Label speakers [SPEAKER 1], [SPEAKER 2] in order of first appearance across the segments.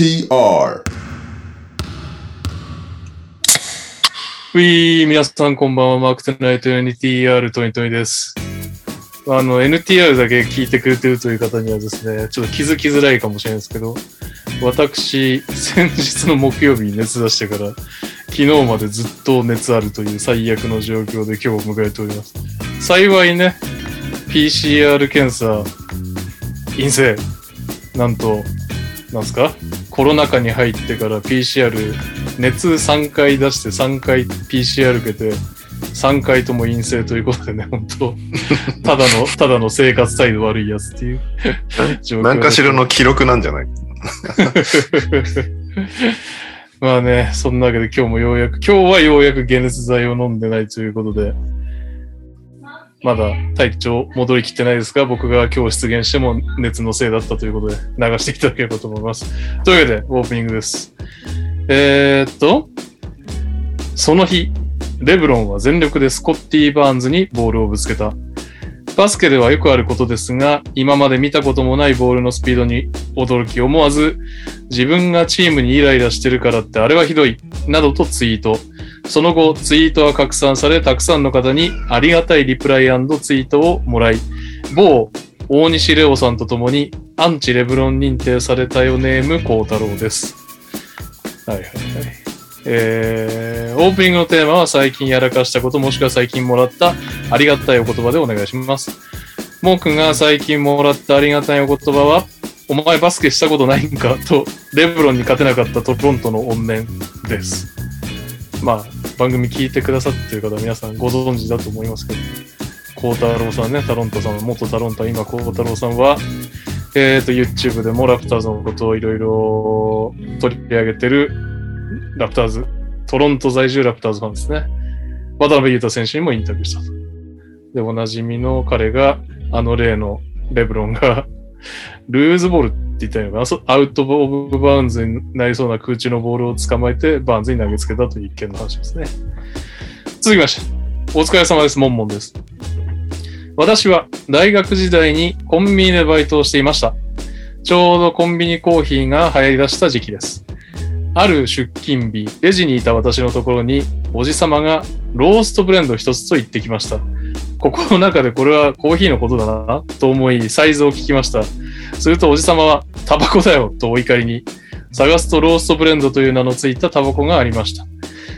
[SPEAKER 1] TR
[SPEAKER 2] ういー、皆さんこんばんは。マークトナイト NTR トニトニです。あの、NTR だけ聞いてくれてるという方にはですね、ちょっと気づきづらいかもしれないですけど、私、先日の木曜日に熱出してから、昨日までずっと熱あるという最悪の状況で今日を迎えております。幸いね、PCR 検査、陰性。なんと、なんすか？コロナ禍に入ってから PCR、熱3回出して3回 PCR 受けて、3回とも陰性ということでね、本当。ただの、ただの生活態度悪いやつっていう。状況
[SPEAKER 3] 何かしらの記録なんじゃない？
[SPEAKER 2] まあね、そんなわけで今日もようやく、今日はようやく解熱剤を飲んでないということで、まだ体調戻りきってないですが、僕が今日出現しても熱のせいだったということで流していただければと思います。というわけで、オープニングです。えー、っと、その日、レブロンは全力でスコッティ・バーンズにボールをぶつけた。バスケではよくあることですが、今まで見たこともないボールのスピードに驚き思わず、自分がチームにイライラしてるからってあれはひどい、などとツイート。その後、ツイートは拡散され、たくさんの方にありがたいリプライツイートをもらい、某大西レオさんと共にアンチレブロン認定されたよネーム孝太郎です。はいはいはい。えー、オープニングのテーマは最近やらかしたこともしくは最近もらったありがたいお言葉でお願いします。モー君が最近もらったありがたいお言葉は、お前バスケしたことないんか？と、レブロンに勝てなかったトロントの怨念です。まあ、番組聞いてくださってる方皆さんご存知だと思いますけど、孝太郎さんね、タロンタさん、元タロンタ、今孝太郎さんは、えっ、と、YouTube でもラプターズのことをいろいろ取り上げてるラプターズ、トロント在住ラプターズファンですね。渡辺裕太選手にもインタビューしたと。で、おなじみの彼が、あの例のレブロンが、ルーズボールって言ったらいいのかなアウトオブバウンズになりそうな空中のボールを捕まえて、バーンズに投げつけたという一件の話ですね。続きまして、お疲れ様です。モンモンです。私は大学時代にコンビニでバイトをしていました。ちょうどコンビニコーヒーが流行り出した時期です。ある出勤日、レジにいた私のところに、おじさまがローストブレンド一つと言ってきました。ここの中でこれはコーヒーのことだなと思い、サイズを聞きました。するとおじさまは、タバコだよとお怒りに、探すとローストブレンドという名のついたタバコがありました。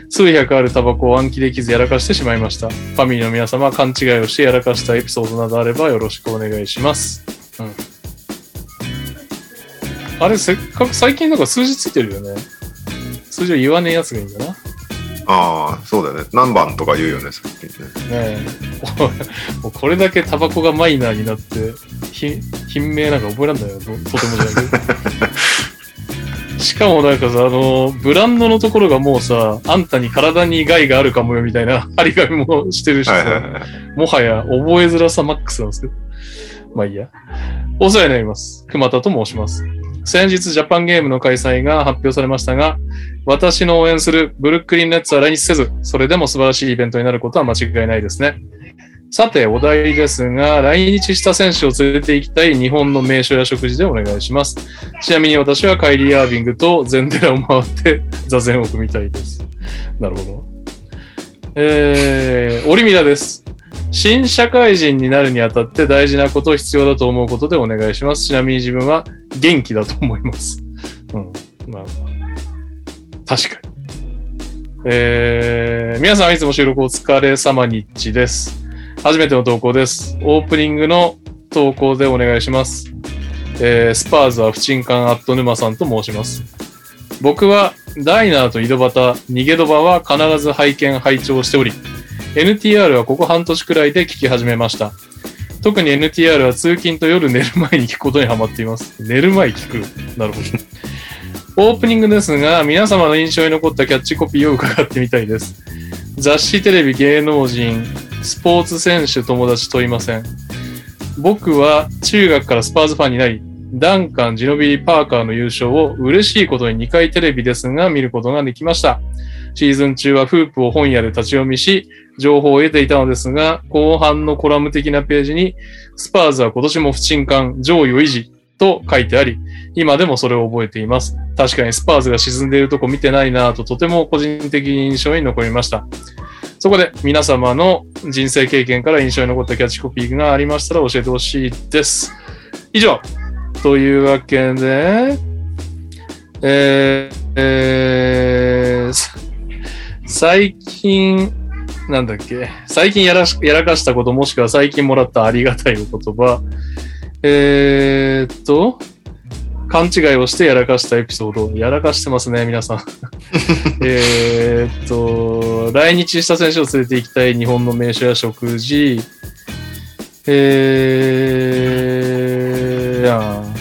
[SPEAKER 2] 数百あるタバコを暗記できずやらかしてしまいました。ファミリーの皆様、勘違いをしてやらかしたエピソードなどあればよろしくお願いします。うん。あれ、せっかく最近なんか数字ついてるよね。数字を言わねえやつがいいんだな。ね
[SPEAKER 3] ああ、そうだよね。何番とか言うよね、さっきね。
[SPEAKER 2] え。もうこれだけタバコがマイナーになって、ひ品名なんか覚えらんないよ。ととてもじゃないけど。しかもなんかさ、あの、ブランドのところがもうさ、あんたに体に害があるかもよみたいな張り紙もしてるしさ、
[SPEAKER 3] はいはいはい。
[SPEAKER 2] もはや覚えづらさマックスなんですけど。まあいいや。お世話になります。熊田と申します。先日ジャパンゲームの開催が発表されましたが、私の応援するブルックリンネッツは来日せず、それでも素晴らしいイベントになることは間違いないですね。さて、お題ですが、来日した選手を連れて行きたい日本の名所や食事でお願いします。ちなみに私はカイリー・アービングと全寺を回って座禅を組みたいです。なるほど。えー、オリミラです。新社会人になるにあたって大事なこと、必要だと思うことでお願いします。ちなみに自分は元気だと思います。うん。まあ、確かに。えー、皆さんいつも収録お疲れ様にっちです。初めての投稿です。オープニングの投稿でお願いします。えー、スパーズは不沈感アット沼さんと申します。僕はダイナーと井戸端、逃げドバは必ず拝見、拝聴しており、NTR はここ半年くらいで聞き始めました。特に NTR は通勤と夜寝る前に聞くことにハマっています。寝る前聞く。なるほど。オープニングですが、皆様の印象に残ったキャッチコピーを伺ってみたいです。雑誌、テレビ、芸能人、スポーツ選手、友達問いません。僕は中学からスパーズファンになり、ダンカン、ジノビリ、パーカーの優勝を嬉しいことに2回テレビですが見ることができました。シーズン中はフープを本屋で立ち読みし、情報を得ていたのですが、後半のコラム的なページに、スパーズは今年も不沈感、上位を維持と書いてあり、今でもそれを覚えています。確かにスパーズが沈んでいるとこ見てないなぁととても個人的に印象に残りました。そこで皆様の人生経験から印象に残ったキャッチコピーがありましたら教えてほしいです。以上。というわけで、えーえー最近、なんだっけ、最近やらしやらかしたこともしくは最近もらったありがたいお言葉、えーっと、勘違いをしてやらかしたエピソード。やらかしてますね、皆さん。えーっと、来日した選手を連れて行きたい日本の名所や食事、えー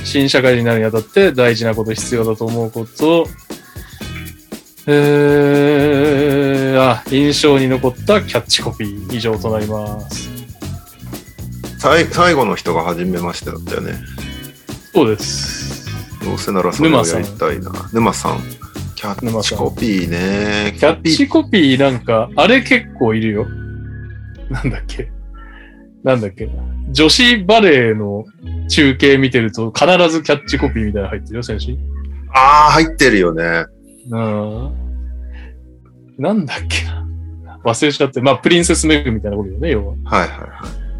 [SPEAKER 2] 新社会になるにあたって大事なこと、必要だと思うこと、えー、あ、印象に残ったキャッチコピー以上となります。
[SPEAKER 3] 最最後の人が初めましてだったよね。
[SPEAKER 2] そうです。
[SPEAKER 3] どうせならそれをやりたいな。沼さん。キャッチコピーね。
[SPEAKER 2] キャッチコピーなんか、あれ結構いるよ。なんだっけ。なんだっけ。女子バレーの中継見てると必ずキャッチコピーみたいなの入ってるよ、選手。
[SPEAKER 3] ああ、入ってるよね。
[SPEAKER 2] うん。なんだっけな。忘れちゃって。まあ、プリンセスメグみたいなことよね、要は。
[SPEAKER 3] はいはいはい。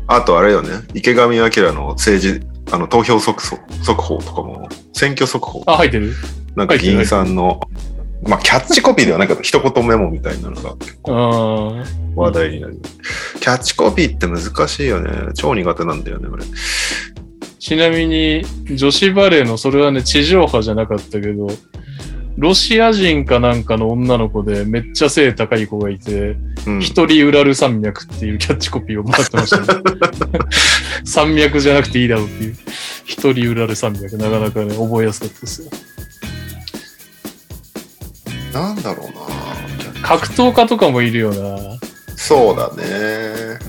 [SPEAKER 3] あとあれよね。池上彰の政治、あの、投票速速速報とかも、選挙速報。
[SPEAKER 2] あ、入ってる？
[SPEAKER 3] なんか議員さんの、まあ、キャッチコピーではないけど、一言メモみたいなのが結構
[SPEAKER 2] あ
[SPEAKER 3] 話題になる。キャッチコピーって難しいよね。超苦手なんだよね、俺。
[SPEAKER 2] ちなみに、女子バレーの、それはね、地上波じゃなかったけど、ロシア人かなんかの女の子でめっちゃ背高い子がいて、
[SPEAKER 3] うん。
[SPEAKER 2] 一人ウラル山脈っていうキャッチコピーをもらってましたね。山脈じゃなくていいだろうっていう。一人ウラル山脈、なかなかね、覚えやすかったですよ。
[SPEAKER 3] なんだろうな。
[SPEAKER 2] 格闘家とかもいるよな。
[SPEAKER 3] そうだね。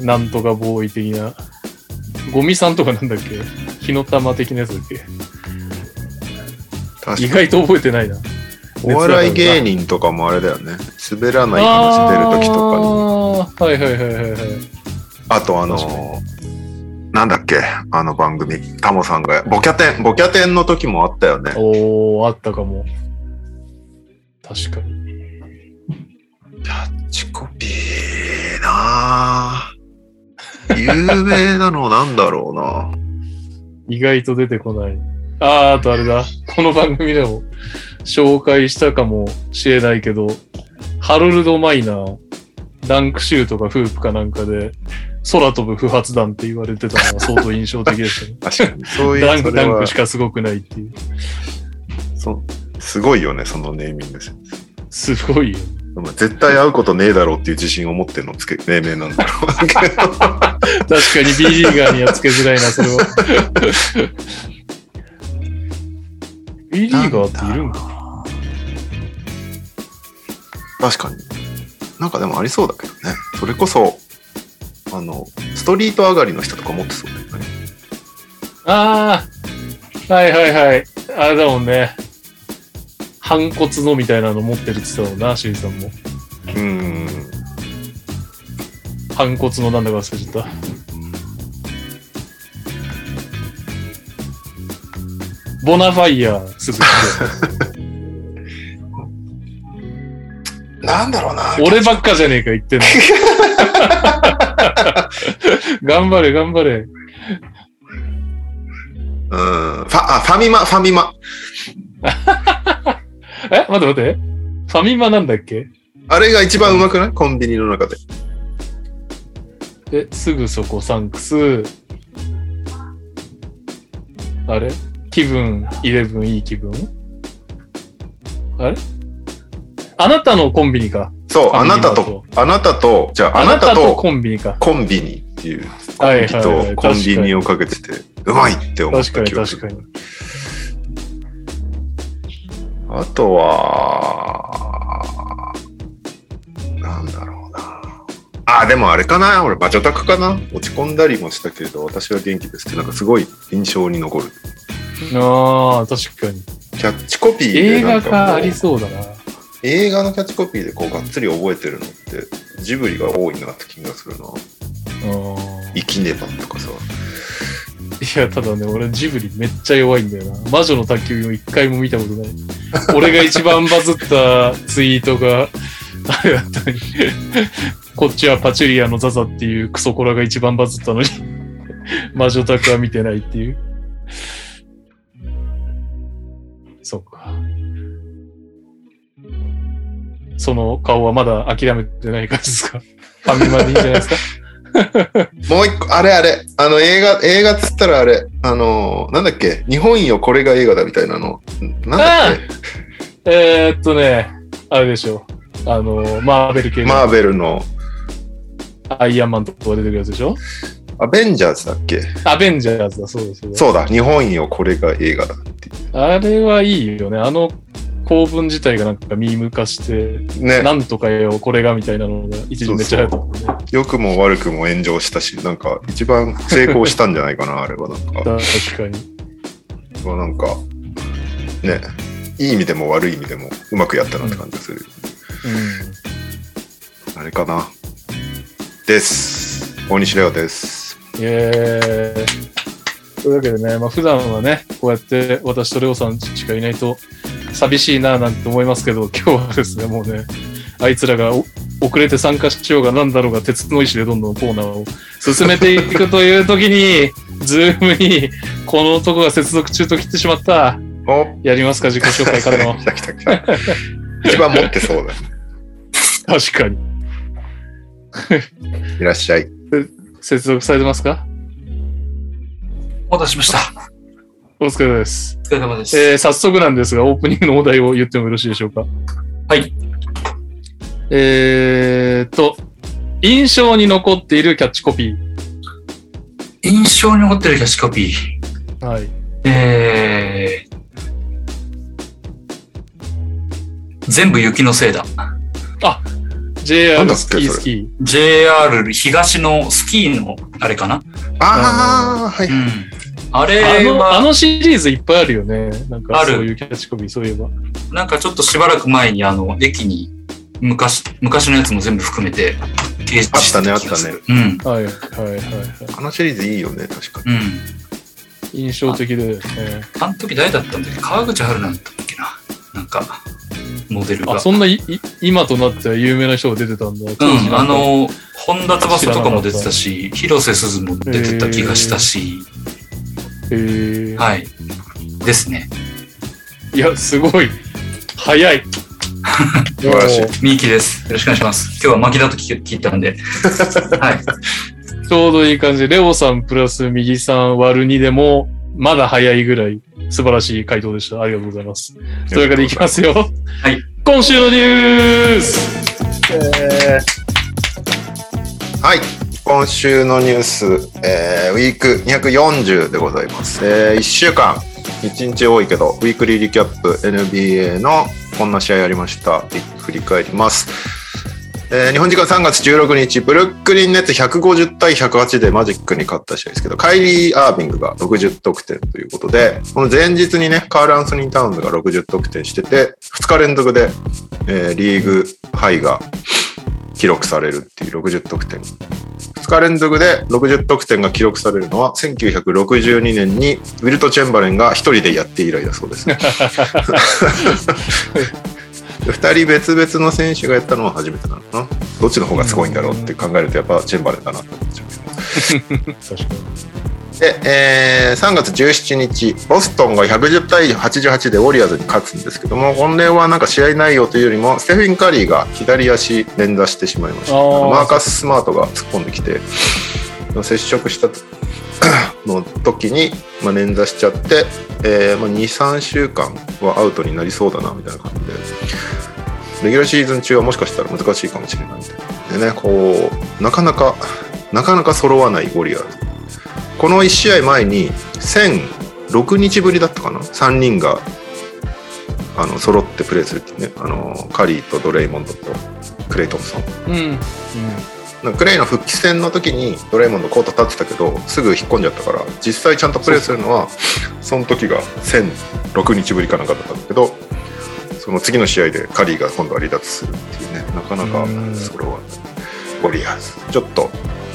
[SPEAKER 2] うんなんとかボーイ的な。ゴミさんとかなんだっけ？火の玉的なやつだっけ？意外と覚えてないな。
[SPEAKER 3] お笑い芸人とかもあれだよね。滑らない話出るときとかに。
[SPEAKER 2] はいはいはいはいはい。
[SPEAKER 3] あとあの
[SPEAKER 2] 確か
[SPEAKER 3] なんだっけあの番組。タモさんが、ボキャテン、ボキャテンの時もあったよね。
[SPEAKER 2] おー、あったかも。確かに。
[SPEAKER 3] キャッチコピーなぁ。有名なのなんだろうな。
[SPEAKER 2] 意外と出てこない。あー、あとあれだ。この番組でも紹介したかもしれないけど、ハロルド・マイナー、ダンクシュートかフープかなんかで、空飛ぶ不発弾って言われてたのが相当印象的でしたね。
[SPEAKER 3] 確かに。そういう、
[SPEAKER 2] ダンク、ダンクしかすごくないっていう。
[SPEAKER 3] そすごいよね、そのネーミング。
[SPEAKER 2] すごいよ。
[SPEAKER 3] 絶対会うことねえだろうっていう自信を持ってるのつけ、命名なんだろう。
[SPEAKER 2] 確かに B リーガーにはつけづらいな、それは。B リーガーっているんか
[SPEAKER 3] 確かに。なんかでもありそうだけどね。それこそ、あの、ストリート上がりの人とか持ってそうだよね。
[SPEAKER 2] ああ、はいはいはい。あれだもんね。反骨のみたいなの持ってるって言ってたもんな、シュウさんも。
[SPEAKER 3] うーん。
[SPEAKER 2] 反骨のなんだか忘れちゃった。ボナファイヤー、鈴木
[SPEAKER 3] なんだろうな。
[SPEAKER 2] 俺ばっかじゃねえか言ってんの。頑張れ、頑張れ。
[SPEAKER 3] うん。ファ、あ、ファミマ、ファミマ。
[SPEAKER 2] え待って待って。ファミマなんだっけ？
[SPEAKER 3] あれが一番うまくない？コンビニの中で。
[SPEAKER 2] え、すぐそこサンクス。あれ？気分、イレブンいい気分？あれ？あなたのコンビニか。
[SPEAKER 3] そう、あなたと、あなたと、じゃあ、あ
[SPEAKER 2] あなたとコンビニか。
[SPEAKER 3] コンビニっていう、コンビとコンビニをかけてて、うまいって思っ
[SPEAKER 2] 確かに
[SPEAKER 3] た気がする。
[SPEAKER 2] 確かに。
[SPEAKER 3] あとは、なんだろうな。あ、でもあれかな俺、バチョタクかな落ち込んだりもしたけど、私は元気ですって、なんかすごい印象に残る。
[SPEAKER 2] ああ、確かに。
[SPEAKER 3] キャッチコピーで
[SPEAKER 2] 映画化ありそうだな。
[SPEAKER 3] 映画のキャッチコピーでこうがっつり覚えてるのって、ジブリが多いなって気がするな。
[SPEAKER 2] うん
[SPEAKER 3] 生きねばとかさ。
[SPEAKER 2] いや、ただね、俺ジブリめっちゃ弱いんだよな。魔女の宅急便を一回も見たことない。俺が一番バズったツイートが、あれだったのに。こっちはパチュリアのザザっていうクソコラが一番バズったのに、魔女宅は見てないっていう。そっか。その顔はまだ諦めてない感じですか？ファミマでいいんじゃないですか？
[SPEAKER 3] もう一個、あれあれ、あの映画、映画っつったらあれ、あの、なんだっけ、日本よこれが映画だみたいなの。なんだっ
[SPEAKER 2] えー、っとね、あれでしょ。う。あの、マーベル系
[SPEAKER 3] マーベルの。
[SPEAKER 2] アイアンマンとか出てくるやつでしょ？
[SPEAKER 3] アベンジャーズだっけ？
[SPEAKER 2] アベンジャーズだ、そうですそうです。
[SPEAKER 3] そうだ、日本よこれが映画だって。
[SPEAKER 2] あれはいいよね。あの構文自体がなんかミーム化して、
[SPEAKER 3] ね、
[SPEAKER 2] なんとかよ、これがみたいなのが一時めっちゃ流行ったもんね。
[SPEAKER 3] 良くも悪くも炎上したし、なんか一番成功したんじゃないかな、あれはなんか。
[SPEAKER 2] 確かに。
[SPEAKER 3] なんか、ね、いい意味でも悪い意味でもうまくやったなって感じがする。
[SPEAKER 2] う
[SPEAKER 3] あれかな。です。大西レオです。
[SPEAKER 2] ん。イエーイ。というわけでね、まあ普段はね、こうやって私とレオさんしかいないと寂しいななんて思いますけど、今日はですね、もうね、あいつらがお遅れて参加しようがなんだろうが鉄の意志でどんどんコーナーを進めていくという時に、ズームにこの男が接続中と切ってしまった。
[SPEAKER 3] お
[SPEAKER 2] やりますか、自己紹介からの。
[SPEAKER 3] 一番持ってそうだ。
[SPEAKER 2] 確かに。
[SPEAKER 3] いらっしゃい。
[SPEAKER 2] 接続されてますか？
[SPEAKER 1] お待たせしました。
[SPEAKER 2] お疲れ様です。
[SPEAKER 1] お疲れ様です。
[SPEAKER 2] えー早速なんですが、オープニングのお題を言ってもよろしいでしょうか？
[SPEAKER 1] はい。
[SPEAKER 2] えーっと、印象に残っているキャッチコピ
[SPEAKER 1] 印象に残ってるキャッチコピー。
[SPEAKER 2] ー。はい。
[SPEAKER 1] えー、全部雪のせいだ。
[SPEAKER 3] なん
[SPEAKER 2] JR スキースキ
[SPEAKER 1] JR 東のスキーのあれかな？
[SPEAKER 3] ああ、はい。
[SPEAKER 1] うん。あ
[SPEAKER 2] ー。
[SPEAKER 1] れ
[SPEAKER 2] あの、あ
[SPEAKER 1] は、
[SPEAKER 2] のシリーズいっぱいあるよね。なんか
[SPEAKER 1] ある
[SPEAKER 2] そういうキャッチコピー、そういえば。
[SPEAKER 1] なんかちょっとしばらく前にあの、駅に昔、昔のやつも全部含めて掲示してた気がするうん。
[SPEAKER 2] はい、はい、はい、はい。
[SPEAKER 3] あのシリーズいいよね、確かに。
[SPEAKER 1] うん。
[SPEAKER 2] 印象的でですね。
[SPEAKER 1] あの時誰だったんだっけ？川口春奈だったっけな？なんか、モデルが。
[SPEAKER 2] あ、そんな今となっては有名な人が出てたんだ。
[SPEAKER 1] うん、あの、本田翼とかも出てたし、広瀬すずも出てた気がしたし、
[SPEAKER 2] えー、
[SPEAKER 1] はい。ですね。
[SPEAKER 2] いや、すごい。早い。
[SPEAKER 3] 素晴らしい
[SPEAKER 1] みゆきです。よろしくお願いします。今日は牧田と聞聞いたんで。はい。
[SPEAKER 2] ちょうどいい感じで、レオさんプラス右さん割る2でも、まだ早いぐらい素晴らしい回答でした。ありがとうございます。というわけでいきますよ。
[SPEAKER 1] はい。
[SPEAKER 2] 今週のニュースえ
[SPEAKER 3] はい。今週のニュース、えーウィーク240でございます。え1週間、1日多いけど、ウィークリーリキャップ NBA のこんな試合ありました。振り返ります。えー日本時間3月16日、ブルックリンネッツ150対108でマジックに勝った試合ですけど、カイリー・アービングが60得点ということで、この前日にね、カール・アンソニー・タウンズが60得点してて、2日連続で、えーリーグハイが記録されるっていう60得点。2日連続で60得点が記録されるのは1962年にウィルト・チェンバレンが1人でやって以来だそうです。2人別々の選手がやったのは初めてなのかな。どっちの方がすごいんだろうって考えるとやっぱチェンバレンだなって思っちゃうけど。
[SPEAKER 2] ー、確かに。
[SPEAKER 3] で、えー3月17日、ボストンが110対88でウォリアーズに勝つんですけども、本例はなんか試合内容というよりも、ステフィン・カリーが左足連打してしまいました。マーカス・スマートが突っ込んできて、接触した の時に、まあ、連打しちゃって、えーまあ、2、3週間はアウトになりそうだなみたいな感じで、レギュラーシーズン中はもしかしたら難しいかもしれないみたいな。でね、こう、なかなか、なかなか揃わないウォリアーズ。この1試合前に1006日ぶりだったかな？3人があの揃ってプレーするっていうねあのカリーとドレイモンドとクレイ・トンソン
[SPEAKER 2] うん。うん。
[SPEAKER 3] クレイの復帰戦の時にドレイモンドコート立ってたけどすぐ引っ込んじゃったから実際ちゃんとプレーするのはその時が1006日ぶりかなんかだったんだけどその次の試合でカリーが今度は離脱するっていうねなかなかそれはウォリアーズちょっと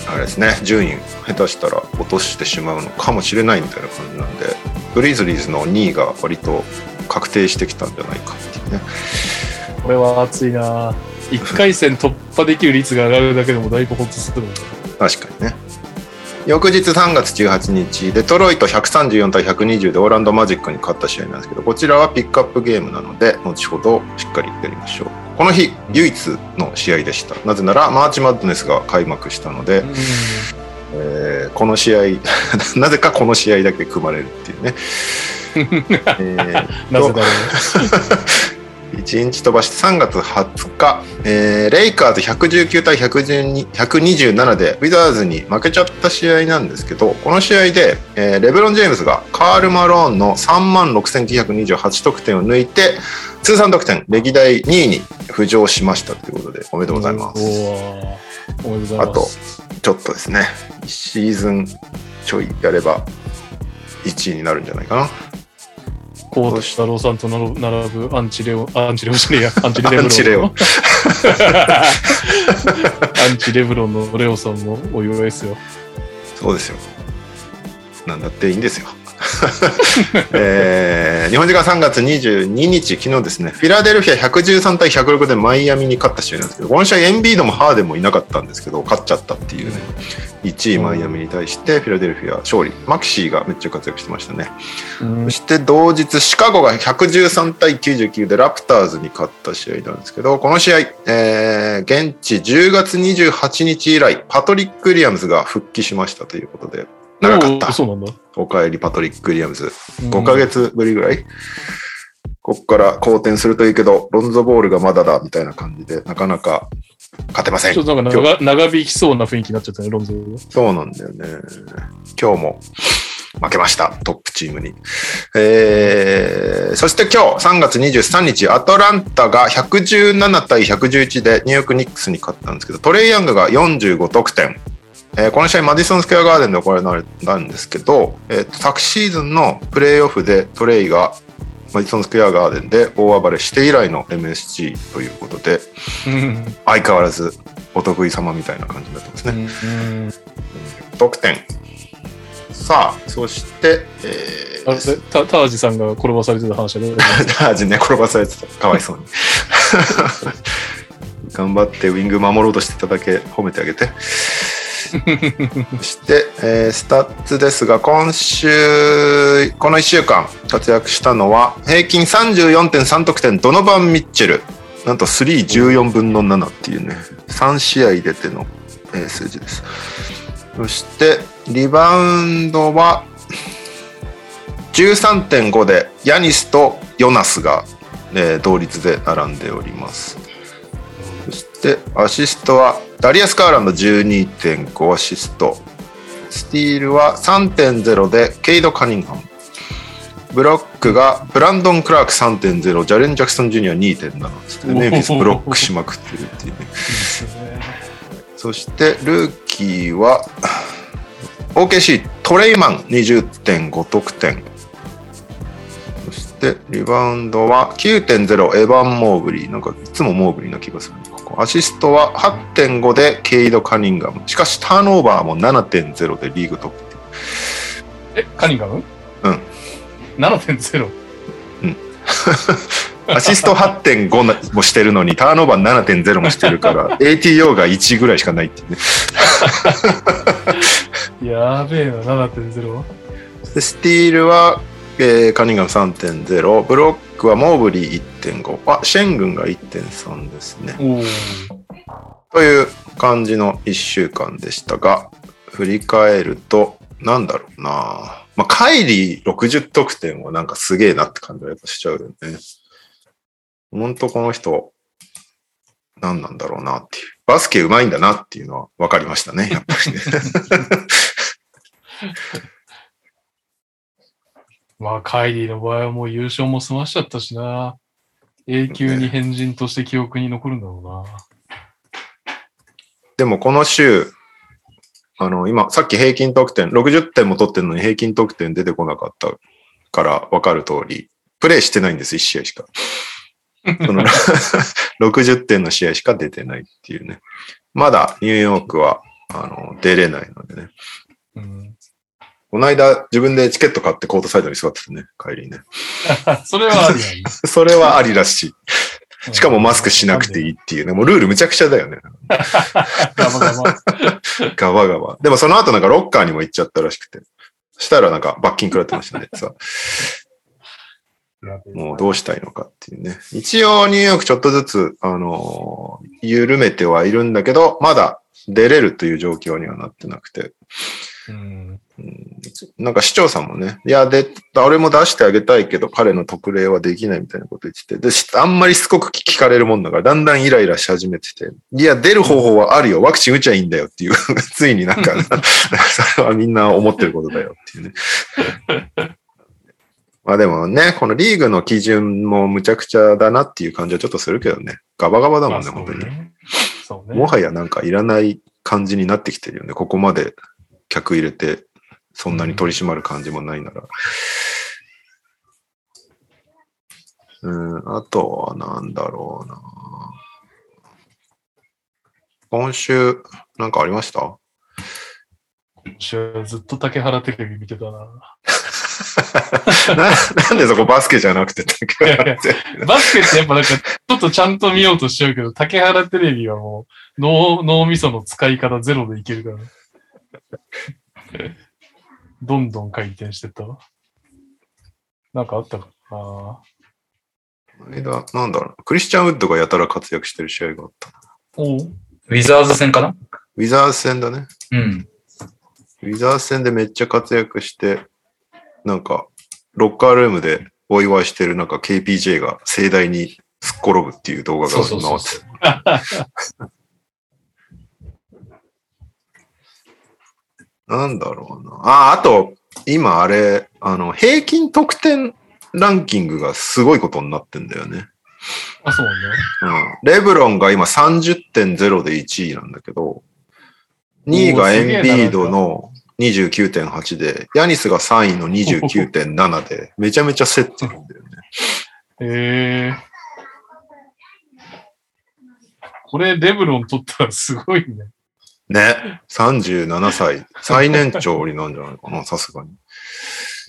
[SPEAKER 3] あれですね、順位下手したら落としてしまうのかもしれないみたいな感じなんで、グリズリーズの2位が割と確定してきたんじゃないかっていうね。
[SPEAKER 2] これは熱いな1回戦突破できる率が上がるだけでもだいぶホッとする
[SPEAKER 3] 確かにね。翌日3月18日、デトロイト134対120でオーランドマジックに勝った試合なんですけど、こちらはピックアップゲームなので、後ほどしっかりやりましょう。この日、唯一の試合でした。なぜなら、マーチマッドネスが開幕したので、えー、この試合、なぜかこの試合だけ組まれるっていうね。
[SPEAKER 2] えー、なぜだろう？
[SPEAKER 3] 1日飛ばして3月20日、えー、レイカーズ119対127でウィザーズに負けちゃった試合なんですけど、この試合で、えー、レブロン・ジェームズがカール・マローンの3万6928得点を抜いて、通算得点歴代2位に浮上しましたということで、おめでとうございます。
[SPEAKER 2] あと、
[SPEAKER 3] ちょっとですね、シーズンちょいやれば1位になるんじゃないかな。
[SPEAKER 2] コート太郎さんと並ぶアンチレオ、アンチレオじゃねえや、アンチレブロン。アン
[SPEAKER 3] チレオ。
[SPEAKER 2] アンチレブロンのレオさんもお祝いですよ。
[SPEAKER 3] そうですよ。なんだっていいんですよ。えー、日本時間3月22日、昨日ですね、フィラデルフィア113対106でマイアミに勝った試合なんですけど、この試合エンビードもハーデンもいなかったんですけど、勝っちゃったっていうね、1位マイアミに対してフィラデルフィア勝利。マキシーがめっちゃ活躍してましたね。そして同日、シカゴが113対99でラプターズに勝った試合なんですけど、この試合、えー、現地10月28日以来、パトリック・ウィリアムズが復帰しましたということで、長かった。
[SPEAKER 2] そうなんだ。
[SPEAKER 3] おかえりパトリック・ウィリアムズ。5ヶ月ぶりぐらい、こっから好転するといいけど、ロンゾボールがまだだみたいな感じで、なかなか勝てません。
[SPEAKER 2] ちょっとなんか長長引きそうな雰囲気になっちゃったね、ロンゾボール。
[SPEAKER 3] そうなんだよね。今日も負けました、トップチームに。えー、そして今日3月23日、アトランタが117対111でニューヨークニックスに勝ったんですけど、トレイヤングが45得点、えー、この試合マディソンスクエアガーデンで行われたんですけど、えーと、昨シーズンのプレーオフでトレイがマディソンスクエアガーデンで大暴れして以来の MSG ということで、相変わらずお得意様みたいな感じになってますね。得点。さあ、そして、
[SPEAKER 2] えー、タタージさんが転ばされてた話で
[SPEAKER 3] タージね、転ばされてた。かわいそうに。頑張ってウィング守ろうとしてただけ褒めてあげて。そして、えー、スタッツですが、今週、この1週間活躍したのは、平均34.3得点、ドノバン・ミッチェル。なんと3、14分の7っていうね、3試合出ての、えー、数字です。そして、リバウンドは、13.5で、ヤニスとヨナスが、えー、同率で並んでおります。そして、アシストは、ダリアス・カーランド12.5アシスト。スティールは3.0でケイド・カニンハム。ブロックがブランドン・クラーク3.0、ジャレン・ジャクソン・ジュニア2.7つってメンフィスブロックしまくってるっていうね。そしてルーキーは OKC トレイマン20.5得点。そしてリバウンドは9.0エヴァン・モーブリー。なんかいつもモーブリーな気がする。アシストは8.5でケイド・カニンガム。しかし、ターンオーバーも7.0でリーグトップ。
[SPEAKER 2] え、カニンガム？
[SPEAKER 3] うん。
[SPEAKER 2] 7.0?
[SPEAKER 3] うん。アシスト8.5もしてるのに、ターンオーバー7.0もしてるから、ATO が1ぐらいしかないってね。
[SPEAKER 2] やべえな、7.0?
[SPEAKER 3] で、スティールは、えー、カニンガム3.0、ブロックはモーブリー1.5、あ、シェン軍が1.3ですね。という感じの1週間でしたが、振り返ると、なんだろうなまあ、カイリー60得点はなんかすげえなって感じがやっぱしちゃうよね。ほんとこの人、何なんだろうなっていう。バスケ上手いんだなっていうのは分かりましたね、やっぱりね。
[SPEAKER 2] まあ、カイリーの場合はもう優勝も済ましちゃったしな。永久に変人として記憶に残るんだろうな。
[SPEAKER 3] でもこの週、あの、今、さっき平均得点、60点も取ってるのに平均得点出てこなかったから分かる通り、プレイしてないんです、1試合しか。その 60点の試合しか出てないっていうね。まだニューヨークはあの、出れないのでね。うん、この間、自分でチケット買ってコートサイドに座ってたね、帰りね。
[SPEAKER 2] それはあり
[SPEAKER 3] それはありらしい。しかもマスクしなくていいっていうね。もうルールむちゃくちゃだよね。ガバガバ。ガバガバ。でもその後なんかロッカーにも行っちゃったらしくて。したらなんか罰金食らってましたね。さもうどうしたいのかっていうね。一応ニューヨークちょっとずつ、あのー、緩めてはいるんだけど、まだ出れるという状況にはなってなくて。うん、なんか市長さんもね、いや、で、俺も出してあげたいけど、彼の特例はできないみたいなこと言ってて、で、あんまりしつこく聞かれるもんだから、だんだんイライラし始めてて、いや、出る方法はあるよ、ワクチン打ちゃいいんだよっていう ついになんか、それはみんな思ってることだよっていうね。まあでもね、このリーグの基準もむちゃくちゃだなっていう感じはちょっとするけどね。ガバガバだもんね、本当に。ね、もはやなんかいらない感じになってきてるよね。ここまで客入れて、そんなに取り締まる感じもないなら。うん、あとはなんだろうな。今週、なんかありました？
[SPEAKER 2] 今週ずっと竹原テレビ見てたな。
[SPEAKER 3] ななんでそこバスケじゃなくて？竹原
[SPEAKER 2] テレビバスケってやっぱなんかちょっとちゃんと見ようとしちゃうけど、竹原テレビはもう脳脳みその使い方ゼロでいけるからね。どんどん回転してた？なんかあったか？な
[SPEAKER 3] 間、なんだろう。クリスチャン・ウッドがやたら活躍してる試合があった。
[SPEAKER 1] おウィザーズ戦かな？
[SPEAKER 3] ウィザーズ戦だね。
[SPEAKER 1] うん。
[SPEAKER 3] ウィザーズ戦でめっちゃ活躍して、なんか、ロッカールームでお祝いしてるなんか KPJ が盛大にすっ転ぶっていう動画が回って。なんだろうな。あ、あと、今あれ、あの、平均得点ランキングがすごいことになってんだよね。
[SPEAKER 2] あ、そうね。
[SPEAKER 3] うん。レブロンが今30.0で1位なんだけど、2位がエンビードの29.8で、ヤニスが3位の29.7で、めちゃめちゃ競ってるんだよね。
[SPEAKER 2] へえー。これ、レブロン取ったらすごいね。
[SPEAKER 3] ね。37歳。最年長になんじゃないかな、さすがに。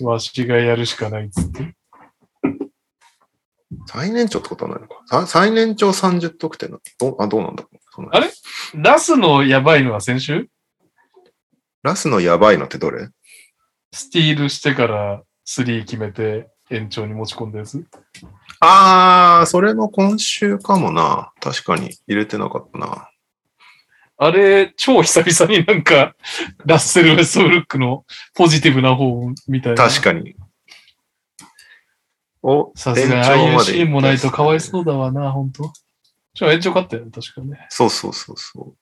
[SPEAKER 2] わしがやるしかないっつって。
[SPEAKER 3] 最年長ってことはないのか最年長30得点どあどうなんだ？
[SPEAKER 2] あれ？ラスのやばいのは先週？
[SPEAKER 3] ラスのやばいのってどれ？
[SPEAKER 2] スティールしてから3決めて延長に持ち込んだやつ
[SPEAKER 3] あー、それも今週かもな。確かに入れてなかったな。
[SPEAKER 2] あれ、超久々になんか、ラッセル・ウェストブルックのポジティブな方みたいな。
[SPEAKER 3] 確かに。
[SPEAKER 2] お、さすがにああいうシーンもないとかわいそうだわな、本当じゃあ延長勝ったよね、確かね。
[SPEAKER 3] そうそうそうそ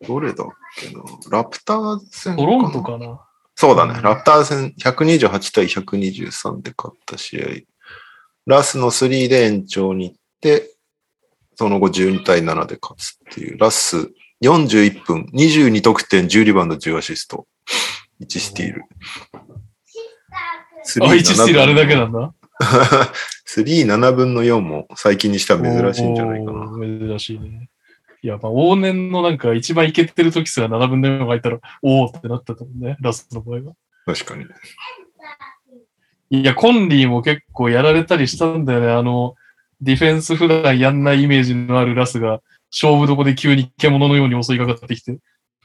[SPEAKER 3] う。どれだっけな。ラプター戦
[SPEAKER 2] トロントかな。
[SPEAKER 3] そうだね。ラプター戦128対123で勝った試合。ラスの3で延長に行って、その後12対7で勝つっていう。ラス41分、22得点、10リバウンド、10アシスト、1スティール。
[SPEAKER 2] あ、1スティールあれだけなんだ
[SPEAKER 3] 3、7 分の4も最近にしては珍しいんじゃないかな。
[SPEAKER 2] 珍しいね。いや、まあ、往年のなんか一番いけてる時すら7分の4が入ったら、おおってなったと思うね、ラストの場合は。
[SPEAKER 3] 確かに。
[SPEAKER 2] いや、コンリーも結構やられたりしたんだよね。あの、ディフェンス普段やんないイメージのあるラスが、勝負どこで急に獣のように襲いかかってきて、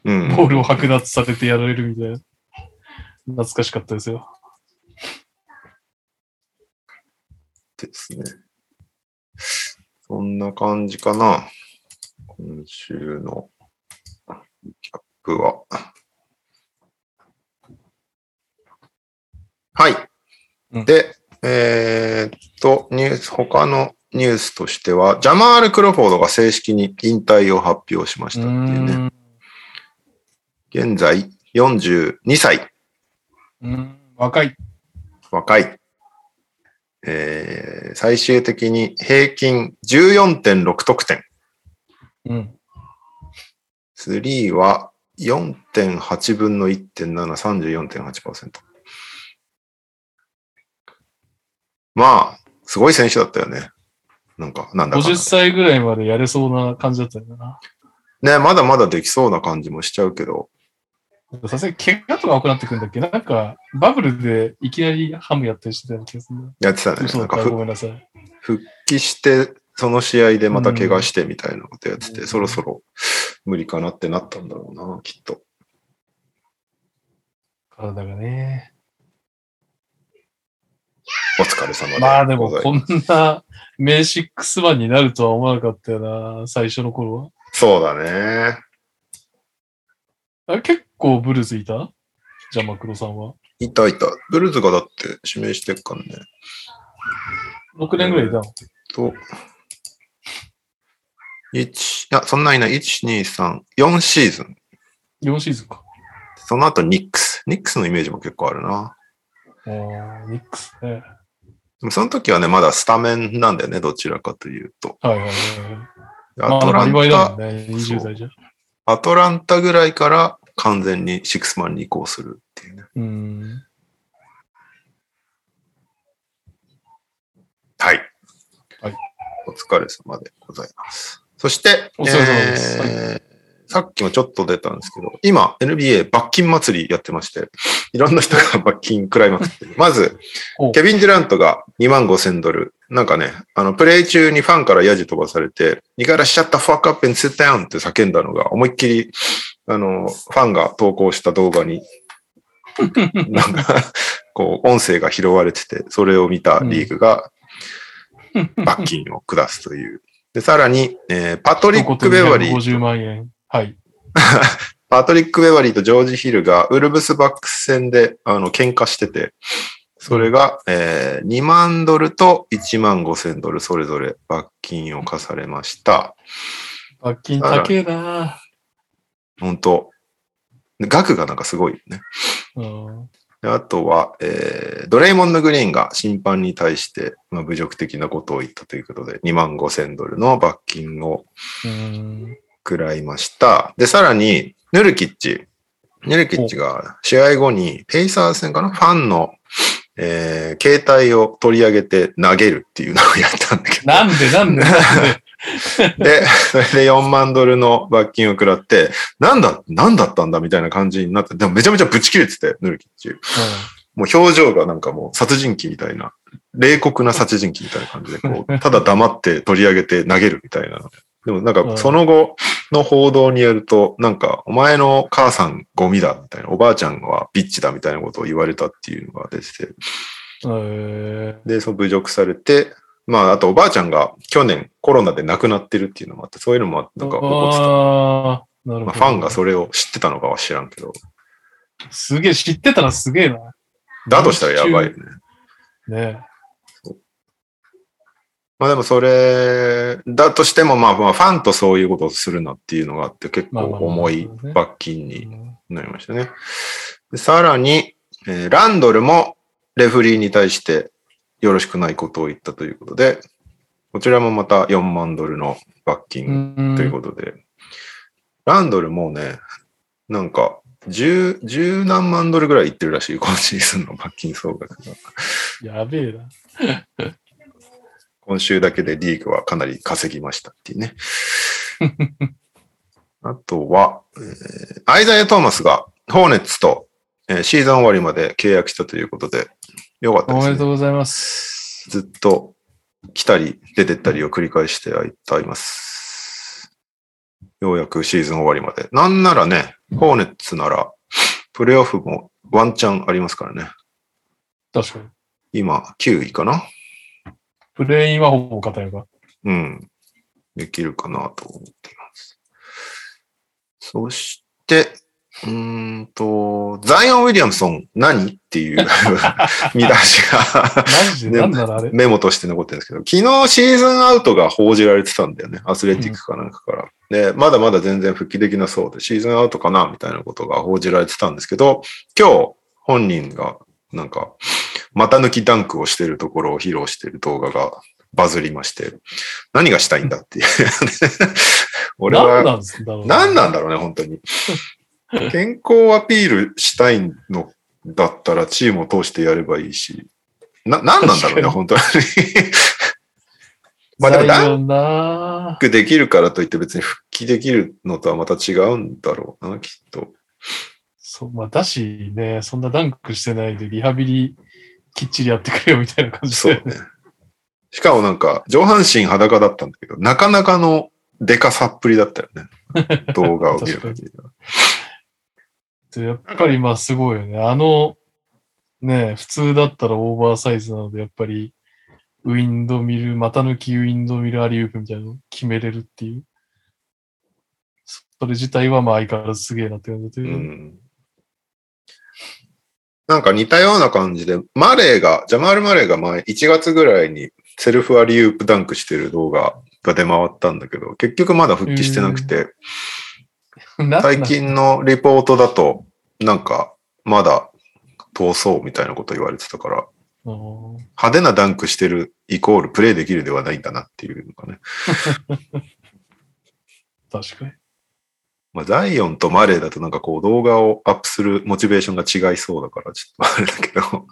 [SPEAKER 2] うん、ボールを剥奪されてやられるみたいな。懐かしかったですよ。
[SPEAKER 3] ですね。そんな感じかな。今週のキャップは。はい。うん、で、えー、っと、ニュース、他のニュースとしては、ジャマール・クロフォードが正式に引退を発表しましたっていうね。現在42歳。
[SPEAKER 2] うん、若い。
[SPEAKER 3] 若い。えー、最終的に平均14.6得点。
[SPEAKER 2] うん。
[SPEAKER 3] 3は4.8分の1.7、34.8%。まあ、すごい選手だったよね。なんか、なんだか
[SPEAKER 2] 50歳ぐらいまでやれそうな感じだったよな。
[SPEAKER 3] ね、まだまだできそうな感じもしちゃうけど、
[SPEAKER 2] さすがに怪我とか多くなってくるんだっけ？なんか、バブルでいきなりハムやったりしてたような気がする
[SPEAKER 3] やってたね。
[SPEAKER 2] そうか、ごめんなさい。
[SPEAKER 3] 復帰して、その試合でまた怪我してみたいなことやってて、うん、そろそろ無理かなってなったんだろうな、きっと。
[SPEAKER 2] 体がね。
[SPEAKER 3] お疲れ様で
[SPEAKER 2] まあでもこんな名シックスマンになるとは思わなかったよな、最初の頃は。
[SPEAKER 3] そうだね。
[SPEAKER 2] あ結構ブルーズいた？じゃあマクロさんは。
[SPEAKER 3] いたいた。ブルーズがだって指名してっからね。
[SPEAKER 2] 6年ぐらいいたの、
[SPEAKER 3] と、1、いや、そんないない。1、2、3、4シーズン。
[SPEAKER 2] 4シーズンか。
[SPEAKER 3] その後ニックス。ニックスのイメージも結構あるな。あ
[SPEAKER 2] あ、ニックスね。
[SPEAKER 3] その時はね、まだスタメンなんだよね、どちらかというと。
[SPEAKER 2] はいはいはい。アトランタ、まあ、ね、20代じゃ。
[SPEAKER 3] アトランタぐらいから完全にシックスマンに移行するっていうね。
[SPEAKER 2] うん
[SPEAKER 3] はい。
[SPEAKER 2] はい。
[SPEAKER 3] お疲れ様でございます。そして、
[SPEAKER 2] お疲れ様です。
[SPEAKER 3] えーさっきもちょっと出たんですけど、今 NBA 罰金祭りやってまして、いろんな人が罰金食らいまくってる。まず、ケビン・デュラントが2万5千ドル。なんかね、あの、プレイ中にファンからヤジ飛ばされて、2からしちゃったファックアップに sit down って叫んだのが、思いっきり、あの、ファンが投稿した動画に、なんか、こう、音声が拾われてて、それを見たリーグが、罰金を下すという。で、さらに、えー、パトリック・ベバリー。
[SPEAKER 2] 50万円。はい。
[SPEAKER 3] パトリック・ベバリーとジョージ・ヒルがウルブスバックス戦であの喧嘩してて、それが、えー、2万ドルと1万5千ドルそれぞれ罰金を課されました。
[SPEAKER 2] 罰金高えな
[SPEAKER 3] 本当額がなんかすごいよね。
[SPEAKER 2] うん
[SPEAKER 3] あとは、えー、ドレイモンド・グリーンが審判に対して、まあ、侮辱的なことを言ったということで、2万5千ドルの罰金を食らいました。で、さらに、ヌルキッチ。ヌルキッチが試合後に、ペイサー戦かな？ファンの、えー、携帯を取り上げて投げるっていうのをやったんだけど。
[SPEAKER 2] なんでなんで
[SPEAKER 3] で？で、それで4万ドルの罰金を食らって、なんだ、なんだったんだみたいな感じになって、でもめちゃめちゃブチ切れてて、ヌルキッチ。うんもう表情がなんかもう殺人鬼みたいな、冷酷な殺人鬼みたいな感じで、こう、ただ黙って取り上げて投げるみたいなでもなんかその後の報道によると、なんかお前の母さんゴミだみたいな、おばあちゃんはビッチだみたいなことを言われたっていうのが出てて。で、その侮辱されて、まああとおばあちゃんが去年コロナで亡くなってるっていうのもあって、そういうのもなんか起こってた。
[SPEAKER 2] まあ、
[SPEAKER 3] ファンがそれを知ってたのかは知らんけど。
[SPEAKER 2] すげえ、知ってたらすげえな。
[SPEAKER 3] だとしたらやばいよね。
[SPEAKER 2] ね
[SPEAKER 3] まあでもそれだとしても、まあまあファンとそういうことをするなっていうのがあって結構重い罰金になりましたね。さらに、えー、ランドルもレフリーに対してよろしくないことを言ったということで、こちらもまた4万ドルの罰金ということで、ランドルもね、なんか十、十何万ドルぐらいいってるらしい、今シーズンの罰金総額が。
[SPEAKER 2] やべえな。
[SPEAKER 3] 今週だけでリーグはかなり稼ぎましたっていうね。あとは、えー、アイザイア・トーマスがホーネッツと、えー、シーズン終わりまで契約したということで、よかったです、ね。
[SPEAKER 2] おめでとうございます。
[SPEAKER 3] ずっと来たり出てったりを繰り返しています。ようやくシーズン終わりまで。なんならね、ホーネッツなら、プレイオフもワンチャンありますからね。
[SPEAKER 2] 確かに。
[SPEAKER 3] 今、9位かな
[SPEAKER 2] プレインはほぼ硬いか。
[SPEAKER 3] うん。できるかなと思っています。そして、うんと、ザイオン・ウィリアムソン何っていう 見出しがメモとして残ってるんですけど、昨日シーズンアウトが報じられてたんだよね。アスレティックかなんかから。うん、で、まだまだ全然復帰できなそうで、シーズンアウトかなみたいなことが報じられてたんですけど、今日本人がなんか、股抜きダンクをしてるところを披露してる動画がバズりまして、何がしたいんだっていう。俺は、何なんだろうね、本当に。健康アピールしたいのだったらチームを通してやればいいし、な、何なんだろうね、本当に。まあでもダンクできるからといって別に復帰できるのとはまた違うんだろうな、きっと。
[SPEAKER 2] そう、まあ、だしね、そんなダンクしてないでリハビリきっちりやってくれよみたいな感じ。
[SPEAKER 3] そうね。しかもなんか、上半身裸だったんだけど、なかなかのデカさっぷりだったよね。動画を見る限り
[SPEAKER 2] は。やっぱりまあすごいよね。あの、ね、普通だったらオーバーサイズなので、やっぱり、ウィンドミル、股抜きウィンドミルアリウープみたいなのを決めれるっていう。それ自体はまあ相変わらずすげえなって感じだという。うん
[SPEAKER 3] なんか似たような感じで、マレーが、ジャマール・マレーが前、1月ぐらいにセルフアリウープダンクしてる動画が出回ったんだけど、結局まだ復帰してなくて、最近のリポートだと、なんか、まだ通そうみたいなこと言われてたから、派手なダンクしてるイコールプレイできるではないんだなっていうのがね。
[SPEAKER 2] 確かに。
[SPEAKER 3] まあ、ザイオンとマレーだとなんかこう動画をアップするモチベーションが違いそうだからちょっとあれだけど、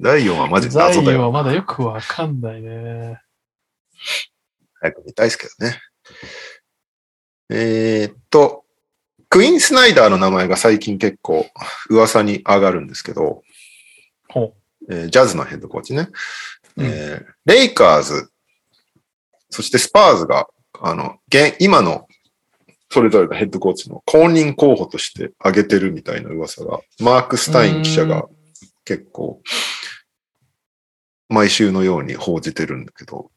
[SPEAKER 3] ザイオンはマジ
[SPEAKER 2] で謎だよ。ザイオンはまだよくわかんないね。
[SPEAKER 3] 早く見たいですけどね。えー、っと、クイーン・スナイダーの名前が最近結構噂に上がるんですけど、えー、ジャズのヘッドコーチね、うん、えー、レイカーズ、そしてスパーズが、あの、現今のそれぞれのヘッドコーチの公認候補として挙げてるみたいな噂が、マーク・スタイン記者が結構、毎週のように報じてるんだけど、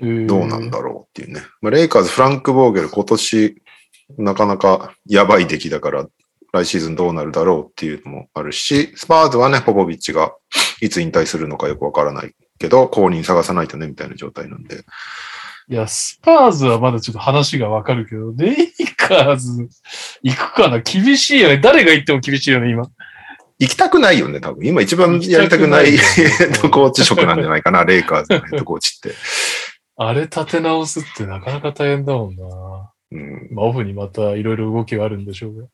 [SPEAKER 3] どうなんだろうっていうね。まあ、レイカーズ、フランク・ボーゲル、今年、なかなかやばい出来だから、来シーズンどうなるだろうっていうのもあるし、スパーズはね、ポポビッチがいつ引退するのかよくわからないけど、後任探さないとね、みたいな状態なんで。
[SPEAKER 2] いや、スパーズはまだちょっと話がわかるけど、レイカーズ行くかな？厳しいよね。誰が行っても厳しいよね、今。
[SPEAKER 3] 行きたくないよね、多分。今一番やりたくないヘッドコーチ職なんじゃないかな、レイカーズのヘッドコーチって。
[SPEAKER 2] あれ立て直すってなかなか大変だもんな。うん。まあ、オフにまたいろいろ動きがあるんでしょうが。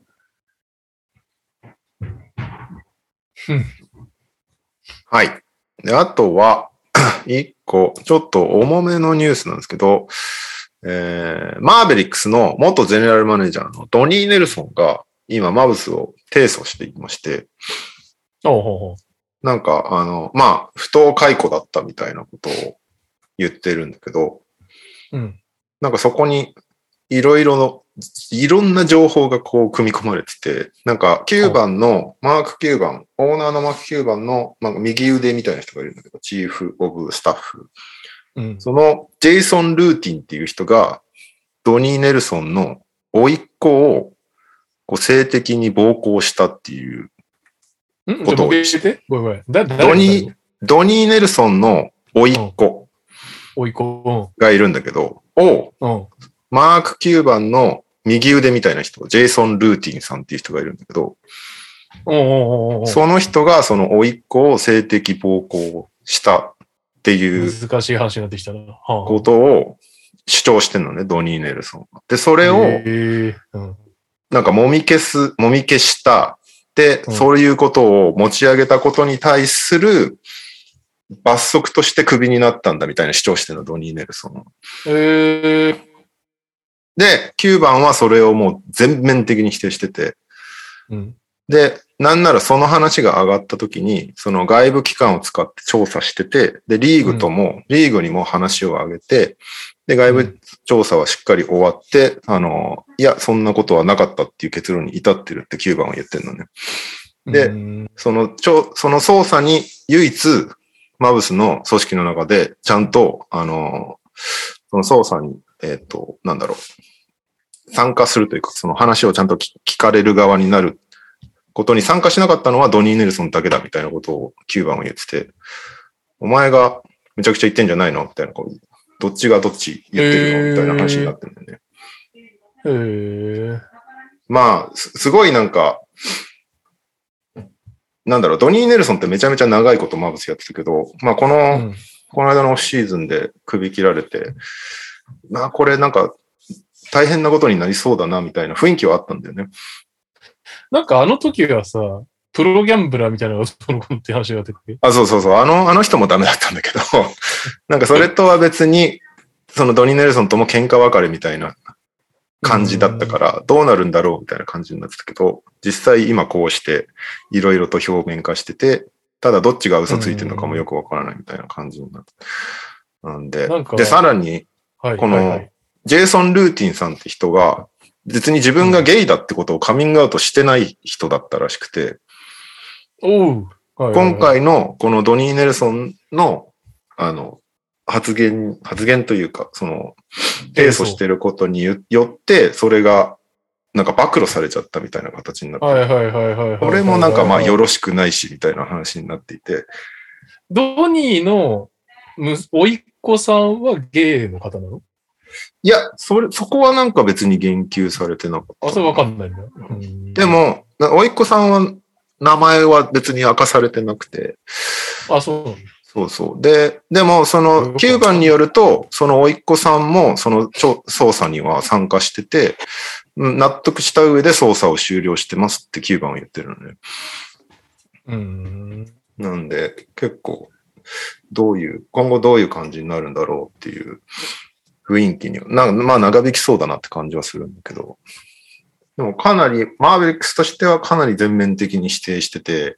[SPEAKER 3] はい。で、あとは、一個、ちょっと重めのニュースなんですけど、えー、マーベリックスの元ゼネラルマネージャーのドニー・ネルソンが今マブスを提訴していまして、
[SPEAKER 2] おうほうほ
[SPEAKER 3] うなんか、あの、まあ、不当解雇だったみたいなことを言ってるんだけど、
[SPEAKER 2] うん。
[SPEAKER 3] なんかそこにいろいろの、いろんな情報がこう組み込まれてて、なんか9番の、マーク9番、オーナーのマーク9番の、まあ、右腕みたいな人がいるんだけど、チーフ・オブ・スタッフ。
[SPEAKER 2] うん、
[SPEAKER 3] そのジェイソン・ルーティンっていう人が、ドニー・ネルソンの甥っ子をこう性的に暴行したっていう
[SPEAKER 2] ことを。ドニ
[SPEAKER 3] ー、ドニー・ネルソンの甥っ子。
[SPEAKER 2] 甥っ子。
[SPEAKER 3] がいるんだけど、を、マーク9番の右腕みたいな人、ジェイソン・ルーティンさんっていう人がいるんだけど、その人がその甥っ子を性的暴行したっていう
[SPEAKER 2] 難しい話になってきたな。
[SPEAKER 3] ことを主張してんのね、ドニー・ネルソン。で、それを、なんかもみ消す、もみ消した。で、そういうことを持ち上げたことに対する罰則としてクビになったんだみたいな主張してるの、ドニー・ネルソン。
[SPEAKER 2] へー。
[SPEAKER 3] で、9番はそれをもう全面的に否定してて、
[SPEAKER 2] うん、
[SPEAKER 3] で、なんならその話が上がった時に、その外部機関を使って調査してて、で、リーグとも、うん、リーグにも話を上げて、で、外部調査はしっかり終わって、あの、いや、そんなことはなかったっていう結論に至ってるって9番は言ってるのね。で、うん、その、ちょ、その捜査に唯一、マブスの組織の中で、ちゃんと、あの、その捜査にえっ、ー、と、なんだろう。参加するというか、その話をちゃんと聞かれる側になることに参加しなかったのはドニー・ネルソンだけだみたいなことを9番は言ってて、お前がめちゃくちゃ言ってんじゃないのみたいな、こう、どっちがどっち言ってるのみたいな話になってるんだよね。
[SPEAKER 2] へー。
[SPEAKER 3] まあ、すごいなんか、なんだろう、ドニー・ネルソンってめちゃめちゃ長いことマブスやってたけど、まあこの、うん、この間のシーズンで首切られて、まあこれなんか大変なことになりそうだなみたいな雰囲気はあったんだよね。
[SPEAKER 2] なんかあの時はさ、プロギャンブラーみたいなのがその子って話が出てて。
[SPEAKER 3] あ、そうそうそう。あの、あの人もダメだったんだけど、なんかそれとは別に、そのドニー・ネルソンとも喧嘩別れみたいな感じだったから、どうなるんだろうみたいな感じになってたけど、実際今こうして、いろいろと表面化してて、ただどっちが嘘ついてるのかもよくわからないみたいな感じになって。なんでで、さらに、
[SPEAKER 2] はい。
[SPEAKER 3] このジェイソン・ルーティンさんって人が、別に自分がゲイだってことをカミングアウトしてない人だったらしくて、今、回のこのドニー・ネルソンの、あの、発言、発言というか、その、提訴してることによって、それが、なんか暴露されちゃったみたいな形になって、
[SPEAKER 2] はいはいはいはいはい。
[SPEAKER 3] これもなんかまあよ
[SPEAKER 2] ろ
[SPEAKER 3] ろしくないし、みたいな話になっていて、
[SPEAKER 2] ドニーのむ、おいっ子さんはゲイの方なの？
[SPEAKER 3] いや、それ、そこはなんか別に言及されてなかった。
[SPEAKER 2] あ、それわかんないんだ。うん
[SPEAKER 3] で、も、なおいっ子さんは、名前は別に明かされてなくて、
[SPEAKER 2] あ、そう。
[SPEAKER 3] そうそう。で、でも、その、9番によると、そのおいっ子さんも、その調捜査には参加してて、うん納得した上で捜査を終了してますって9番は言ってるのね。
[SPEAKER 2] うん。
[SPEAKER 3] なんで、結構、どういう、今後どういう感じになるんだろうっていう雰囲気に、なまあ長引きそうだなって感じはするんだけど、でもかなり、マーベリックスとしてはかなり全面的に否定してて、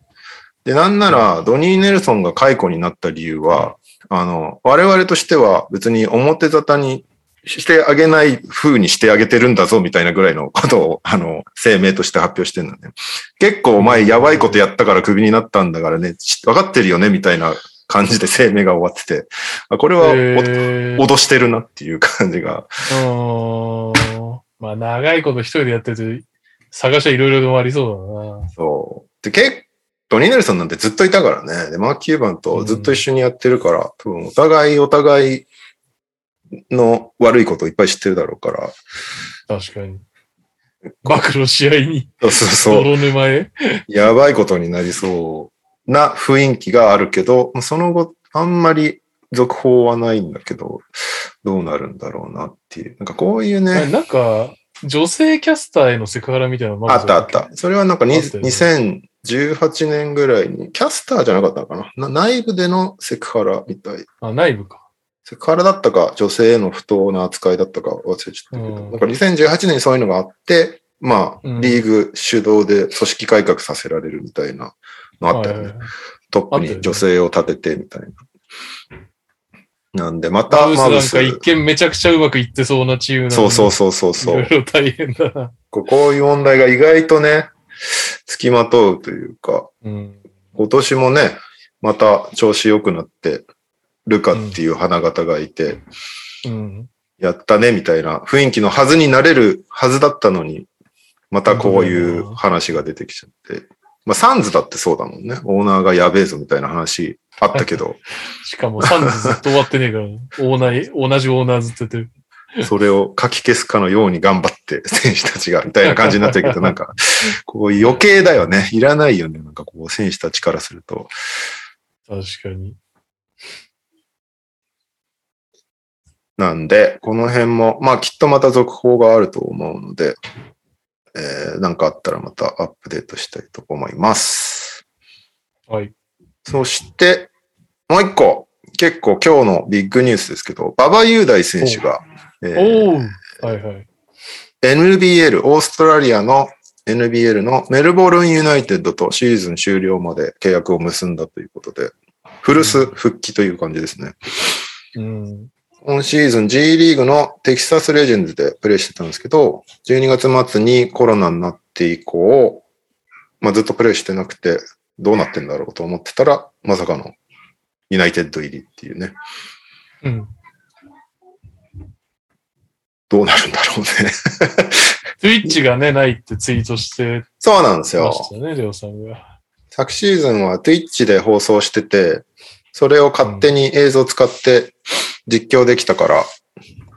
[SPEAKER 3] で、なんなら、ドニー・ネルソンが解雇になった理由は、あの、我々としては別に表沙汰にしてあげない風にしてあげてるんだぞみたいなぐらいのことを、あの、声明として発表してるんだね。結構お前やばいことやったからクビになったんだからね、分かってるよねみたいな感じで声明が終わってて、あこれは脅してるなっていう感じが。
[SPEAKER 2] うーん。まあ、長いこと一人でやってると、探しはいろいろでもありそうだな。
[SPEAKER 3] そう。で、結構、ニーネルソンなんてずっといたからね。で、マーキューバンとずっと一緒にやってるから、多分お互いお互いの悪いことをいっぱい知ってるだろうから。
[SPEAKER 2] 確かに。暴露試合に、
[SPEAKER 3] そうそうそう。
[SPEAKER 2] 泥沼へ。
[SPEAKER 3] やばいことになりそうな雰囲気があるけど、その後、あんまり続報はないんだけど、どうなるんだろうなっていう。なんかこういうね、
[SPEAKER 2] なんか、女性キャスターへのセクハラみたいなの
[SPEAKER 3] あったあった。それはなんか
[SPEAKER 2] ね
[SPEAKER 3] 2018年ぐらいに、キャスターじゃなかったのかな？な内部でのセクハラみたい。
[SPEAKER 2] あ、内部か。
[SPEAKER 3] セクハラだったか、女性への不当な扱いだったか忘れちゃったけど、
[SPEAKER 2] うん
[SPEAKER 3] なんか2018年にそういうのがあって、まあ、
[SPEAKER 2] うん
[SPEAKER 3] リーグ主導で組織改革させられるみたいなのあったよね。
[SPEAKER 2] はいはいはい
[SPEAKER 3] トップに女性を立ててみたいな。なんで、また
[SPEAKER 2] マウスなんか一見めちゃくちゃうまくいってそうなチームな
[SPEAKER 3] そうそうそうそうそ。
[SPEAKER 2] いうろいろ大変だな。
[SPEAKER 3] ここういう問題が意外とね、付きまとうというか、
[SPEAKER 2] うん。
[SPEAKER 3] 今年もね、また調子良くなって、ルカっていう花形がいて、
[SPEAKER 2] うん。
[SPEAKER 3] やったねみたいな雰囲気のはずになれるはずだったのに、またこういう話が出てきちゃって。まあ、サンズだってそうだもんね。オーナーがやべえぞみたいな話あったけど、
[SPEAKER 2] しかもサンズずっと終わってねえから、オーナー、同じオーナーずっとやってる。
[SPEAKER 3] それをかき消すかのように頑張って選手たちがみたいな感じになってるけど、なんか、こう余計だよね。いらないよね。なんかこう選手たちからすると。
[SPEAKER 2] 確かに。
[SPEAKER 3] なんで、この辺も、まあきっとまた続報があると思うので、えー、なんかあったらまたアップデートしたいと思います。
[SPEAKER 2] はい。
[SPEAKER 3] そして、もう一個、結構今日のビッグニュースですけど、馬場雄大選手が、えー
[SPEAKER 2] はいはい。
[SPEAKER 3] NBL、オーストラリアの NBL のメルボルンユナイテッドとシーズン終了まで契約を結んだということで、フルス復帰という感じですね。
[SPEAKER 2] うん。
[SPEAKER 3] 今シーズン G リーグのテキサスレジェンズでプレーしてたんですけど、12月末にコロナになって以降、まあ、ずっとプレーしてなくて、どうなってんだろうと思ってたら、まさかのユナイテッド入りっていうね。
[SPEAKER 2] うん。
[SPEAKER 3] どうなるんだろうね。
[SPEAKER 2] Twitch がね、ないってツイートして
[SPEAKER 3] そうなんです
[SPEAKER 2] ま
[SPEAKER 3] よ。
[SPEAKER 2] したね、レオさんが。
[SPEAKER 3] 昨シーズンは Twitch で放送してて、それを勝手に映像使って実況できたから、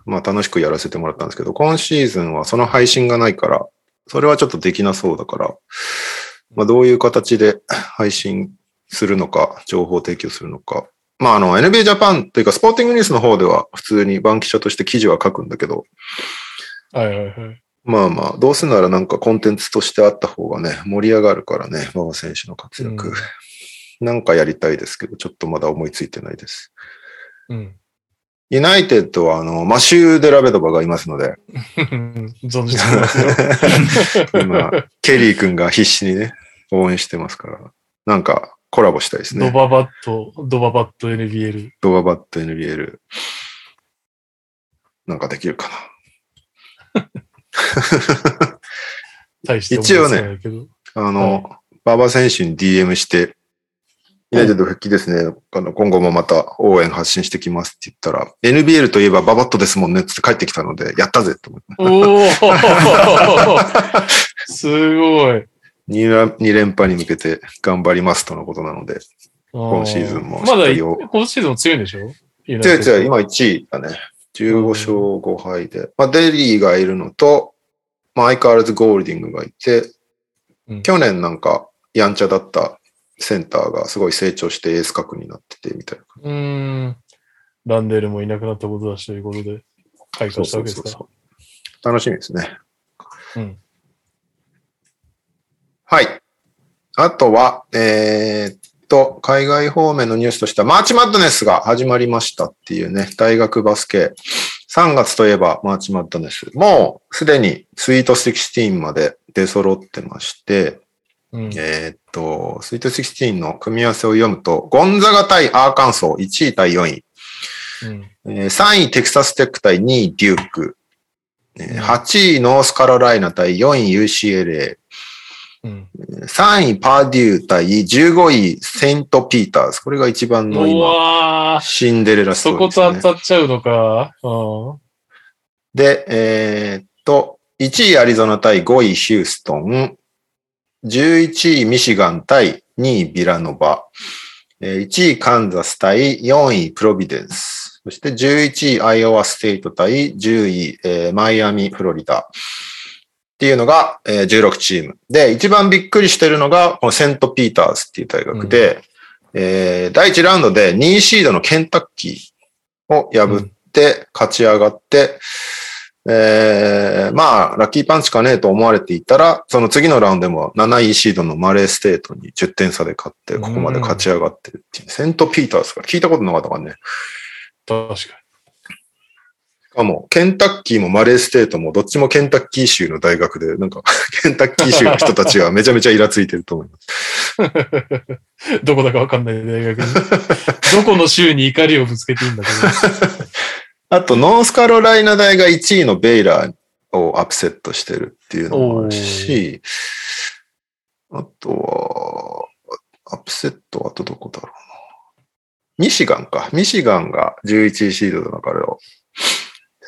[SPEAKER 3] まあ楽しくやらせてもらったんですけど、今シーズンはその配信がないから、それはちょっとできなそうだから、まあどういう形で配信するのか、情報提供するのか。まああの NBA ジャパンというかスポーティングニュースの方では普通に番記者として記事は書くんだけど、
[SPEAKER 2] はいはいはい。
[SPEAKER 3] まあまあ、どうせならなんかコンテンツとしてあった方がね、盛り上がるからね、馬場選手の活躍。
[SPEAKER 2] うん
[SPEAKER 3] なんかやりたいですけど、ちょっとまだ思いついてないです。
[SPEAKER 2] うん。
[SPEAKER 3] ユナイテッドは、あの、マシュー・デラベドバがいますので。
[SPEAKER 2] 存じてます
[SPEAKER 3] よ。今、ケリー君が必死にね、応援してますから。なんか、コラボしたいですね。
[SPEAKER 2] ドババット、ドババット NBL。
[SPEAKER 3] ドババット NBL。なんかできるかな。一応ね、あの、はい、馬場選手に DM して、ユナイテッド復帰ですね。あの今後もまた応援発信してきますって言ったら、NBL といえばババットですもんねって帰ってきたので、やったぜと思って。お
[SPEAKER 2] すごい。
[SPEAKER 3] 2, 連覇に向けて頑張りますとのことなので、今シーズンも
[SPEAKER 2] まだ今シーズンも強いんでしょ？
[SPEAKER 3] 強い強い。今1位だね。15勝5敗で。まあ、デリーがいるのと、まあ、相変わらずゴールディングがいて、うん、去年なんかやんちゃだったセンターがすごい成長してエース格になっててみたいな。
[SPEAKER 2] うん。ランデールもいなくなったことだしということで、開花したわけですか？そうそう
[SPEAKER 3] そう楽しみですね。
[SPEAKER 2] うん。
[SPEAKER 3] はい。あとは、えー、っと、海外方面のニュースとしては、マーチマッドネスが始まりましたっていうね、大学バスケ。3月といえばマーチマッドネス。もうすでにスイート16まで出揃ってまして、うん、えっと、スイート16の組み合わせを読むと、ゴンザガ対アーカンソー1位対4位。うん、3位テキサステック対2位デューク。8位ノースカロライナ対4位 UCLA。うん、3位パーデュー対15位セントピーターズ。これが一番の今、シンデレラストー
[SPEAKER 2] リー、ね、そこと当たっちゃうのか。
[SPEAKER 3] で、えー、っと、1位アリゾナ対5位ヒューストン。11位ミシガン対2位ビラノバ。1位カンザス対4位プロビデンス。そして11位アイオワステイト対10位、えー、マイアミ、フロリダ。っていうのが、えー、16チーム。で、一番びっくりしてるのが、このセントピーターズっていう大学で、うん、えー、第1ラウンドで2位シードのケンタッキーを破って勝ち上がって、うん、えー、まあ、ラッキーパンチかねえと思われていたら、その次のラウンドでも7位シードのマレーステートに10点差で勝って、ここまで勝ち上がってるっていう、うん、セントピーターズか聞いたことなかったからね。
[SPEAKER 2] 確かに。
[SPEAKER 3] かも、ケンタッキーもマレーステートもどっちもケンタッキー州の大学で、なんか、ケンタッキー州の人たちがめちゃめちゃイラついてると思います。
[SPEAKER 2] どこだかわかんない大学に。どこの州に怒りをぶつけていいんだけど。
[SPEAKER 3] あと、ノースカロライナ大が1位のベイラーをアップセットしてるっていうのもあるし、あとは、アップセットあとどこだろうな。ミシガンか。ミシガンが11位シードだから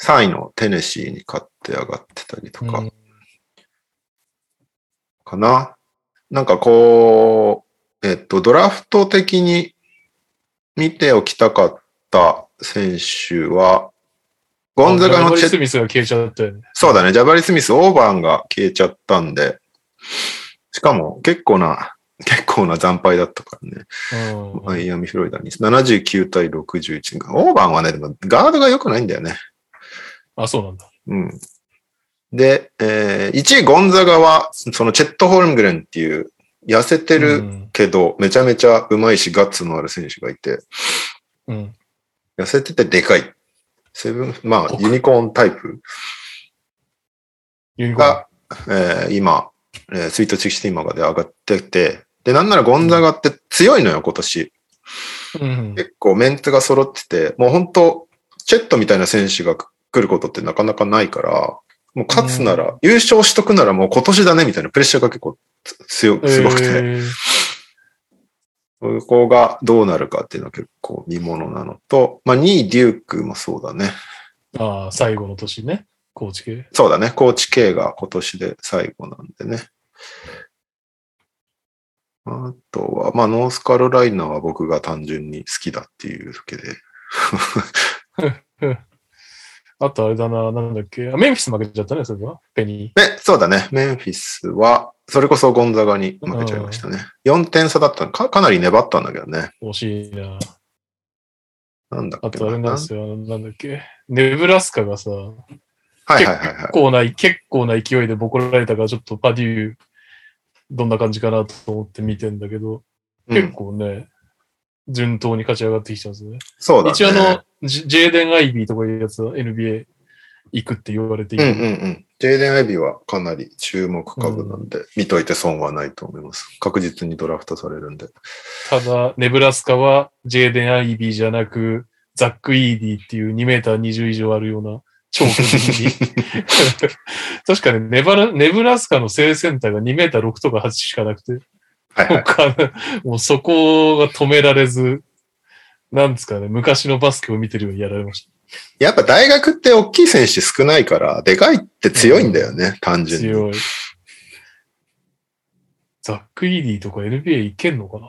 [SPEAKER 3] 3位のテネシーに勝って上がってたりとか、かな。なんかこう、えっと、ドラフト的に見ておきたかった選手は、
[SPEAKER 2] ゴンザガのチェジャバリスミスが消えちゃったよね。
[SPEAKER 3] そうだね。ジャバリスミス、オーバーンが消えちゃったんで、しかも結構な、結構な惨敗だったからね。マイアミ、フロリダに79対61。オーバーンはね、でもガードが良くないんだよね。
[SPEAKER 2] あ、そうなんだ。
[SPEAKER 3] うん。で、えー、1位ゴンザガは、そのチェット・ホルムグレンっていう、痩せてるけど、めちゃめちゃうまいし、ガッツのある選手がいて、
[SPEAKER 2] うん、
[SPEAKER 3] 痩せててでかい。セブン、まあ、ユニコーンタイプ。が、えー、今、えー、スイート16まで上がってて、で、なんならゴンザガって強いのよ、今年。
[SPEAKER 2] うん、
[SPEAKER 3] 結構メンツが揃ってて、もう本当チェットみたいな選手が来ることってなかなかないから、もう勝つなら、優勝しとくならもう今年だねみたいなプレッシャーが結構強、すごくて、えー、そこがどうなるかっていうのは結構見ものなのと、まあ2位デュークもそうだね。
[SPEAKER 2] ああ、最後の年ね。高知系。
[SPEAKER 3] そうだね。高知系が今年で最後なんでね。あとは、まあ、ノースカロライナは僕が単純に好きだっていうだけで
[SPEAKER 2] あとあれだな、なんだっけ？メンフィス負けちゃったね、それは。ペニ
[SPEAKER 3] ー。ね、そうだね。メンフィスは、それこそゴンザガに負けちゃいましたね。4点差だったか、かなり粘ったんだけどね。
[SPEAKER 2] 惜しいな。
[SPEAKER 3] なんだっけ。
[SPEAKER 2] あとあれなんですよ。なんだっけ？ネブラスカがさ、は
[SPEAKER 3] いはいはい、はい、
[SPEAKER 2] 結構な、結構な勢いでボコられたから、ちょっとパデュー、どんな感じかなと思って見てんだけど、結構ね、順当に勝ち上がってきてますね。
[SPEAKER 3] そうだね。
[SPEAKER 2] 一応あの、ジジェーデン・アイビーとかいうやつは NBA 行くって言われている。
[SPEAKER 3] うんうんうん。ジェイデン・アイビーはかなり注目株なんで、見といて損はないと思います。確実にドラフトされるんで。
[SPEAKER 2] ただ、ネブラスカはジェーデン・アイビーじゃなく、ザック・イーディっていう2メーター20以上あるような超巨人に。確かにネバラ、ネブラスカの正センターが2メーター6とか8しかなくて、
[SPEAKER 3] はいはい。
[SPEAKER 2] 他もうそこが止められず、なんですかね、昔のバスケを見てるようにやられまし
[SPEAKER 3] やっぱ大学って大きい選手少ないから、でかいって強いんだよね、単
[SPEAKER 2] た。
[SPEAKER 3] 純に。
[SPEAKER 2] 強い。ザック・イーディとか NBA いけんのかな？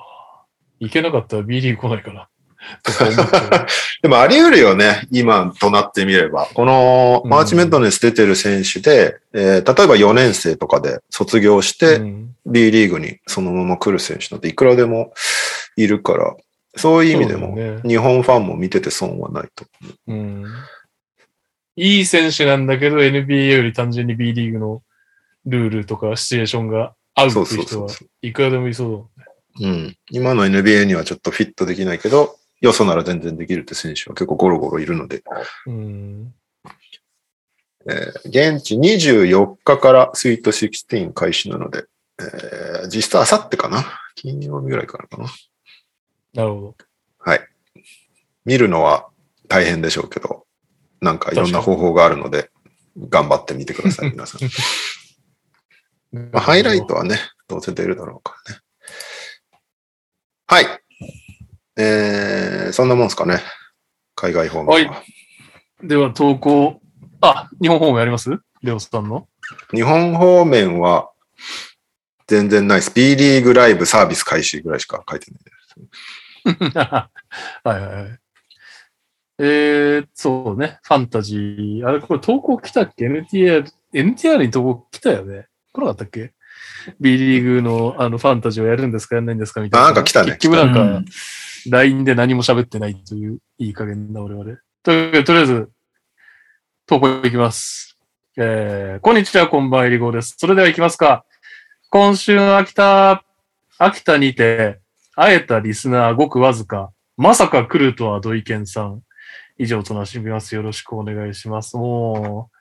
[SPEAKER 2] いけなかったら B リーグ来ないかな？
[SPEAKER 3] でもあり得るよね、今となってみれば。このマーチメントネス出てる選手で、えー例えば4年生とかで卒業して、
[SPEAKER 2] うん
[SPEAKER 3] B リーグにそのまま来る選手なんていくらでもいるから、そういう意味でも日本ファンも見てて損はないと。
[SPEAKER 2] うんいい選手なんだけど NBA より単純に B リーグのルールとかシチュエーションが合うっていう人はいくらでもいそう
[SPEAKER 3] うん。今の NBA にはちょっとフィットできないけど、よそなら全然できるって選手は結構ゴロゴロいるので、
[SPEAKER 2] だね。うん。
[SPEAKER 3] えー現地24日からスイート16開始なので、えー実質あさってかな？金曜日ぐらいからかな？
[SPEAKER 2] なるほど。
[SPEAKER 3] はい。見るのは大変でしょうけど、なんかいろんな方法があるので、頑張ってみてください、皆さん。まあ、ハイライトはね、どうせ出るだろうからね。はい。えー、そんなもんですかね。海外方面は。
[SPEAKER 2] はでは投稿、あ、日本方面あります？レオスさんの？
[SPEAKER 3] 日本方面は、全然ないです。B リーグライブサービス開始ぐらいしか書いてないです。
[SPEAKER 2] はいはいはい。えー、そうね。ファンタジー。あれ、これ投稿来たっけ ?NTR、NTR に投稿来たよね。来なかったっけ ?B リーグのあのファンタジーをやるんですかやんないんですかみたいな。
[SPEAKER 3] あなんか来たね
[SPEAKER 2] 結局なんか、
[SPEAKER 1] うん
[SPEAKER 2] LINE で何も喋ってないという、いい加減な我々。ととりあえず、投稿いきます。えー、こんにちは、こんばんは、えりごです。それでは行きますか。今週の秋田、秋田にて、会えたリスナーごくわずか、まさか来るとは土井健さん。以上となしみます。よろしくお願いします。もう、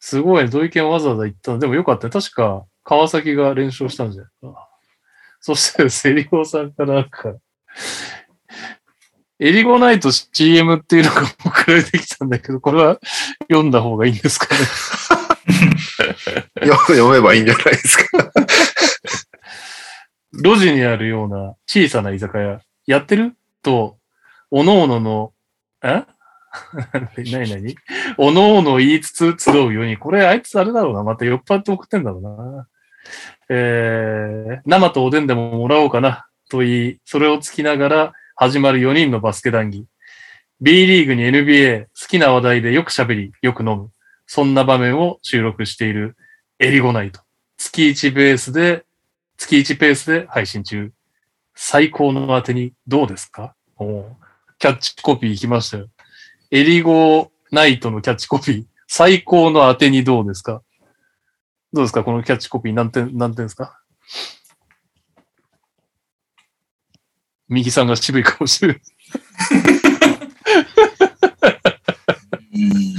[SPEAKER 2] すごいね、土井健わざわざ行ったの。でもよかったね。確か、川崎が連勝したんじゃないかな。そして、セリゴさんからなんか、エリゴナイト CM っていうのが送られてきたんだけど、これは読んだ方がいいんですかね。
[SPEAKER 3] よ読めばいいんじゃないですか。
[SPEAKER 2] 路地にあるような小さな居酒屋、やってる？と、おのおのの、え？なになにおのおの言いつつ集うように、これあいつあれだろうな。また酔っ払って送ってんだろうな。えー、生とおでんでももらおうかな。と言い、それをつきながら始まる4人のバスケ談義。B リーグに NBA、好きな話題でよく喋り、よく飲む。そんな場面を収録しているエリゴナイト。月1ベースで月1ペースで配信中。最高の当てにどうですか？おキャッチコピー来ましたよ。エリゴナイトのキャッチコピー。最高の当てにどうですか？どうですか？このキャッチコピー何点、何点ですか？右さんが渋い顔してる。
[SPEAKER 1] うん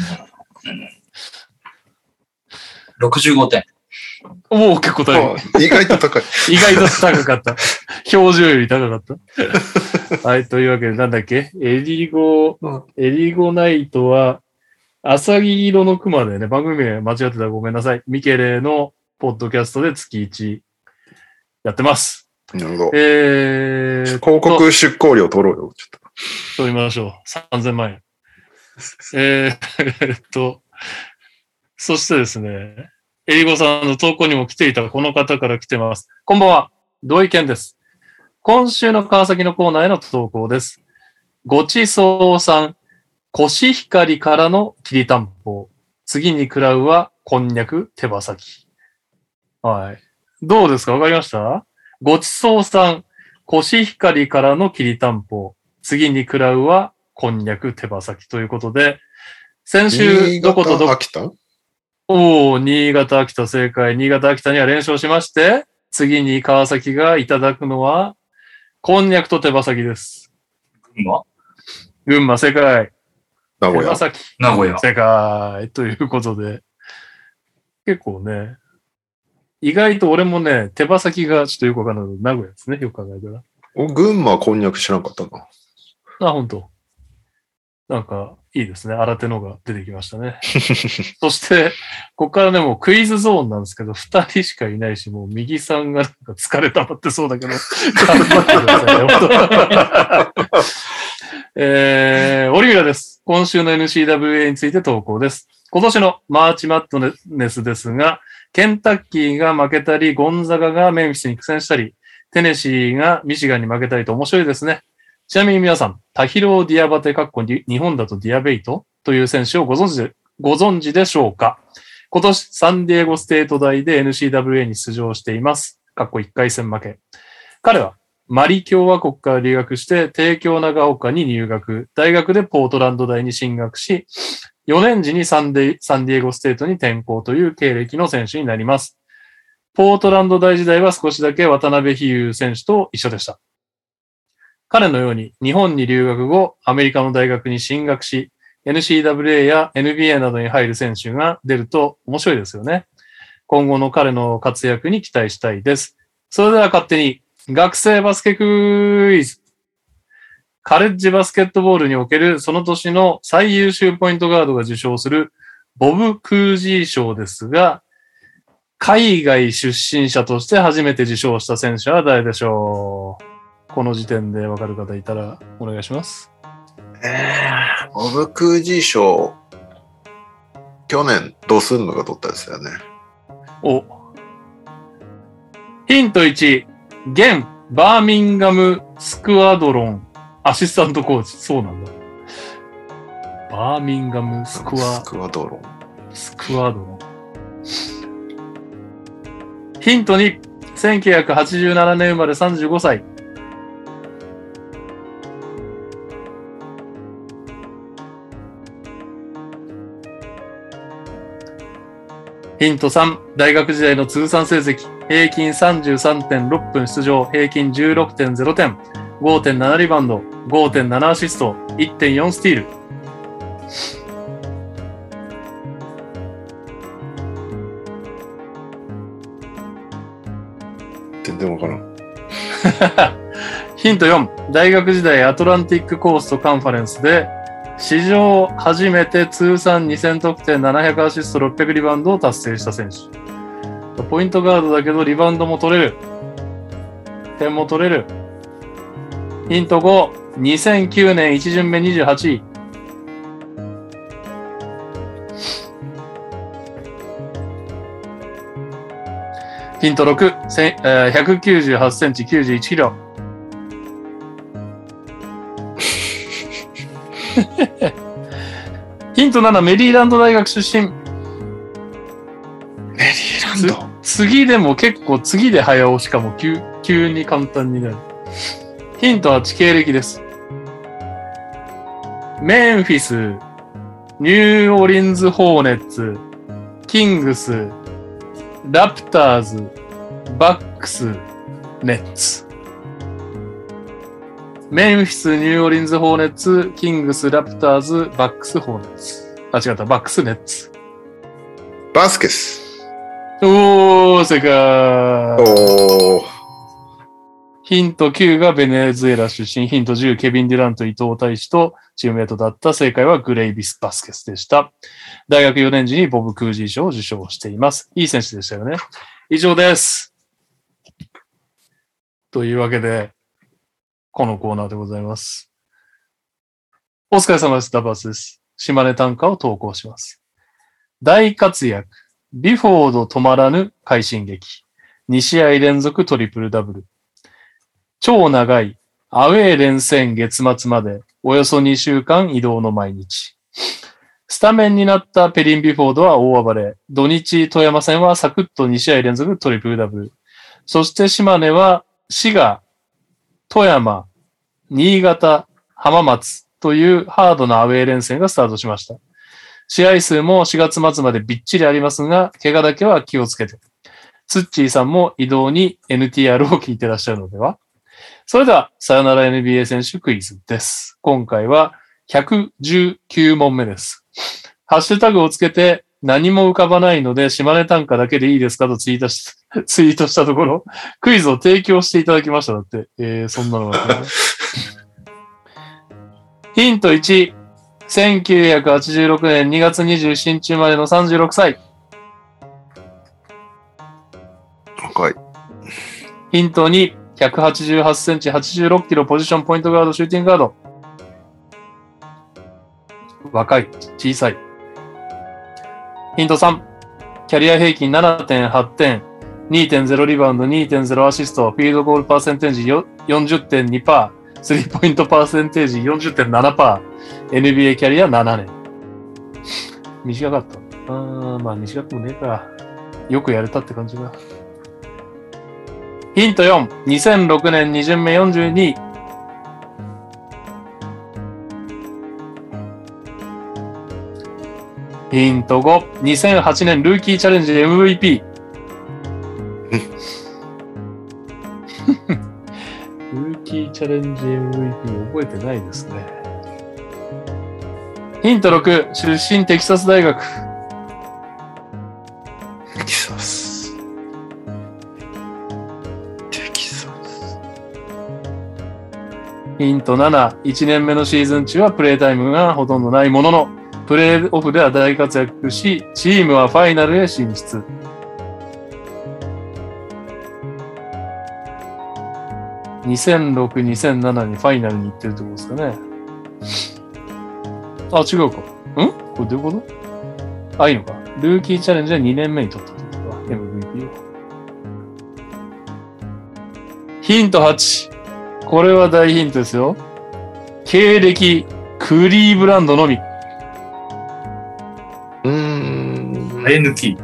[SPEAKER 1] 65点。
[SPEAKER 2] もう結構高い。
[SPEAKER 3] あ意外と高い。
[SPEAKER 2] 意外と高かった。表情より高かった。はい、というわけで、なんだっけ？エリゴ、エリゴナイトは、アサギ色の熊でね、番組名間違ってたらごめんなさい。ミケレのポッドキャストで月1やってます。
[SPEAKER 3] なるほど。
[SPEAKER 2] えー、
[SPEAKER 3] 広告出稿料取ろうよ。ちょっと。
[SPEAKER 2] 取りましょう。3000万円。えー、えっと、そしてですね、エリゴさんの投稿にも来ていたこの方から来てます。こんばんは。同意見です。今週の川崎のコーナーへの投稿です。ごちそうさん、コシヒカリからのきりたんぽ。次に食らうは、こんにゃく手羽先。はい。どうですか？わかりました？ごちそうさん、コシヒカリからのきりたんぽ。次に食らうは、こんにゃく手羽先ということで、先週、どことどこ、
[SPEAKER 3] 秋田？
[SPEAKER 2] おー、新潟、秋田正解。新潟、秋田には連勝しまして、次に川崎がいただくのは、こんにゃくと手羽先です。
[SPEAKER 1] 今
[SPEAKER 2] 群馬、正解。
[SPEAKER 3] 名古屋。
[SPEAKER 1] 名古屋。
[SPEAKER 2] 正解。ということで、結構ね、意外と俺もね、手羽先がちょっとよくわかんない名古屋ですね、よく考えたら。
[SPEAKER 3] お、群馬こんにゃく知らんかったな。
[SPEAKER 2] あ、本当なんか、いいですね。新手のが出てきましたね。そして、ここからね、もうクイズゾーンなんですけど、二人しかいないし、もう右さんがなんか疲れ溜まってそうだけど、頑張ってくださいね。えー、オリビラです。今週の NCWA について投稿です。今年のマーチマットネスですが、ケンタッキーが負けたり、ゴンザガがメンフィスに苦戦したり、テネシーがミシガンに負けたりと面白いですね。ちなみに皆さん、タヒロー・ディアバテ、カッコ日本だとディアベイトという選手をご存知で、ご存知でしょうか？今年サンディエゴステート大で NCAA に出場しています。カッコ1回戦負け。彼はマリ共和国から留学して、帝京長岡に入学。大学でポートランド大に進学し、4年時にサンデサンディエゴステートに転校という経歴の選手になります。ポートランド大時代は少しだけ渡辺比喩選手と一緒でした。彼のように日本に留学後、アメリカの大学に進学し、NCWA や NBA などに入る選手が出ると面白いですよね。今後の彼の活躍に期待したいです。それでは勝手に学生バスケクイズ。カレッジバスケットボールにおけるその年の最優秀ポイントガードが受賞するボブ・クージー賞ですが、海外出身者として初めて受賞した選手は誰でしょう？この時点でわかる方いたらお願いします。
[SPEAKER 3] えー、オブクージー賞、去年ドスンのが取ったですよね。
[SPEAKER 2] お。ヒント1、現バーミンガムスクワドロンアシスタントコーチ。そうなんだ。バーミンガムスクワ
[SPEAKER 3] スクワドロン。
[SPEAKER 2] スクワドロン。ヒント2、1987年生まれ35歳。ヒント3、大学時代の通算成績、平均33.6分出場、平均16.0点、5.7リバウンド、5.7アシスト、1.4スティール。
[SPEAKER 3] 全然わからん。
[SPEAKER 2] ヒント4、大学時代アトランティックコーストカンファレンスで史上初めて通算2000得点700アシスト600リバウンドを達成した選手。ポイントガードだけどリバウンドも取れる。点も取れる。ヒント5、2009年1巡目28位。ヒント6、198センチ91キロ。ヒント7、メリーランド大学出身。メ
[SPEAKER 3] リーランド？
[SPEAKER 2] 次でも結構次で早押しかも急急に簡単になる。ヒント8、経歴です。メンフィス、ニューオリンズ・ホーネッツ、キングス、ラプターズ、バックス、ネッツ。メンフィス、ニューオリンズ・ホーネッツ、キングス、ラプターズ、バックス、ホーネッツ。あ、違った、バックス、ネッツ。
[SPEAKER 3] バスケス。
[SPEAKER 2] おー、正解。
[SPEAKER 3] おー。
[SPEAKER 2] ヒント9がベネズエラ出身、ヒント10、ケビン・デュラント、伊藤大司とチームメイトだった正解はグレイビス・バスケスでした。大学4年時にボブ・クージー賞を受賞しています。いい選手でしたよね。以上です。というわけで、このコーナーでございます。お疲れ様です。ダバスです。島根短歌を投稿します。大活躍。ビフォード止まらぬ快進撃。2試合連続トリプルダブル。超長いアウェー連戦月末までおよそ2週間移動の毎日。スタメンになったペリン・ビフォードは大暴れ。土日富山戦はサクッと2試合連続トリプルダブル。そして島根は滋賀、富山、新潟、浜松というハードなアウェー連戦がスタートしました。試合数も4月末までびっちりありますが、怪我だけは気をつけて。ツッチーさんも移動に NTR を聞いてらっしゃるのではそれでは、さよなら NBA 選手クイズです。今回は、119問目です。ハッシュタグをつけて何も浮かばないので島根短歌だけでいいですかとツイートし、ツイートしたところ、クイズを提供していただきましただって。えー、そんなのが、ね。ヒント1、1986年2月27日までの36歳。
[SPEAKER 3] 若い。
[SPEAKER 2] ヒント2、188センチ、86キロ、ポジション、ポイントガード、シューティングガード。若い、小さい。ヒント3、キャリア平均7.8点、2.0リバウンド、2.0アシスト、フィールドゴールパーセンテージ40.2%、スリーポイントパーセンテージ40.7%、NBA キャリア7年。短かった。あー、まあ短くもねえか。よくやれたって感じだ。ヒント4、2006年2巡目42。ヒント5、2008年ルーキーチャレンジ MVP。チャレンジ MVP 覚えてないですね。ヒント6、出身テキサス大学。
[SPEAKER 3] テキサス。テキサス。
[SPEAKER 2] ヒント7、1年目のシーズン中はプレータイムがほとんどないものの、プレーオフでは大活躍し、チームはファイナルへ進出。2006、2007にファイナルに行ってるってことですかね。あ、違うか。ん？これどういうこと？あ、いいのか。ルーキーチャレンジで2年目に取ったってことか。MVP を。ヒント8。これは大ヒントですよ。経歴、クリーブランドのみ。
[SPEAKER 3] うーん。
[SPEAKER 1] 生え抜き。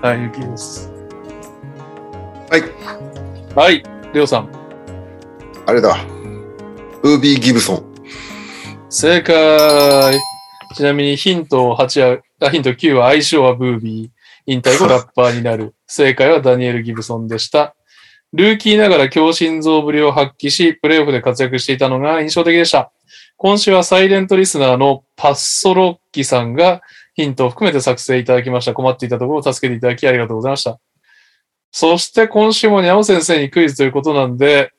[SPEAKER 2] 生え抜きです。
[SPEAKER 3] はい。
[SPEAKER 2] はい、りょうさん。
[SPEAKER 3] あれだ。ウービー・ギブソン。
[SPEAKER 2] 正解。ちなみにヒント8は、ヒント9は相性はブービー。引退後ラッパーになる。正解はダニエル・ギブソンでした。ルーキーながら強心臓ぶりを発揮し、プレイオフで活躍していたのが印象的でした。今週はサイレントリスナーのパッソロッキさんがヒントを含めて作成いただきました。困っていたところを助けていただきありがとうございました。そして今週もにゃお先生にクイズということなんで、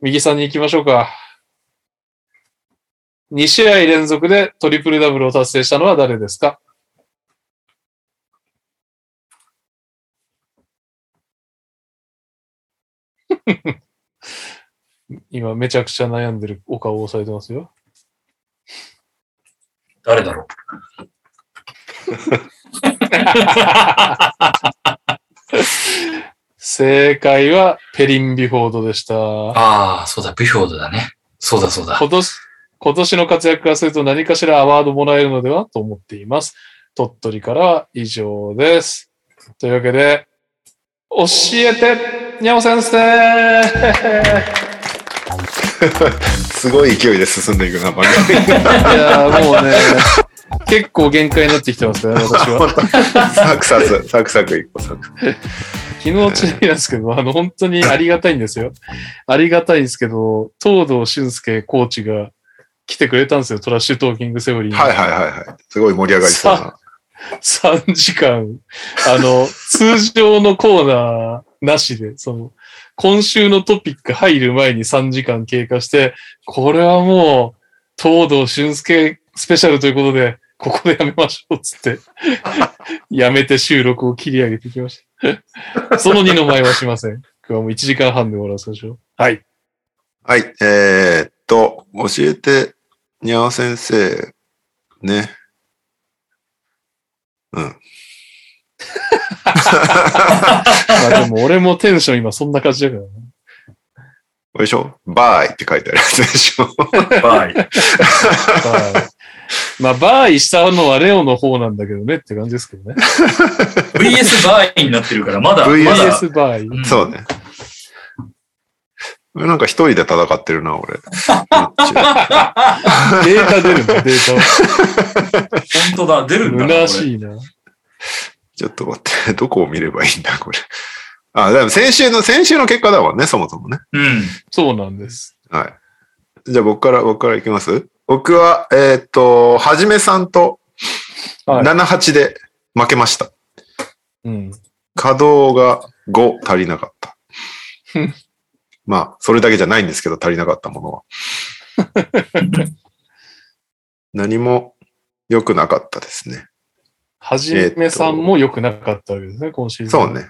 [SPEAKER 2] 右さんに行きましょうか。2試合連続でトリプルダブルを達成したのは誰ですか？今めちゃくちゃ悩んでるお顔を押さえてますよ。
[SPEAKER 1] 誰だろ
[SPEAKER 2] う？正解はペリン・ビフォードでした。
[SPEAKER 1] ああ、そうだ、ビフォードだね。そうだ、そうだ。
[SPEAKER 2] 今年、今年の活躍からすると何かしらアワードもらえるのではと思っています。鳥取からは以上です。というわけで、教えて、にゃお先生
[SPEAKER 3] すごい勢いで進んでいくな、番
[SPEAKER 2] 組。いやもうね、結構限界になってきてますね、私は。
[SPEAKER 3] サクサク、サクサクいこう、サク。
[SPEAKER 2] 昨日ちなみなんですけど、あの、本当にありがたいんですよ。ありがたいんですけど、東堂俊介コーチが来てくれたんですよ、トラッシュトーキングセオリーに。
[SPEAKER 3] はいはいはいはい。すごい盛り上がりそうな。
[SPEAKER 2] 3時間、あの、通常のコーナーなしで、その、今週のトピック入る前に3時間経過して、これはもう、東堂俊介スペシャルということで、ここでやめましょう、つって。やめて収録を切り上げてきました。その2の前はしません。今日はもう1時間半で終わらせましょう。はい。
[SPEAKER 3] はい。えー、っと、教えて、にゃー先生、ね。うん。
[SPEAKER 2] まあでも俺もテンション今そんな感じだからね。
[SPEAKER 3] これでしょ？ bye って書いてあるやつでしょ
[SPEAKER 1] bye。bye。
[SPEAKER 2] まあ、 bye したのはレオの方なんだけどねって感じですけどね。
[SPEAKER 1] VS バイになってるから、まだ、
[SPEAKER 2] VS bye、
[SPEAKER 3] うん。そうね。なんか一人で戦ってるな、俺。デー
[SPEAKER 2] タ出るんだ、デー
[SPEAKER 1] タ。本当だ、出るんだ。
[SPEAKER 2] 虚しいな。
[SPEAKER 3] ちょっと待って、どこを見ればいいんだ、これ。あ、でも先週の、先週の結果だもんね、そもそもね。
[SPEAKER 1] うん。
[SPEAKER 2] そうなんです。
[SPEAKER 3] はい。じゃあ僕から、僕からいきます？僕は、えっ、と、はじめさんと
[SPEAKER 2] はい
[SPEAKER 3] 7、8で負けました。
[SPEAKER 2] うん。
[SPEAKER 3] 稼働が5足りなかった
[SPEAKER 2] うん。
[SPEAKER 3] まあ、それだけじゃないんですけど、足りなかったものは。何も良くなかったですね。
[SPEAKER 2] はじめさんも良くなかったわけですね、今シーズン。
[SPEAKER 3] そうね。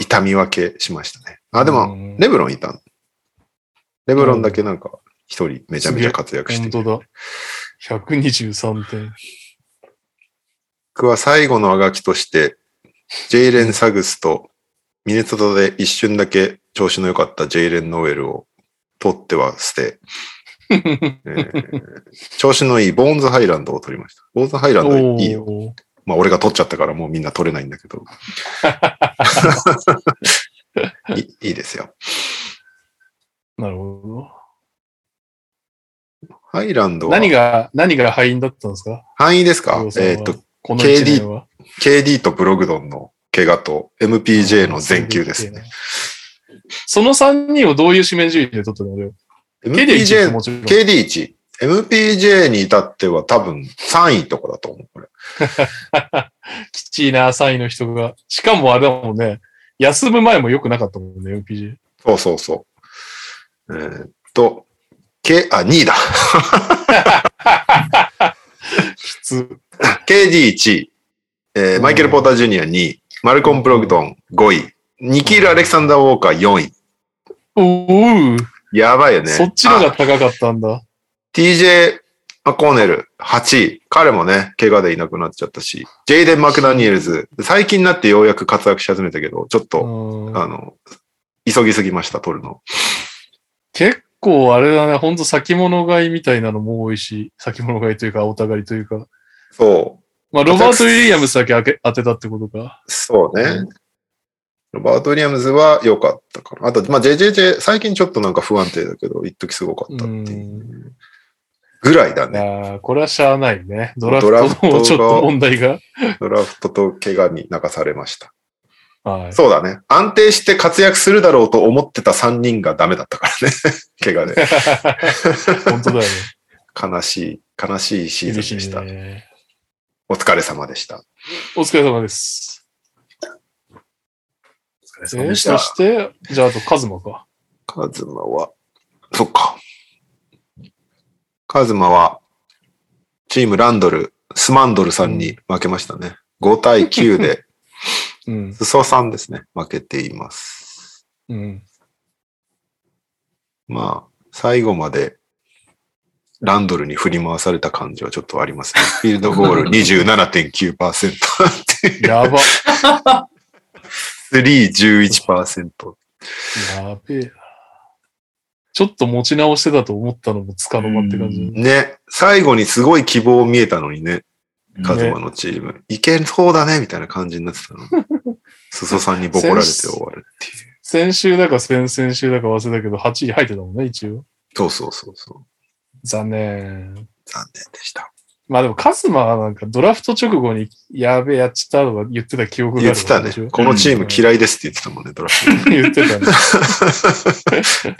[SPEAKER 3] 痛み分けしましたね。あ、で
[SPEAKER 2] う
[SPEAKER 3] も、
[SPEAKER 2] ん
[SPEAKER 3] レブロンいたの。レブロンだけなんか、一人めちゃめちゃ活躍して
[SPEAKER 2] 本当だ。123点。
[SPEAKER 3] 僕は最後のあがきとして、ジェイレン・サグスとミネソタで一瞬だけ調子の良かったジェイレン・ノエルを取っては捨て、えー調子のいいボーンズ・ハイランドを取りました。ボーンズ・ハイランドいいよ。まあ俺が取っちゃったからもうみんな取れないんだけど。いいいですよ。
[SPEAKER 2] なるほ
[SPEAKER 3] ハイランド
[SPEAKER 2] ど。
[SPEAKER 3] は？
[SPEAKER 2] 何が、何が敗因だったんですか？
[SPEAKER 3] 範囲ですか？えっ、と、
[SPEAKER 2] この1年は。
[SPEAKER 3] KD とブログドンの怪我と MPJ の全球ですね。。
[SPEAKER 2] その3人をどういう指名順位で取ったの？俺 ?KD1 っても
[SPEAKER 3] MPJ、
[SPEAKER 2] ちろん。
[SPEAKER 3] KD1。MPJ に至っては多分3位とかだと思う、これ。
[SPEAKER 2] きちいな、3位の人が。しかもあれだもんね、休む前も良くなかったもんね、MPG。
[SPEAKER 3] そうそうそう。えーっと、K、あ、2位だ。
[SPEAKER 2] きつ。
[SPEAKER 3] KD1 位、えー
[SPEAKER 2] うん
[SPEAKER 3] マイケル・ポーター・ジュニア2位、マルコン・ブログドン5位、ニキール・アレクサンダー・ウォーカー4位。
[SPEAKER 2] おう、
[SPEAKER 3] やばいよね。
[SPEAKER 2] そっちの
[SPEAKER 3] あ
[SPEAKER 2] が高かったんだ。
[SPEAKER 3] TJ・ マコーネル8位。彼もね、怪我でいなくなっちゃったし、ジェイデン・マクダニエルズ、最近になってようやく活躍し始めたけど、ちょっと、
[SPEAKER 2] うん
[SPEAKER 3] あの、急ぎすぎました、取るの。
[SPEAKER 2] 結構あれだね、ほんと先物買いみたいなのも多いし、先物買いというか、おたがりというか。
[SPEAKER 3] そう。
[SPEAKER 2] まあ、ロバート・ウィリアムスだけ当てたってことか。
[SPEAKER 3] そうね。ロバート・ウィリアムズは良かったかな。あと、まあ、JJJ、最近ちょっとなんか不安定だけど、一時すごかったっていう。ぐらいだ
[SPEAKER 2] い
[SPEAKER 3] ね。
[SPEAKER 2] やーこれはしゃあないね。ドラ
[SPEAKER 3] ドラフト
[SPEAKER 2] のちょっと問題が。
[SPEAKER 3] ドラフトと怪我に流されました。
[SPEAKER 2] はい。
[SPEAKER 3] そうだね。安定して活躍するだろうと思ってた3人がダメだったからね。怪我で。
[SPEAKER 2] 本当だよね。
[SPEAKER 3] 悲しい、悲しいシーズンでした。
[SPEAKER 2] ね。
[SPEAKER 3] お疲れ様でした。
[SPEAKER 2] お疲れ様です。
[SPEAKER 1] お疲れ様
[SPEAKER 2] えー
[SPEAKER 1] でした
[SPEAKER 2] そして、じゃああとカズマか。
[SPEAKER 3] カズマは、そっか。カズマは、チームランドル、スマンドルさんに負けましたね。5対9で、
[SPEAKER 2] うん。
[SPEAKER 3] スソさんですね。負けています。
[SPEAKER 2] うん。
[SPEAKER 3] まあ、最後まで、ランドルに振り回された感じはちょっとありますね。フィールドゴール27.9%。
[SPEAKER 2] やば。
[SPEAKER 3] 3、11%。
[SPEAKER 2] やべえな。ちょっと持ち直してたと思ったのもつかの間って感じ。
[SPEAKER 1] うん
[SPEAKER 3] ね、最後にすごい希望見えたのにね、カズマのチーム。いけそうだねみたいな感じになってたの。スソさんにボコられて終わるっていう。
[SPEAKER 2] 先週だか先々週だか忘れたけど、8位入ってたもんね、一応。
[SPEAKER 3] そうそうそうそう。
[SPEAKER 2] 残念。
[SPEAKER 3] 残念でした。
[SPEAKER 2] まあでも、カズマはなんかドラフト直後に、やべえ、やっちったとか言ってた記憶がある
[SPEAKER 3] 言ってたね
[SPEAKER 2] でしょ。
[SPEAKER 3] このチーム嫌いですって言ってたもんね、ドラフト。
[SPEAKER 2] 言ってたね。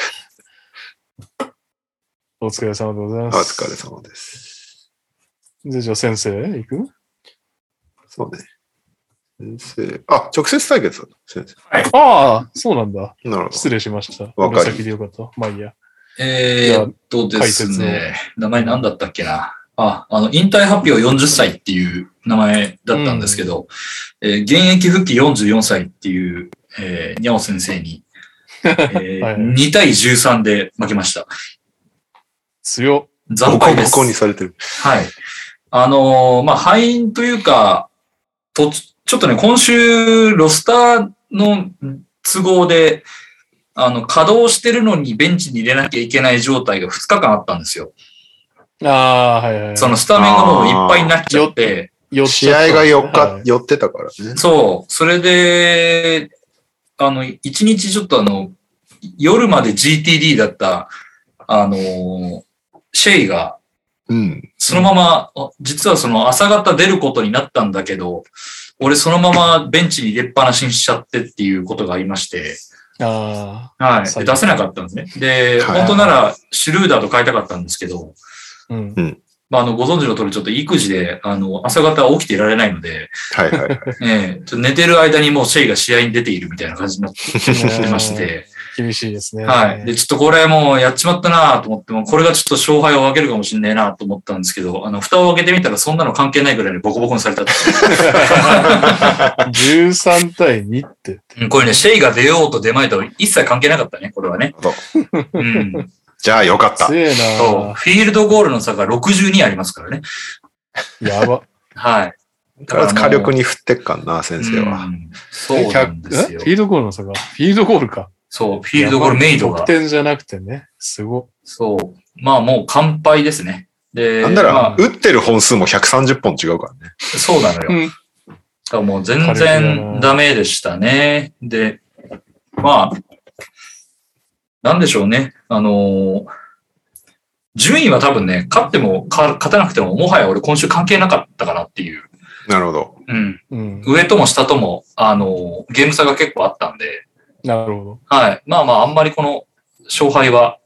[SPEAKER 2] お疲れ様でござい
[SPEAKER 3] お
[SPEAKER 2] ます。
[SPEAKER 3] 疲れ様です。
[SPEAKER 2] で、じゃあ先生、行く？
[SPEAKER 3] そうね。先生。あ、直接対決だった。先
[SPEAKER 2] ああ、そうなんだ。
[SPEAKER 3] 生。なるほど。
[SPEAKER 2] 失礼しました。
[SPEAKER 3] わか
[SPEAKER 2] 先でよかった。まあいいや。
[SPEAKER 1] えーっとです
[SPEAKER 2] 解
[SPEAKER 1] ね、名前何だったっけな？あ、あの、引退発表40歳っていう名前だったんですけど、えー現役復帰44歳っていう、えー、にゃお先生に、えー
[SPEAKER 2] はい
[SPEAKER 1] 2対13で負けました。
[SPEAKER 2] 強っ。
[SPEAKER 3] ボコボ
[SPEAKER 1] 惨敗です。
[SPEAKER 3] コにされてる。
[SPEAKER 1] はい。あのーまあ、敗因というか、と、ちょっとね、今週、ロスターの都合で、あの、稼働してるのにベンチに入れなきゃいけない状態が2日間あったんですよ。
[SPEAKER 2] ああ、はいはい。
[SPEAKER 1] そのスタメンがもういっぱいになっちゃって、
[SPEAKER 2] よっった
[SPEAKER 3] 合が4
[SPEAKER 2] はい、
[SPEAKER 3] 日寄ってたからね。
[SPEAKER 1] そう、それで、あの、一日ちょっとあの、夜まで GTD だった、あの、シェイが、
[SPEAKER 3] うん。
[SPEAKER 1] そのまま、あ実はその朝方出ることになったんだけど、俺そのままベンチに入れっぱなしにしちゃってっていうことがありまして、
[SPEAKER 2] あ
[SPEAKER 1] はい。出せなかったんですね。で、
[SPEAKER 3] はい
[SPEAKER 1] 本当ならシュルーダーと変えたかったんですけど、
[SPEAKER 2] あ。うん。
[SPEAKER 1] まあ、あの、ご存知の通り、ちょっと育児で、あの、朝方起きていられないので、
[SPEAKER 3] はいはいはい。
[SPEAKER 1] ええちょっと寝てる間にもうシェイが試合に出ているみたいな感じになって まして、
[SPEAKER 2] 厳しいですね。
[SPEAKER 1] はい。で、ちょっとこれもうやっちまったなと思っても、これがちょっと勝敗を分けるかもしれないなと思ったんですけど、あの、蓋を開けてみたらそんなの関係ないぐらいにボコボコにされたって
[SPEAKER 2] 13対2って。
[SPEAKER 1] うんこれね、シェイが出ようと出まいと一切関係なかったね、これはね。
[SPEAKER 3] そう
[SPEAKER 1] うん。
[SPEAKER 3] じゃあよかった。
[SPEAKER 2] 強え
[SPEAKER 1] そう。
[SPEAKER 2] な
[SPEAKER 1] フィールドゴールの差が62ありますからね。
[SPEAKER 2] やば。
[SPEAKER 1] はい。
[SPEAKER 3] とりあえず火力に振ってっかんな、先生は。
[SPEAKER 1] うんそうなんですよ
[SPEAKER 2] え？フィ。ールドゴールの差が？フィールドゴールか。
[SPEAKER 1] そう、フィールドゴールメイドが
[SPEAKER 2] 得。点じゃなくてね。すご。
[SPEAKER 1] そう。まあもう完敗ですね。で、
[SPEAKER 3] なんなら、
[SPEAKER 1] まあ、
[SPEAKER 3] 打ってる本数も130本違うからね。
[SPEAKER 1] そうなのよ。
[SPEAKER 2] うん。
[SPEAKER 1] だからもう全然ダメでしたね。で、まあ、なんでしょうね。あのー順位は多分ね、勝ってもか勝たなくても、もはや俺今週関係なかったかなっていう。
[SPEAKER 3] なるほど。
[SPEAKER 1] うん。
[SPEAKER 2] うん。
[SPEAKER 1] 上とも下とも、あのーゲーム差が結構あったんで、
[SPEAKER 2] なるほど。
[SPEAKER 1] はい。まあまあ、あんまりこの勝敗は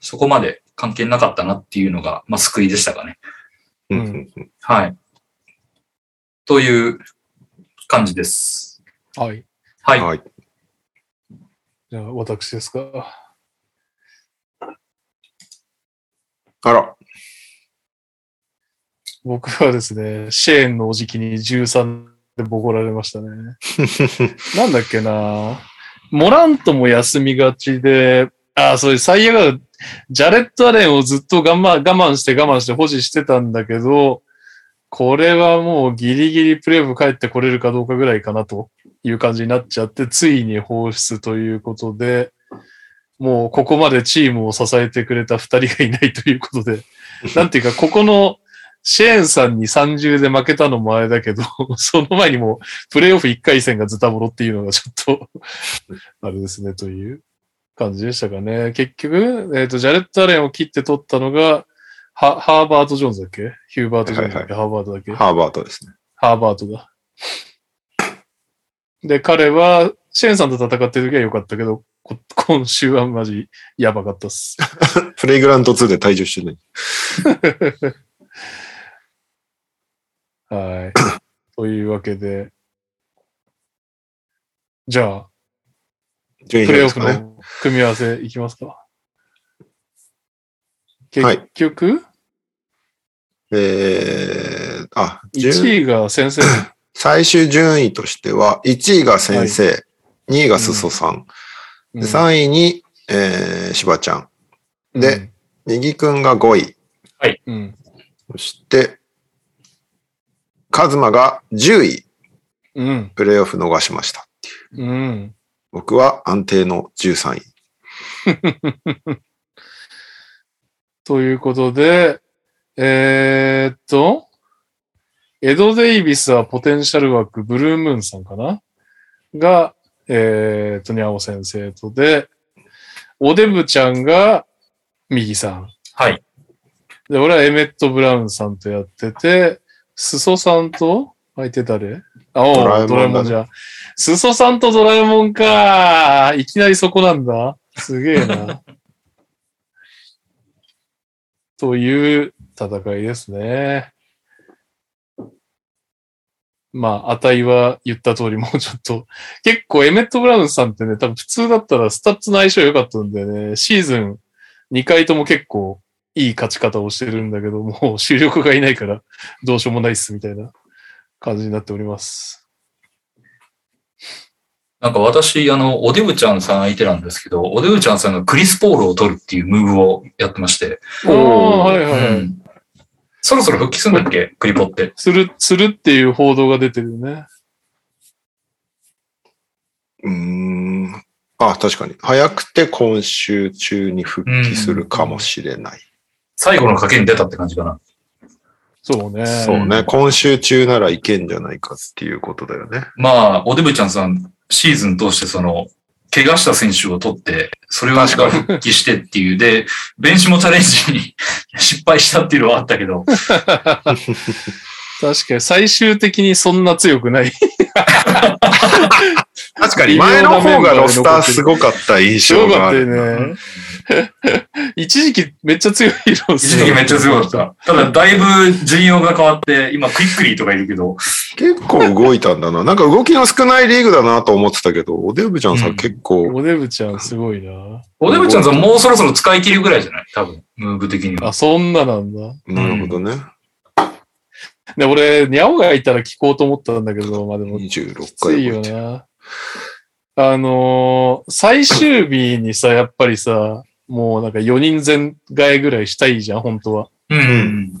[SPEAKER 1] そこまで関係なかったなっていうのが、まあ救いでしたかね。
[SPEAKER 3] うん
[SPEAKER 2] うん
[SPEAKER 3] うんうん
[SPEAKER 1] はい。という感じです。
[SPEAKER 2] はい。
[SPEAKER 1] はい。
[SPEAKER 3] はい。
[SPEAKER 2] じゃあ、私ですか。
[SPEAKER 3] あら、
[SPEAKER 2] 僕はですね、シェーンのおじきに13でボコられましたね。なんだっけなモラントも休みがちで、ああ、そういう最悪だ。ジャレット・アレンをずっと我慢我慢して我慢して保持してたんだけど、これはもうギリギリプレーオフ帰ってこれるかどうかぐらいかなという感じになっちゃって、ついに放出ということで、もうここまでチームを支えてくれた二人がいないということで、なんていうか、ここのシェーンさんに30で負けたのもあれだけど、その前にもプレイオフ1回戦がズタボロっていうのがちょっと、あれですね、という感じでしたかね。結局、えっ、と、ジャレット・アレンを切って取ったのが、ハハーバート・ジョーンズだっけ？ヒューバート・ジョーンズだっけ、ハーバートだっけ？
[SPEAKER 3] ハーバードですね。
[SPEAKER 2] ハーバートだ。で、彼は、シェーンさんと戦ってる時は良かったけど、こ今週はマジやばかったっす。
[SPEAKER 3] プレイグラウンド2で退場してない。
[SPEAKER 2] はい。というわけで、じゃあ、
[SPEAKER 3] 順位
[SPEAKER 2] プレイオフ
[SPEAKER 3] ね。
[SPEAKER 2] の組み合わせいきますか。
[SPEAKER 3] はい。
[SPEAKER 2] 結局、
[SPEAKER 3] えー、あ、順。
[SPEAKER 2] 1位が先生。
[SPEAKER 3] 最終順位としては、1位が先生、2位がすそさん、
[SPEAKER 2] うん。
[SPEAKER 3] で3位に、えー、しばちゃん、で、右くんが5位、
[SPEAKER 2] うん。
[SPEAKER 3] そして、カズマが10位、
[SPEAKER 2] うん。
[SPEAKER 3] プレイオフ逃しました。
[SPEAKER 2] うん。
[SPEAKER 3] 僕は安定の13位。
[SPEAKER 2] ということで、えーっと、エド・デイビスはポテンシャル枠、ブルームーンさんかな？が、えーっと、にゃお先生とで、おデブちゃんが右さん。
[SPEAKER 1] はい。
[SPEAKER 2] で、俺はエメット・ブラウンさんとやってて、スソさんと、相手誰？あ、おう
[SPEAKER 3] ドラえもんだね
[SPEAKER 2] ドラえもんじゃん。スソさんとドラえもんか。いきなりそこなんだ。すげえな。という戦いですね。まあ、値は言った通り、もうちょっと、結構エメット・ブラウンさんってね、多分普通だったらスタッツの相性良かったんでね、シーズン2回とも結構いい勝ち方をしてるんだけど、もう主力がいないからどうしようもないっすみたいな感じになっております。
[SPEAKER 1] なんか私、あの、おデブちゃんさん相手なんですけど、おデブちゃんさんがクリス・ポールを取るっていうムーブをやってまして。
[SPEAKER 2] ああ、はいはいはい。
[SPEAKER 1] うんそろそろ復帰するんだっけ？クリポって。
[SPEAKER 2] する、するっていう報道が出てるよね。
[SPEAKER 3] うーん。あ、確かに。早くて今週中に復帰するかもしれない。
[SPEAKER 1] 最後の賭けに出たって感じかな。
[SPEAKER 2] そうね。
[SPEAKER 3] そうね。今週中ならいけんじゃないかっていうことだよね。
[SPEAKER 1] まあ、おデブちゃんさん、シーズン通してその、怪我した選手を取って、それを
[SPEAKER 3] 確かに
[SPEAKER 1] 復帰してっていう、で、ベンチもチャレンジに失敗したっていうのはあったけど、
[SPEAKER 2] 確かに最終的にそんな強くない。
[SPEAKER 3] 確かに前の方がロスターすごかった印象
[SPEAKER 2] よかった
[SPEAKER 3] がある。
[SPEAKER 2] よね。一時期めっちゃ強いヒーロー
[SPEAKER 1] 一時期めっちゃ強かった。ただ、だいぶ陣容が変わって、今、クイックリーとかいるけど、
[SPEAKER 3] 結構動いたんだな。なんか動きの少ないリーグだなと思ってたけど、おデブちゃんさ、
[SPEAKER 1] うん
[SPEAKER 3] 結構、
[SPEAKER 2] おデブちゃんすごいな。
[SPEAKER 1] おデブちゃんさんもうそろそろ使い切るぐらいじゃない？多分、ムーブ的には。
[SPEAKER 2] あ、そんななんだ。
[SPEAKER 3] なるほどね。
[SPEAKER 2] で、俺、ニャオがいたら聞こうと思ったんだけど、まあでも、
[SPEAKER 3] 26
[SPEAKER 2] きついよ。な。あのー最終日にさ、やっぱりさ、もうなんか4人全替えぐらいしたいじゃん、本当は。
[SPEAKER 1] うん。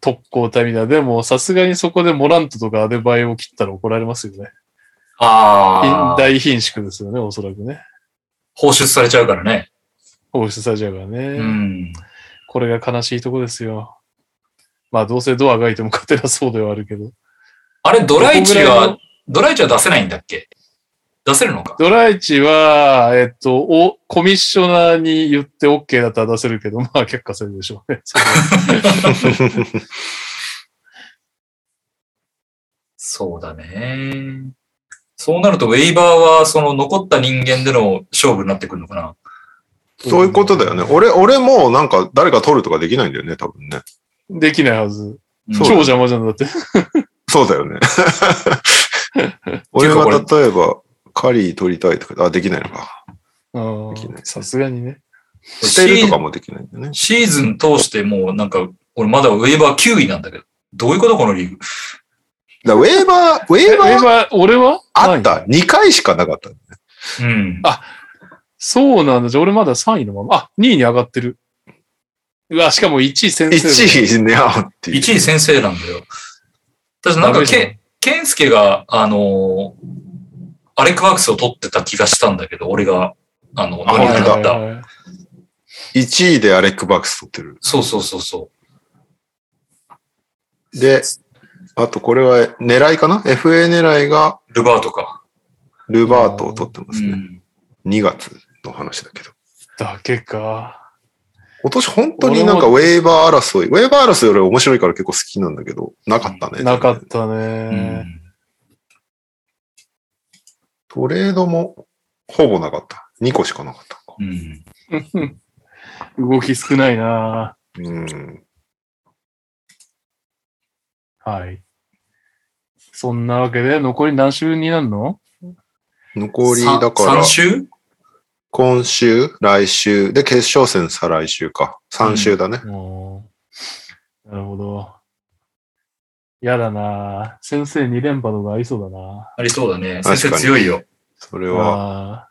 [SPEAKER 2] 特攻隊みたいな。でも、さすがにそこでモラントとかアデバイを切ったら怒られますよね。
[SPEAKER 1] ああ、
[SPEAKER 2] 大貧縮ですよね、おそらくね。
[SPEAKER 1] 放出されちゃうからね。
[SPEAKER 2] 放出されちゃうからね。
[SPEAKER 1] うん。
[SPEAKER 2] これが悲しいとこですよ。まあ、どうせドアがいても勝てなそうではあるけど。
[SPEAKER 1] あれ、ドライチは
[SPEAKER 2] の、
[SPEAKER 1] ドライチは出せないんだっけ？出せるのか？
[SPEAKER 2] ドライチは、えっと、お、コミッショナーに言って OK だったら出せるけど、まあ、却下するでしょうね。そ
[SPEAKER 1] うだね。そうなると、ウェイバーは、その残った人間での勝負になってくるのかな。
[SPEAKER 3] そういうことだよね。俺、俺もなんか誰か取るとかできないんだよね、多分ね。
[SPEAKER 2] できないはず。超邪魔じゃんだって。
[SPEAKER 3] そうだよね。俺が例えば、カリー取りたいとか、あ、できないのか。
[SPEAKER 2] うん
[SPEAKER 3] できない
[SPEAKER 2] さすがにね。
[SPEAKER 3] 捨てるとかもできないんだよね。
[SPEAKER 1] シーズン通してもうなんか、俺まだウェーバー9位なんだけど。どういうことこのリーグ？
[SPEAKER 3] だからウェーバー、ウ
[SPEAKER 2] え、
[SPEAKER 3] ェーバー
[SPEAKER 2] 今、俺は？
[SPEAKER 3] あった。2回しかなかった。
[SPEAKER 1] うん。
[SPEAKER 2] あそうなんだ。じゃあ俺まだ3位のまま。あ、2位に上がってる。うわ、しかも1位先生だ。
[SPEAKER 3] 1位ね、あっていう。
[SPEAKER 1] 1位先生なんだよ。私なんか
[SPEAKER 2] ダメじゃん
[SPEAKER 1] ケ、ケンスケが、あのーアレック・ワークスを取ってた気がしたんだけど、俺が、あの、
[SPEAKER 3] あ
[SPEAKER 1] 乗りに
[SPEAKER 3] 本当だ
[SPEAKER 1] なった。
[SPEAKER 2] はいはいはい
[SPEAKER 3] 1位でアレック・バックス取ってる。
[SPEAKER 1] そうそうそうそ
[SPEAKER 3] で、あとこれは狙いかな ?FA 狙いが
[SPEAKER 1] う。ルバートか。
[SPEAKER 3] ルバートを取ってま
[SPEAKER 1] う
[SPEAKER 3] すね。
[SPEAKER 1] ん。
[SPEAKER 3] 2月の話だけど。
[SPEAKER 2] だけか。
[SPEAKER 3] 今年本当になんかウェーバー争い、ウェーバー争いより面白いから結構好きなんだけど、なかったね。
[SPEAKER 2] なかった
[SPEAKER 1] う
[SPEAKER 2] ね。
[SPEAKER 1] ん。
[SPEAKER 3] トレードもほぼなかった。2個しかなかった。
[SPEAKER 1] うん。
[SPEAKER 2] 動き少ないな
[SPEAKER 3] うん。
[SPEAKER 2] はい。そんなわけで、残り何週になるの？
[SPEAKER 3] 残りだから
[SPEAKER 1] 3、週？
[SPEAKER 3] 今週、来週、で決勝戦再来週か。3週だね。
[SPEAKER 2] もうなるほど。やだな先生2連覇とかありそうだな
[SPEAKER 1] ありそうだね。先
[SPEAKER 3] 確かに
[SPEAKER 1] 生強いよ。
[SPEAKER 3] それは、
[SPEAKER 2] あ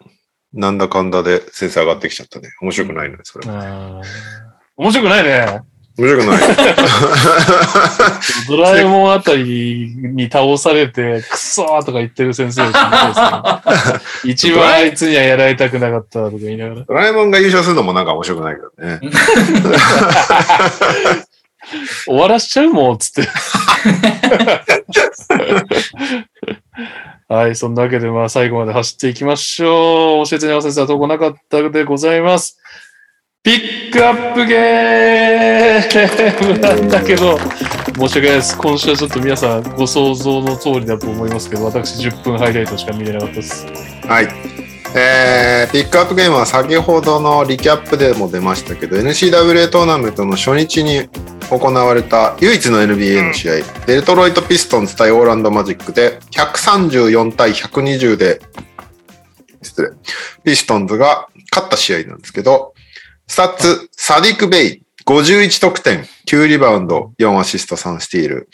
[SPEAKER 3] なんだかんだで先生上がってきちゃったね。面白くないね、それ
[SPEAKER 2] ー。あー面白くないね。
[SPEAKER 3] 面白くない。
[SPEAKER 2] ドラえもんあたりに倒されて、くそーとか言ってる先生ですね一番あいつにはやられたくなかったとか言いながら。
[SPEAKER 3] ドラえもんが優勝するのもなんか面白くないけどね。
[SPEAKER 2] 終わらしちゃうもん、つって。はい、そんなわけで、まあ、最後まで走っていきましょう。教えてね、先生は投稿なかったでございます。ピックアップゲームなんだけど、申し訳ないです。今週はちょっと皆さんご想像の通りだと思いますけど、私10分ハイライトしか見れなかったです。
[SPEAKER 3] はい。えー、ピックアップゲームは先ほどのリキャップでも出ましたけど、NCWA トーナメントの初日に行われた唯一の NBA の試合、デトロイトピストンズ対オーランドマジックで134対120で、失礼、ピストンズが勝った試合なんですけど、スタッツ、サディック・ベイ、51得点、9リバウンド、4アシスト、3スティール。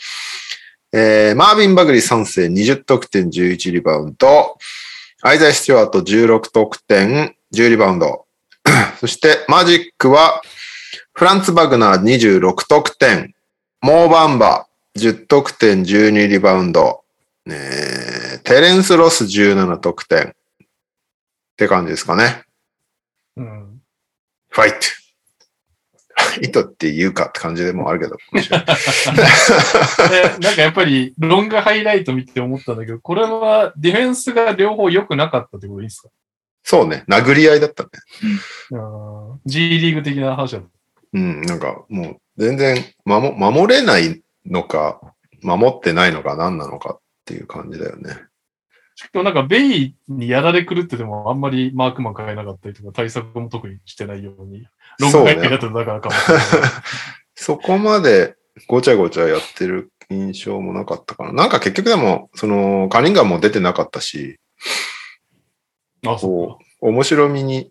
[SPEAKER 3] えー、マービン・バグリー3世、20得点、11リバウンド。アイザイ・スチュワート16得点、10リバウンド。そして、マジックは、フランツ・バグナー26得点、モーバンバ10得点、12リバウンド。えーテレンス・ロス17得点。って感じですかね。
[SPEAKER 2] うん。
[SPEAKER 3] ファイト。ファイトって言うかって感じでもあるけど。
[SPEAKER 2] で なんかやっぱり、ロングハイライト見て思ったんだけど、これはディフェンスが両方良くなかったってことですか？
[SPEAKER 3] そうね、殴り合いだったね。
[SPEAKER 2] あー G リーグ的な話だった。
[SPEAKER 3] うん、なんかもう全然守守れないのか、守ってないのか何なのかっていう感じだよね。
[SPEAKER 2] しかもなんか、ベイにやられ狂ってても、あんまりマークマン変えなかったりとか、対策も特にしてないように。ロング回転だとだからかもしれない。
[SPEAKER 3] そこまでごちゃごちゃやってる印象もなかったかな。なんか結局でも、その、カニンガンも出てなかったし、
[SPEAKER 2] あ、そう、
[SPEAKER 3] 面白みに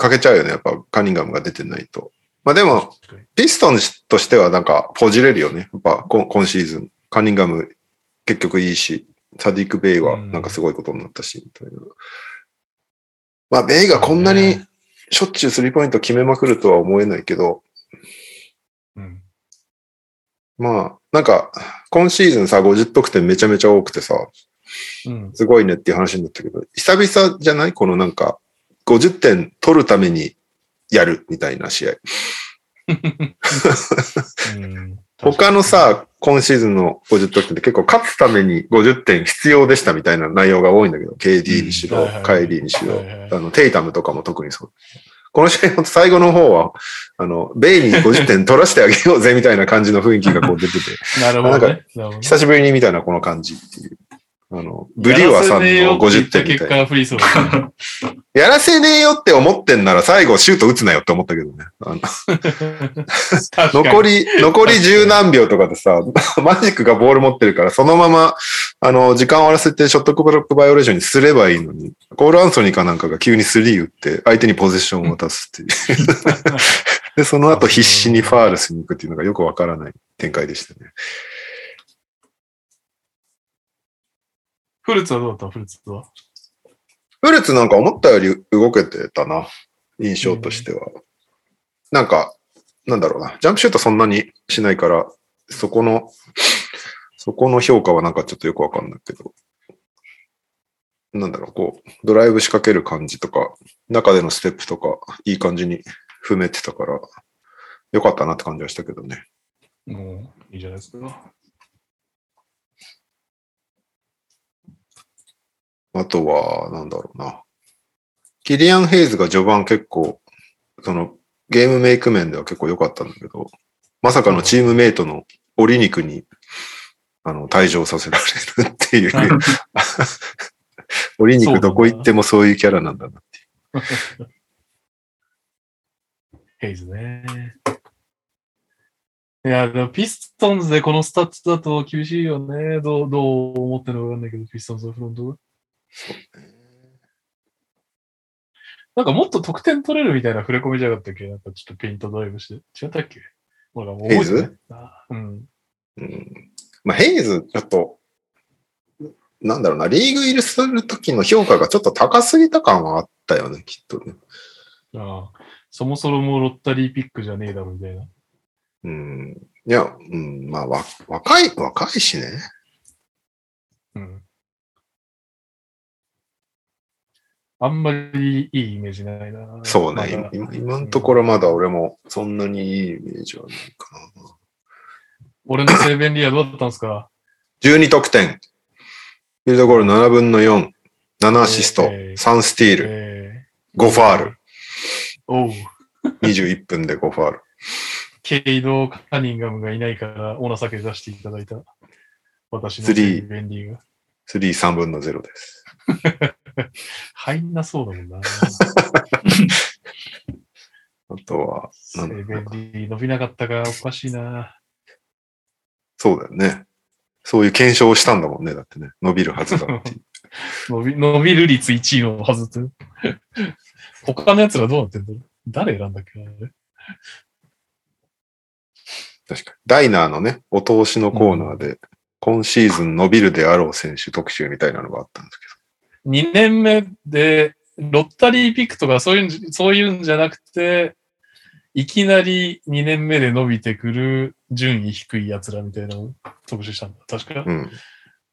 [SPEAKER 3] 欠けちゃうよね。やっぱカニンガムが出てないと。まあでも、ピストンとしてはなんかポジれるよね。やっぱ今今シーズン。カニンガム結局いいし、サディック・ベイはなんかすごいことになったし、みたいな。まあベイがこんなにしょっちゅうスリーポイント決めまくるとは思えないけど、
[SPEAKER 2] うん。
[SPEAKER 3] まあ、なんか、今シーズンさ、50得点めちゃめちゃ多くてさ、
[SPEAKER 2] うん。
[SPEAKER 3] すごいねっていう話になったけど、久々じゃない？このなんか、50点取るためにやるみたいな試合。
[SPEAKER 2] うん
[SPEAKER 3] 他の、さ、今シーズンの50得点って結構勝つために50点必要でしたみたいな内容が多いんだけど、KD にしろカイリーにしろあの、テイタムとかも特にそう。この試合の最後の方は、あの、ベイに50点取らせてあげようぜみたいな感じの雰囲気がこう出てて、
[SPEAKER 2] なるほどね。なるほどね
[SPEAKER 3] 久しぶりに見たな、この感じっていう。あの、ブリュワさんの50点みたいな。
[SPEAKER 2] 結果フリースロー。
[SPEAKER 3] やらせねえよって思ってんなら最後シュート打つなよって思ったけどね。残
[SPEAKER 2] り。
[SPEAKER 3] り、残り十何秒とかでさ、マジックがボール持ってるから、そのまま、あの、時間を終わらせてショットクロックバイオレーションにすればいいのに、コール・アンソニーかなんかが急にスリー打って、相手にポゼッションを渡すっていう。で、その後必死にファールしに行くっていうのがよくわからない展開でしたね。
[SPEAKER 2] フルーツはどうだった？フルーツは？
[SPEAKER 3] フルーツなんか思ったより動けてたな。印象としては。なんか、なんだろうな。ジャンプシュートそんなにしないから、そこの、そこの評価はなんかちょっとよくわかんないけど。なんだろう、こう、ドライブ仕掛ける感じとか、中でのステップとか、いい感じに踏めてたから、よかったなって感じはしたけどね。
[SPEAKER 2] もう、いいじゃないですか。
[SPEAKER 3] あとは、なんだろうな。キリアン・ヘイズが序盤結構、その、ゲームメイク面では結構良かったんだけど、まさかのチームメイトの折肉に、あの、退場させられるっていう。折肉どこ行ってもそういうキャラなんだなっていう。
[SPEAKER 2] ヘイズね。いや、でもピストンズでこのスタッツだと厳しいよね。どう、どう思ってるのかわかんないけど、ピストンズのフロントが。なんかもっと得点取れるみたいな触れ込みじゃなかったっけ？なんかちょっとペイントドライブして。違ったっけ？ほら、もう覚えてないあうん。
[SPEAKER 3] うん。まあ、ヘイズ、ちょっと、なんだろうな、リーグ入りするときの評価がちょっと高すぎた感はあったよね、きっとね。
[SPEAKER 2] ああそもそもロッタリーピックじゃねえだろみたいな。
[SPEAKER 3] うん。いや、うん、まあ、わ、若い、若いしね。
[SPEAKER 2] うん。あんまりいいイメージないな。
[SPEAKER 3] そうね、
[SPEAKER 2] まだ
[SPEAKER 3] 今今のところまだ俺もそんなにいいイメージはないかな。
[SPEAKER 2] 俺のセーベンリアどうだったんですか
[SPEAKER 3] ？12得点。フィールドゴール7分の4。7アシスト。
[SPEAKER 2] えー
[SPEAKER 3] 3スティール。
[SPEAKER 2] え
[SPEAKER 3] 5ファール。
[SPEAKER 2] ー、おう。
[SPEAKER 3] 21分で5ファール。
[SPEAKER 2] ケイド・カニンガムがいないから、お情け出していただいた。私のセーベンリーが。
[SPEAKER 3] 3、3分の0です。
[SPEAKER 2] 入んなそうだもんな。
[SPEAKER 3] あとは、
[SPEAKER 2] セーベンリー伸びなかったからおかしいな。
[SPEAKER 3] そうだよね。そういう検証をしたんだもんね。だってね。伸びるはずだっていう。
[SPEAKER 2] 伸び、伸びる率1位のはずって。他の奴らどうなってんだろう誰選んだっけ
[SPEAKER 3] 確かに。ダイナーのね、お通しのコーナーで、今シーズン伸びるであろう選手特集みたいなのがあったんですけ
[SPEAKER 2] 2年目で、ロッタリーピックとかそういうんじ、そういうんじゃなくて、いきなり2年目で伸びてくる順位低い奴らみたいなのを特集したんだ。確か、
[SPEAKER 3] ど。うん。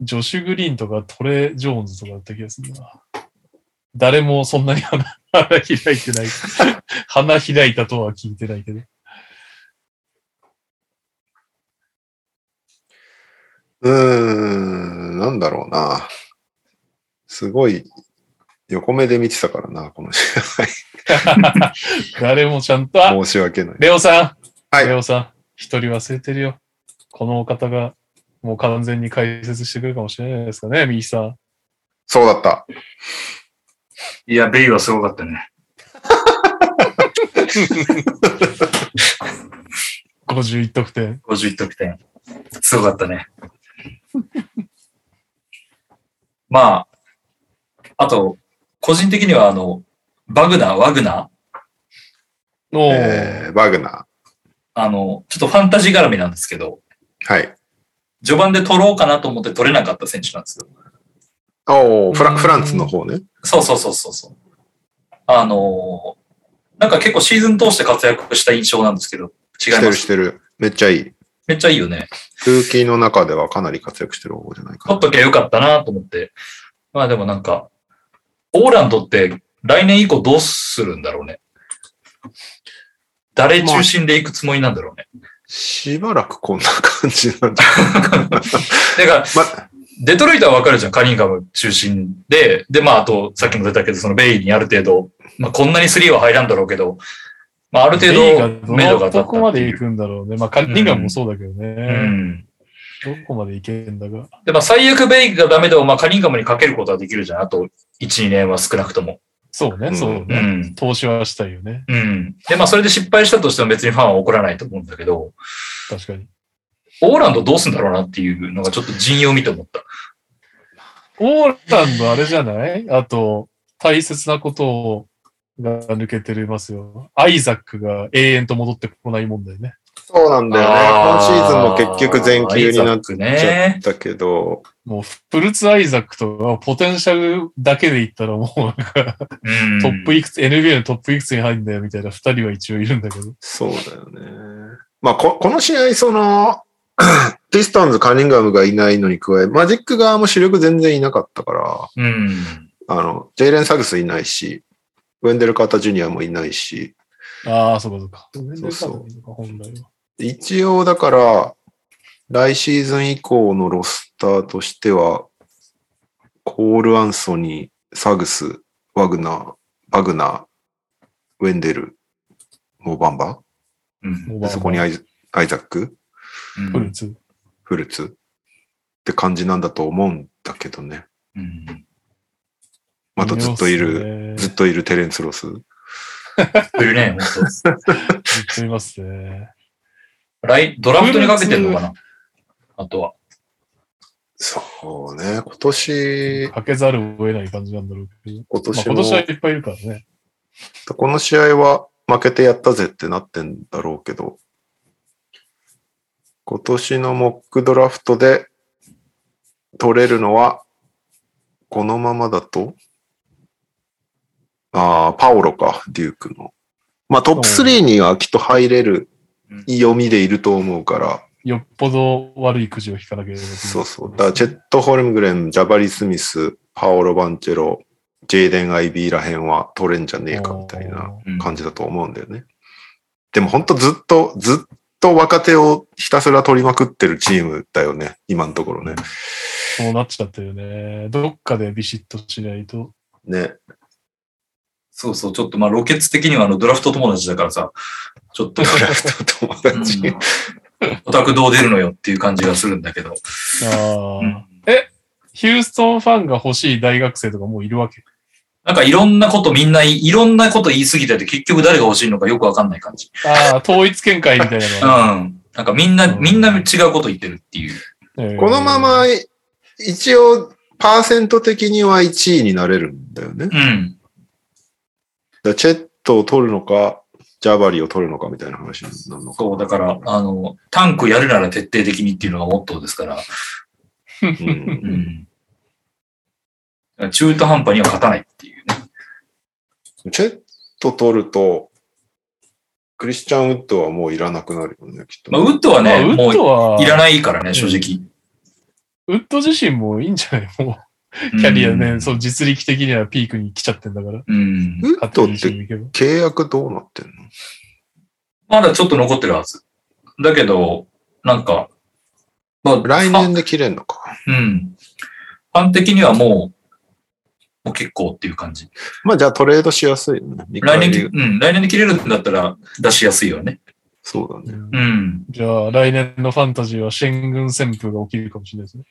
[SPEAKER 2] ジョシュ・グリーンとかトレ・ジョーンズとかだった気がするな。誰もそんなに花花開いてない。花開いたとは聞いてないけど。
[SPEAKER 3] うーん、なんだろうな。すごい、横目で見てたからな、この試
[SPEAKER 2] 誰もちゃんと。
[SPEAKER 3] 申し訳ない。
[SPEAKER 2] レオさん、
[SPEAKER 3] はい
[SPEAKER 2] レオさん、一人忘れてるよ。このお方が、もう完全に解説してくれるかもしれないですかね、ミーさん。
[SPEAKER 3] そうだった。
[SPEAKER 1] いや、ベイはすごかったね。
[SPEAKER 2] 51得点。
[SPEAKER 1] 51得点。すごかったね。まあ、あと、個人的にはあの、バグナー、ワグナー、
[SPEAKER 2] おー
[SPEAKER 3] えー、バグナ
[SPEAKER 1] あの、ちょっとファンタジー絡みなんですけど、
[SPEAKER 3] ー。はい。
[SPEAKER 1] 序盤で取ろうかなと思って取れなかった選手なんですよ。
[SPEAKER 3] おーフラ
[SPEAKER 2] うん
[SPEAKER 3] フランツの方ね。
[SPEAKER 1] そうそうそうそうそう。あのーなんか結構シーズン通して活躍した印象なんですけど、違い
[SPEAKER 3] してる
[SPEAKER 1] ます。
[SPEAKER 3] してる。めっちゃいい。
[SPEAKER 1] めっちゃいいよね。
[SPEAKER 3] ルーキーの中ではかなり活躍してる方じゃないかな。
[SPEAKER 1] 取っときゃよかったなと思って。まあでもなんか、オーランドって来年以降どうするんだろうね。誰中心で行くつもりなんだろうね。
[SPEAKER 3] しばらくこんな感じなんじゃ
[SPEAKER 1] だから、
[SPEAKER 3] ま
[SPEAKER 1] デトロイトはわかるじゃん。カニンガム中心で。で、まあ、あと、さっきも出たけど、そのベイにある程度、まあ、こんなにスリーは入らんだろうけど、まあ、ある程度、目処が立った
[SPEAKER 2] どこま。で行くんだろうね。まあ、カンニンガムもそうだけど
[SPEAKER 1] う
[SPEAKER 2] ね。
[SPEAKER 1] ん。
[SPEAKER 2] どこまで行けんだが。
[SPEAKER 1] で、まあ、最悪ベイがダメでも、まあ、カニンガムにかけることはできるじゃん。あと、1、2年は少なくとも。
[SPEAKER 2] そうね、
[SPEAKER 3] うん
[SPEAKER 2] そう
[SPEAKER 1] う
[SPEAKER 2] ね。
[SPEAKER 1] ん。
[SPEAKER 2] 投資はしたいよね。
[SPEAKER 1] うん。で、まあ、それで失敗したとしても別にファンは怒らないと思うんだけど、
[SPEAKER 2] 確かに。
[SPEAKER 1] オーランドどうすんだろうなっていうのがちょっと陣容を見て思った。
[SPEAKER 2] オーランドあれじゃない？あと、大切なことが抜けてますよ。アイザックが永遠と戻ってこない問題ね。
[SPEAKER 3] そうなんだよね。今シーズンも結局全休になっちゃ
[SPEAKER 1] ね
[SPEAKER 3] っ。たけど、
[SPEAKER 2] もう、フルツ・アイザックとか、ポテンシャルだけで言ったらもうなんか、
[SPEAKER 1] うん
[SPEAKER 2] トップいくつ、NBA のトップいくつに入るんだよみたいな二人は一応いるんだけど。
[SPEAKER 3] そうだよね。まあ、ここの試合、その、ピストンズ、カニンガムがいないのに加え、マジック側も主力全然いなかったから、
[SPEAKER 1] うん。
[SPEAKER 3] あの、ジェイレン・サグスいないし、ウェンデル・カーター・ジュニアもいないし、
[SPEAKER 2] ああ、そうかそうか。
[SPEAKER 3] そうそう
[SPEAKER 2] 本来は。
[SPEAKER 3] 一応だから、来シーズン以降のロスターとしては、コール・アンソニー、サグス、ワグナー、バグナー、ウェンデル、モーバンバ？
[SPEAKER 1] うん。
[SPEAKER 3] そこにアイアイザック、
[SPEAKER 2] フルツ。
[SPEAKER 3] フルツ？って感じなんだと思うんだけどね。
[SPEAKER 1] うん。
[SPEAKER 3] またずっといる、
[SPEAKER 2] る。
[SPEAKER 3] ずっといるテレンス・ロス。
[SPEAKER 1] いるね、本当
[SPEAKER 2] ずっといますね。
[SPEAKER 1] 来、ドラフトにかけてんのかな？あとは。
[SPEAKER 3] そうね、今年、
[SPEAKER 2] かけざるを得ない感じなんだろうけど。まあ、
[SPEAKER 3] 今年も、
[SPEAKER 2] 今年はいっぱいいるからね。
[SPEAKER 3] この試合は負けてやったぜってなってんだろうけど、今年のモックドラフトで取れるのは、このままだと、ああ、パオロか、デュークの。まあトップ3にはきっと入れる読みでいると思うから、
[SPEAKER 2] よっぽど悪いくじを引かなければいけない。
[SPEAKER 3] そうそう。だからチェット・ホルムグレン、ジャバリ・スミス、パオロ・バンチェロ、ジェイデン・アイビーらへんは取れんじゃねえかみたいな
[SPEAKER 1] うん
[SPEAKER 3] 感じだと思うんだよね。でも本当ずっと、ずっと若手をひたすら取りまくってるチームだよね。今のところね。
[SPEAKER 2] そうなっちゃったよね。どっかでビシッとしないと。
[SPEAKER 3] ね。
[SPEAKER 1] そうそう、ちょっとまあ、ロケッツ的にはあの、ドラフト友達だからさ、ちょっと、
[SPEAKER 3] 友達。
[SPEAKER 1] うんオタクどう出るのよっていう感じがするんだけど。
[SPEAKER 2] ああ、
[SPEAKER 1] うん
[SPEAKER 2] ヒューストンファンが欲しい大学生とかもういるわけ？
[SPEAKER 1] なんかいろんなことみんない、いろんなこと言いすぎてて結局誰が欲しいのかよくわかんない感じ。
[SPEAKER 2] ああ、統一見解みたいな
[SPEAKER 1] うん。なんかみんな、
[SPEAKER 2] うん
[SPEAKER 1] みんな違うこと言ってるっていう。
[SPEAKER 2] えー
[SPEAKER 3] このまま、一応、パーセント的には1位になれるんだよね。
[SPEAKER 1] うん。
[SPEAKER 3] らチェットを取るのか、ジャバリを取るのかみたいな話になるのか。
[SPEAKER 1] そう、だから、あの、タンクやるなら徹底的にっていうのがモットーですから。
[SPEAKER 3] うん
[SPEAKER 1] うん。中途半端には勝たないっていうね。
[SPEAKER 3] チェット取ると、クリスチャン・ウッドはもういらなくなるよね、きっと。
[SPEAKER 1] まあ、ウッドは
[SPEAKER 2] まあ、
[SPEAKER 1] ね、
[SPEAKER 2] ウッド
[SPEAKER 1] も
[SPEAKER 2] は、
[SPEAKER 1] ういらないからね、正直。
[SPEAKER 2] ウッド自身もいいんじゃない？もう、キャリアね、
[SPEAKER 1] うん
[SPEAKER 2] そう、実力的にはピークに来ちゃってんだから。
[SPEAKER 1] うん。
[SPEAKER 3] ウッドって。契約どうなってんの？
[SPEAKER 1] まだちょっと残ってるはず。だけど、なんか、まあ
[SPEAKER 3] 来年で切れんのか。
[SPEAKER 1] うん。ファン的にはもう、もう結構っていう感じ。
[SPEAKER 3] まあじゃあトレードしやすいよね。見
[SPEAKER 1] 来年うん、来年で切れるんだったら出しやすいよね。
[SPEAKER 3] そうだね。
[SPEAKER 1] うん。
[SPEAKER 2] じゃあ、来年のファンタジーはシェン軍旋風が起きるかもしれないですね。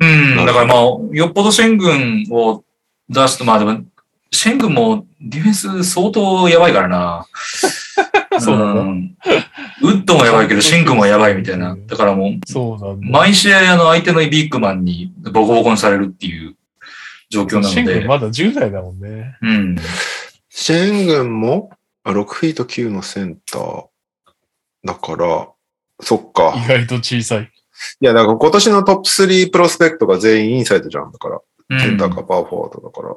[SPEAKER 1] うん。だからまあ、よっぽどシェン軍を出すと、まあでも、シェン軍もディフェンス相当やばいからな。
[SPEAKER 2] そうだ
[SPEAKER 1] んウッドもやばいけど、シェン軍もやばいみたいな。だからもう、
[SPEAKER 2] そうだ。
[SPEAKER 1] 毎試合あの相手のビッグマンにボコボコにされるっていう状況なので。
[SPEAKER 2] シェン軍まだ10代だもんね。
[SPEAKER 1] うん。
[SPEAKER 3] シェン軍もあ6フィート9のセンター。だから、そっか。
[SPEAKER 2] 意外と小さい。
[SPEAKER 3] いや、だから今年のトップ3プロスペクトが全員インサイドじゃん。だから、
[SPEAKER 1] うん
[SPEAKER 3] センターかパワーフォワードだから。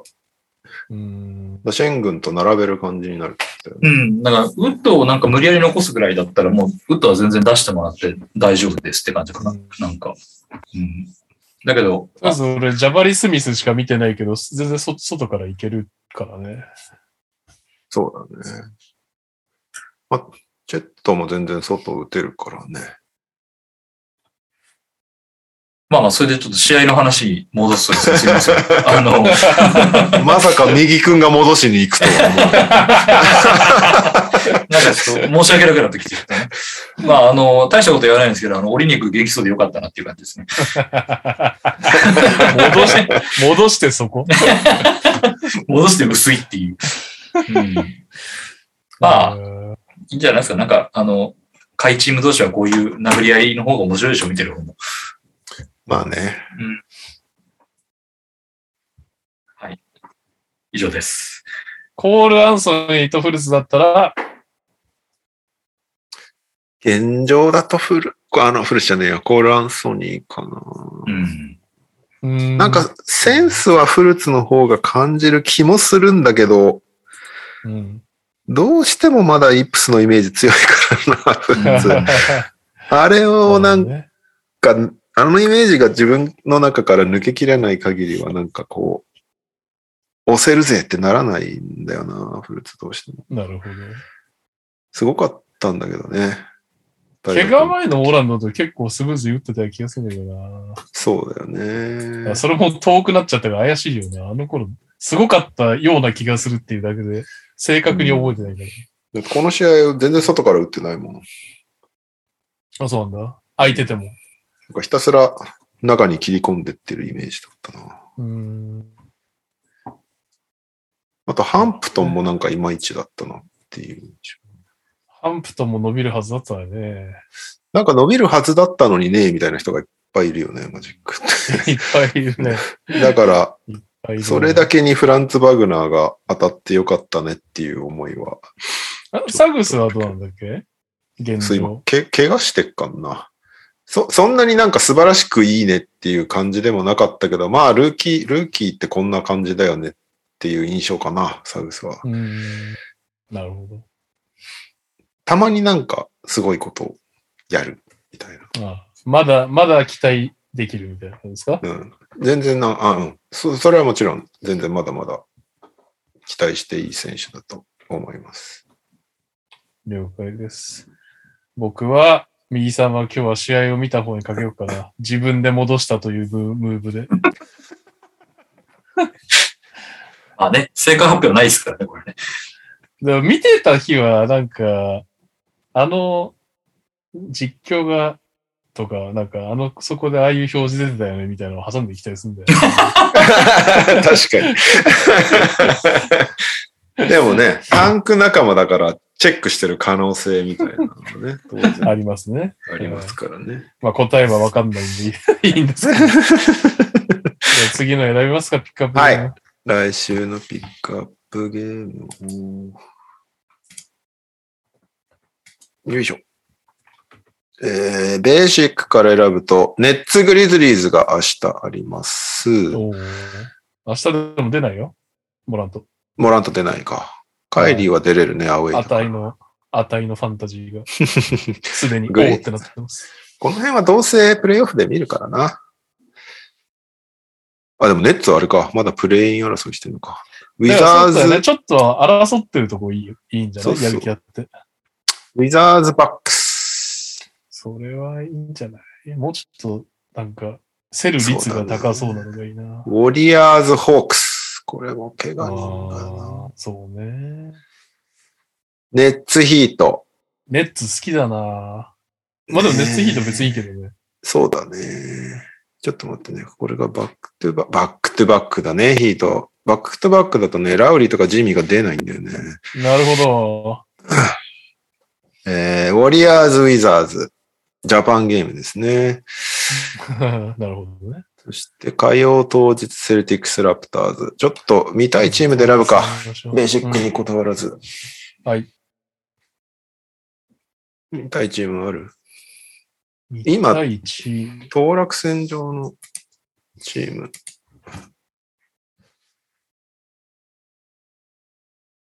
[SPEAKER 2] うん。
[SPEAKER 3] シェン軍と並べる感じになるね。
[SPEAKER 1] うん。だから、ウッドをなんか無理やり残すぐらいだったら、もう、ウッドは全然出してもらって大丈夫ですって感じかな。
[SPEAKER 2] うん
[SPEAKER 1] なんか。うん。だけど、
[SPEAKER 2] まず俺、ジャバリ・スミスしか見てないけど、全然そ外から行けるからね。
[SPEAKER 3] そうだね。まあ、チェットも全然外打てるからね。
[SPEAKER 1] まあまあ、それでちょっと試合の話に戻すとですね、すいません。あの、
[SPEAKER 3] まさか右くんが戻しに行くとは
[SPEAKER 1] なんかちょっと申し訳なくなってきてるね。まあ、あの、大したこと言わないんですけど、あの、折り肉元気そうでよかったなっていう感じですね。
[SPEAKER 2] 戻して、戻してそこ？
[SPEAKER 1] 戻して薄いっていう。うん、まあ、
[SPEAKER 2] うん
[SPEAKER 1] いいんじゃないですか。なんか、あの、下位チーム同士はこういう殴り合いの方が面白いでしょ、見てる方も。
[SPEAKER 3] まあね。
[SPEAKER 1] 以上です。
[SPEAKER 2] コール・アンソニーとフルスだったら、
[SPEAKER 3] 現状だとフル、あの、フルスじゃねえよ。コールアンソニーかな。
[SPEAKER 1] うん。
[SPEAKER 2] うん
[SPEAKER 3] なんか、センスはフルツの方が感じる気もするんだけど、
[SPEAKER 2] うん、
[SPEAKER 3] どうしてもまだイップスのイメージ強いからな、フルツ。あれをなん
[SPEAKER 2] ね
[SPEAKER 3] か、あのイメージが自分の中から抜けきれない限りは、なんかこう、押せるぜってならないんだよな、フルーツどうしても。
[SPEAKER 2] なるほど。
[SPEAKER 3] すごかったんだけどね。
[SPEAKER 2] 怪我前のオーランドと結構スムーズに打ってた気がするんだけど
[SPEAKER 3] そうだよ
[SPEAKER 2] な。
[SPEAKER 3] ね。
[SPEAKER 2] それも遠くなっちゃったから怪しいよね。あの頃、すごかったような気がするっていうだけで、正確に覚えてないから。
[SPEAKER 3] だってこの試合全然外から打ってないもん。なん
[SPEAKER 2] あ、そうなんだ。空いてても。
[SPEAKER 3] かひたすら中に切り込んでってるイメージだったな。
[SPEAKER 2] うーん。
[SPEAKER 3] あと、ハンプトンもなんかいまいちだったなっていう印象。
[SPEAKER 2] ハンプトンも伸びるはずだったよね。
[SPEAKER 3] なんか伸びるはずだったのにね、みたいな人がいっぱいいるよね、マジックっ
[SPEAKER 2] いっぱいいるね。
[SPEAKER 3] て。だから、それだけにフランツ・バグナーが当たってよかったねっていう思いは、
[SPEAKER 2] あサグスはどうなんだっけ？現状。、
[SPEAKER 3] け、怪我してっかんな。そ、そんなになんか素晴らしくいいねっていう感じでもなかったけど、まあ、ルーキー、ルーキーってこんな感じだよねっていう印象かな、サグスは。
[SPEAKER 2] なるほど。
[SPEAKER 3] たまになんかすごいことをやるみたいな。
[SPEAKER 2] あまだ、まだ期待できるみたいな感じですか？
[SPEAKER 3] うん。全然な、あ、うん。そ、それはもちろん、全然まだまだ期待していい選手だと思います。
[SPEAKER 2] 了解です。僕は、右さんは今日は試合を見た方にかけようかな。自分で戻したというムムーブで。
[SPEAKER 1] あね、正解発表ないですからね、これね。
[SPEAKER 2] でも見てた日は、なんか、あの、実況が、とか、なんか、あの、そこでああいう表示出てたよね、みたいなのを挟んできたりするんだよ、ね。
[SPEAKER 3] 確かに。でもね、タンク仲間だからチェックしてる可能性みたいなのがね、当然
[SPEAKER 2] ありますね。
[SPEAKER 3] ありますからね。
[SPEAKER 2] まあ答えはわかんないんでいいんですけど。次の選びますか、ピックアップ。
[SPEAKER 3] はい。来週のピックアップゲームを。よいしょ。えー、ベーシックから選ぶと、ネッツグリズリーズが明日あります。
[SPEAKER 2] 明日でも出ないよ。モラント。
[SPEAKER 3] モラント出ないか。カイリーは出れるね、アウェイ
[SPEAKER 2] 値の、値のファンタジーが、すでに、おってなってます。
[SPEAKER 3] この辺はどうせプレイオフで見るからな。あ、でもネッツはあれか。まだプレイン争いしてるのか。ウィザーズ、
[SPEAKER 2] ね。ちょっと争ってるとこいいよ。いいんじゃない？やる気あって。
[SPEAKER 3] ウィザーズバックス。
[SPEAKER 2] それはいいんじゃない？もうちょっと、なんか、競る率が高そうなのがいいな。
[SPEAKER 3] ウォリアーズ・ホークス。これも怪
[SPEAKER 2] あ
[SPEAKER 3] 我人だな。
[SPEAKER 2] ーそうね。
[SPEAKER 3] ネッツ・ヒート。
[SPEAKER 2] ネッツ好きだなまあでもネッツヒート別にいいけどね。
[SPEAKER 3] そうだね。ちょっと待ってね。これがバックトゥババックトゥバックだね、ヒート。バックトゥバックだとね、ラウリーとかジミーが出ないんだよね。
[SPEAKER 2] なるほ
[SPEAKER 3] えー、ウォリアーズ・ウィザーズ。ジャパンゲームですね。
[SPEAKER 2] ど。なるほどね。
[SPEAKER 3] そして火曜当日セルティックス・ラプターズ。ちょっと見たいチームで選ぶか。ベーシックに断らず。
[SPEAKER 2] うんはい。
[SPEAKER 3] 見たいチームある？今。当落線上のチーム。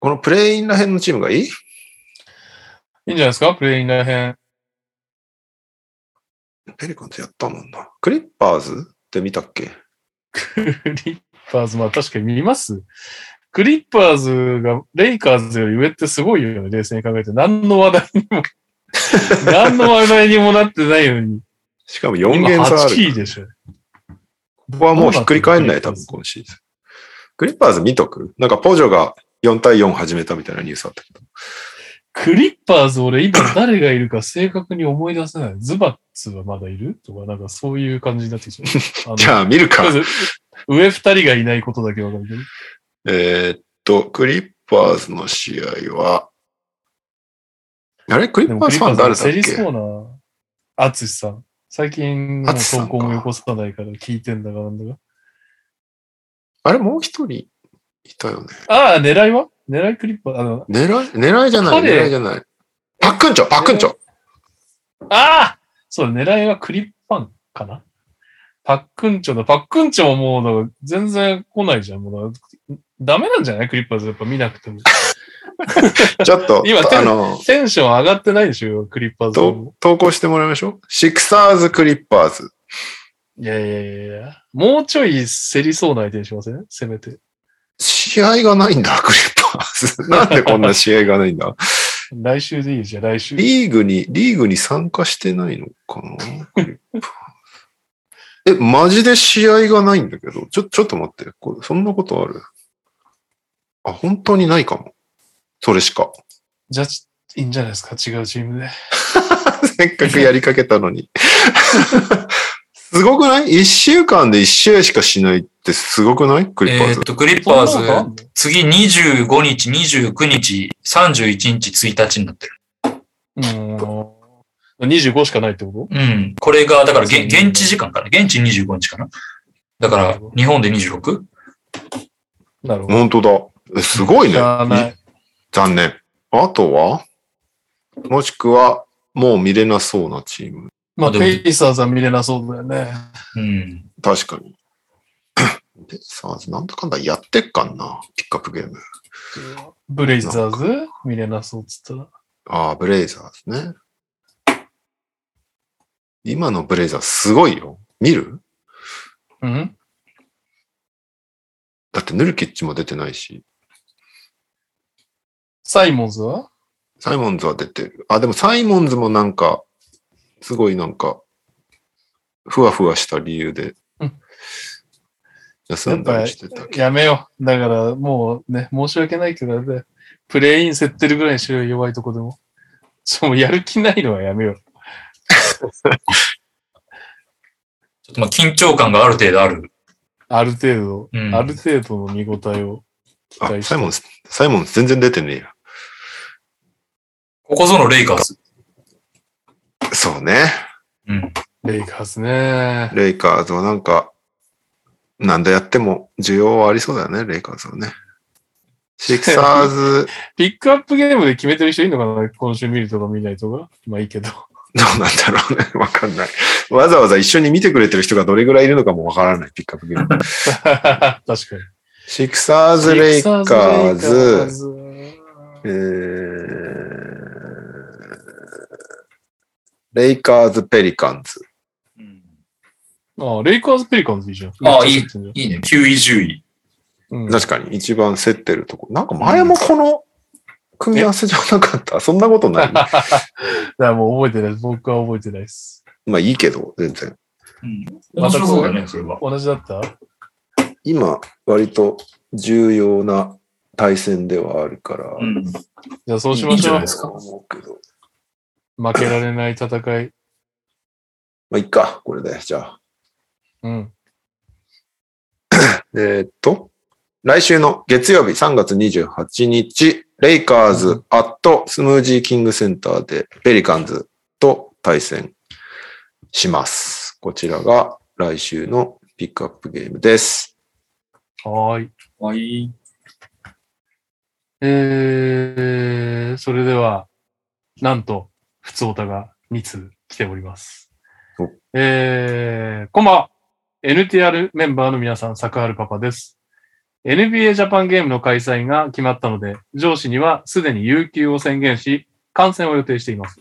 [SPEAKER 3] このプレインら辺のチームがいい？
[SPEAKER 2] いいんじゃないですか？プレインらへん。
[SPEAKER 3] ペリカンズやったもんな。クリッパーズ？って見たっけ？
[SPEAKER 2] クリッパーズ、まあ確かに見ますクリッパーズがレイカーズより上ってすごいよね、冷静に考えて。何の話題にも、何の話題にもなってないのに。
[SPEAKER 3] しかも4
[SPEAKER 2] 今
[SPEAKER 3] ゲーム差あ
[SPEAKER 2] 8位
[SPEAKER 3] る。
[SPEAKER 2] でしょ。
[SPEAKER 3] ここはもうひっくり返んない、多分今シーズン。クリッパーズ見とく？なんかポジョが4対4始めたみたいなニュースあったけど。
[SPEAKER 2] クリッパーズ俺今誰がいるか正確に思い出せない。ズバッツはまだいるとか、なんかそういう感じになってきちゃう。
[SPEAKER 3] じゃあ見るか
[SPEAKER 2] 上二人がいないことだけわかるけど。
[SPEAKER 3] えーっと、クリッパーズの試合は、あれ？クリッパーズファン誰だっ
[SPEAKER 2] セリ
[SPEAKER 3] け？
[SPEAKER 2] そうな、アツシさん。最近投稿もよこさないから聞いてんだかなんだか。
[SPEAKER 3] あれ？もう一人？いたよね。
[SPEAKER 2] ああ、狙いは？狙いクリッパー、あの、
[SPEAKER 3] 狙い、狙いじゃない、
[SPEAKER 2] 彼？
[SPEAKER 3] 狙いじゃない。パックンチョ、パックンチョ。
[SPEAKER 2] ああそう、狙いはクリッパンかな？パックンチョだ。パックンチョももう、全然来ないじゃん。もうダメなんじゃない？クリッパーズやっぱ見なくても。
[SPEAKER 3] ちょっと、
[SPEAKER 2] 今
[SPEAKER 3] あの、
[SPEAKER 2] テンション上がってないでしょ、クリッパーズ。
[SPEAKER 3] 投稿してもらいましょう。シクサーズ・クリッパーズ。
[SPEAKER 2] いやいやいやいや。もうちょい競りそうな相手にしません？せめて。
[SPEAKER 3] 試合がないんだ、クリッパーズ。なんでこんな試合がないんだ？
[SPEAKER 2] 来週でいいじゃん、来週。
[SPEAKER 3] リーグに、リーグに参加してないのかなクリッパーズえ、マジで試合がないんだけど、ちょ、ちょっと待って。これそんなことある？あ、本当にないかも。それしか。
[SPEAKER 2] じゃあ、いいんじゃないですか、違うチームで。
[SPEAKER 3] せっかくやりかけたのに。すごくない？一週間で一試合しかしないってすごくない？クリッパーズ
[SPEAKER 1] えーっ。と、クリッパーズ、次25日、29日、31日、1日になってる。
[SPEAKER 2] うーん。25しかないってこ
[SPEAKER 1] うん。これが、だから現地時間かな？現地25日かな？だから、日本で 26?
[SPEAKER 2] となるほど。
[SPEAKER 3] 本当だ。えすごいね。残念。あとは？もしくは、もう見れなそうなチーム。
[SPEAKER 2] まあ、
[SPEAKER 1] でも
[SPEAKER 2] ペイサーズは見れなそうだよね。
[SPEAKER 3] うん。確かに。で、さあ、なんだかんだやってっかんな。ピックアップゲーム。
[SPEAKER 2] ブレイザーズ？見れなそうっつったら。
[SPEAKER 3] ああ、ブレイザーズね。今のブレイザーすごいよ。見る？
[SPEAKER 2] うん？
[SPEAKER 3] だってヌルキッチも出てないし、
[SPEAKER 2] サイモンズは？
[SPEAKER 3] サイモンズは出てる。あ、でもサイモンズもなんか、すごいなんか、ふわふわした理由で
[SPEAKER 2] うん、
[SPEAKER 3] 休んだりしてたけど。
[SPEAKER 2] やめよう。だから、もうね、申し訳ないけどね、プレイン競ってるぐらいにしろよ、弱いとこでも。ちょ、もうやる気ないのはやめよう。
[SPEAKER 1] ちょっとまあ緊張感がある程度ある。
[SPEAKER 2] ある程度、
[SPEAKER 1] うん
[SPEAKER 2] ある程度の見応えを期
[SPEAKER 3] あ、
[SPEAKER 2] 待して。
[SPEAKER 3] サイモンズ、サイモンズ全然出てねえや。
[SPEAKER 1] ここぞのレイカーズ。
[SPEAKER 3] そうね。
[SPEAKER 1] うん。
[SPEAKER 2] レイカーズね。
[SPEAKER 3] レイカーズはなんか、なんでやっても需要はありそうだよね、レイカーズはね。シクサーズ、
[SPEAKER 2] ピックアップゲームで決めてる人いるのかな今週見るとか見ないとか。まあいいけど。
[SPEAKER 3] どうなんだろうね。わかんない。わざわざ一緒に見てくれてる人がどれぐらいいるのかもわからない、ピックアップゲーム。
[SPEAKER 2] 確かに。
[SPEAKER 3] シクサーズ、レイカーズ、
[SPEAKER 2] ズ。
[SPEAKER 3] えー、レイカーズ、ペリカンズ。
[SPEAKER 2] ああ、レイカーズペリカンズいいじゃん。
[SPEAKER 1] ああ、いいいいね。9位、10位。
[SPEAKER 2] うん
[SPEAKER 3] 確かに一番競ってるとこ。なんか前もこの組み合わせじゃなかった？そんなことない？
[SPEAKER 2] だからもう覚えてないです。僕は覚えてないです。
[SPEAKER 3] まあいいけど、全然。
[SPEAKER 1] うん。面白そうだね、それは。
[SPEAKER 2] 同じだった？
[SPEAKER 3] 今、割と重要な対戦ではあるから、
[SPEAKER 1] うん。
[SPEAKER 2] じゃあそうしましょう
[SPEAKER 1] じゃないで。すか
[SPEAKER 3] 思うけど。
[SPEAKER 2] 負けられない戦い。
[SPEAKER 3] まあ、いっか、これで。じゃあ。
[SPEAKER 2] うん。
[SPEAKER 3] えーっと、来週の月曜日3月28日、レイカーズアットスムージーキングセンターでペリカンズと対戦します。こちらが来週のピックアップゲームです。
[SPEAKER 2] はーい。
[SPEAKER 1] はい。
[SPEAKER 2] えー、それでは、なんと、普通オタが2通来ております
[SPEAKER 3] お。
[SPEAKER 2] えー、こんばんは。NTR メンバーの皆さん、坂原パパです。NBA ジャパンゲームの開催が決まったので、上司にはすでに有給を宣言し、観戦を予定しています。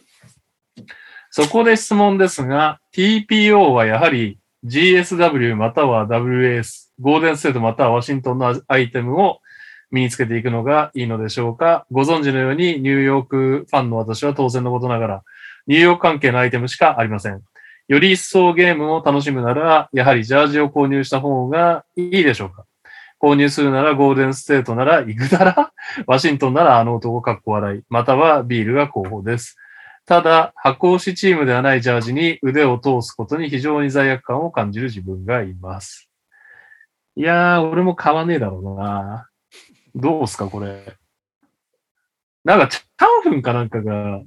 [SPEAKER 2] そこで質問ですが、TPO はやはり GSW または WS、ゴーデンステートまたはワシントンのアイテムを身につけていくのがいいのでしょうかご存知のようにニューヨークファンの私は当然のことながら、ニューヨーク関係のアイテムしかありません。より一層ゲームを楽しむなら、やはりジャージを購入した方がいいでしょうか購入するならゴールデンステートならイグダラワシントンならあの男かっこ笑い、またはビールが候補です。ただ、箱押しチームではないジャージに腕を通すことに非常に罪悪感を感じる自分がいます。いやー、俺も買わねえだろうな。どうすか、これ。なんか、チャンフンかなんかが、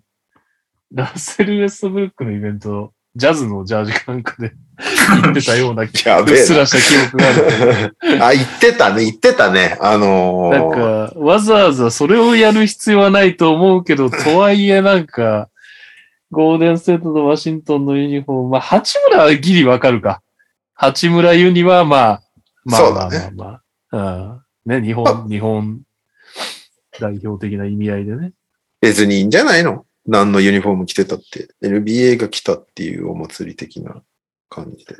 [SPEAKER 2] ラッセル・ウェストブルックのイベント、ジャズのジャージかなんかで 言ってたような気
[SPEAKER 3] やべえ
[SPEAKER 2] うっすらした記憶がある。
[SPEAKER 3] な。あ、言ってたね、言ってたね。あの
[SPEAKER 2] なん
[SPEAKER 3] ー、
[SPEAKER 2] か、わざわざそれをやる必要はないと思うけど、とはいえなんか、ゴールデンステートとワシントンのユニフォーム、まあ、八村はギリわかるか。八村ユニはまあ、まあまあまあ
[SPEAKER 3] ね
[SPEAKER 2] まあ、うん。ね、日本、日本代表的な意味合いでね。
[SPEAKER 3] 別にいいんじゃないの？何のユニフォーム着てたって。NBA が来たっていうお祭り的な感じで。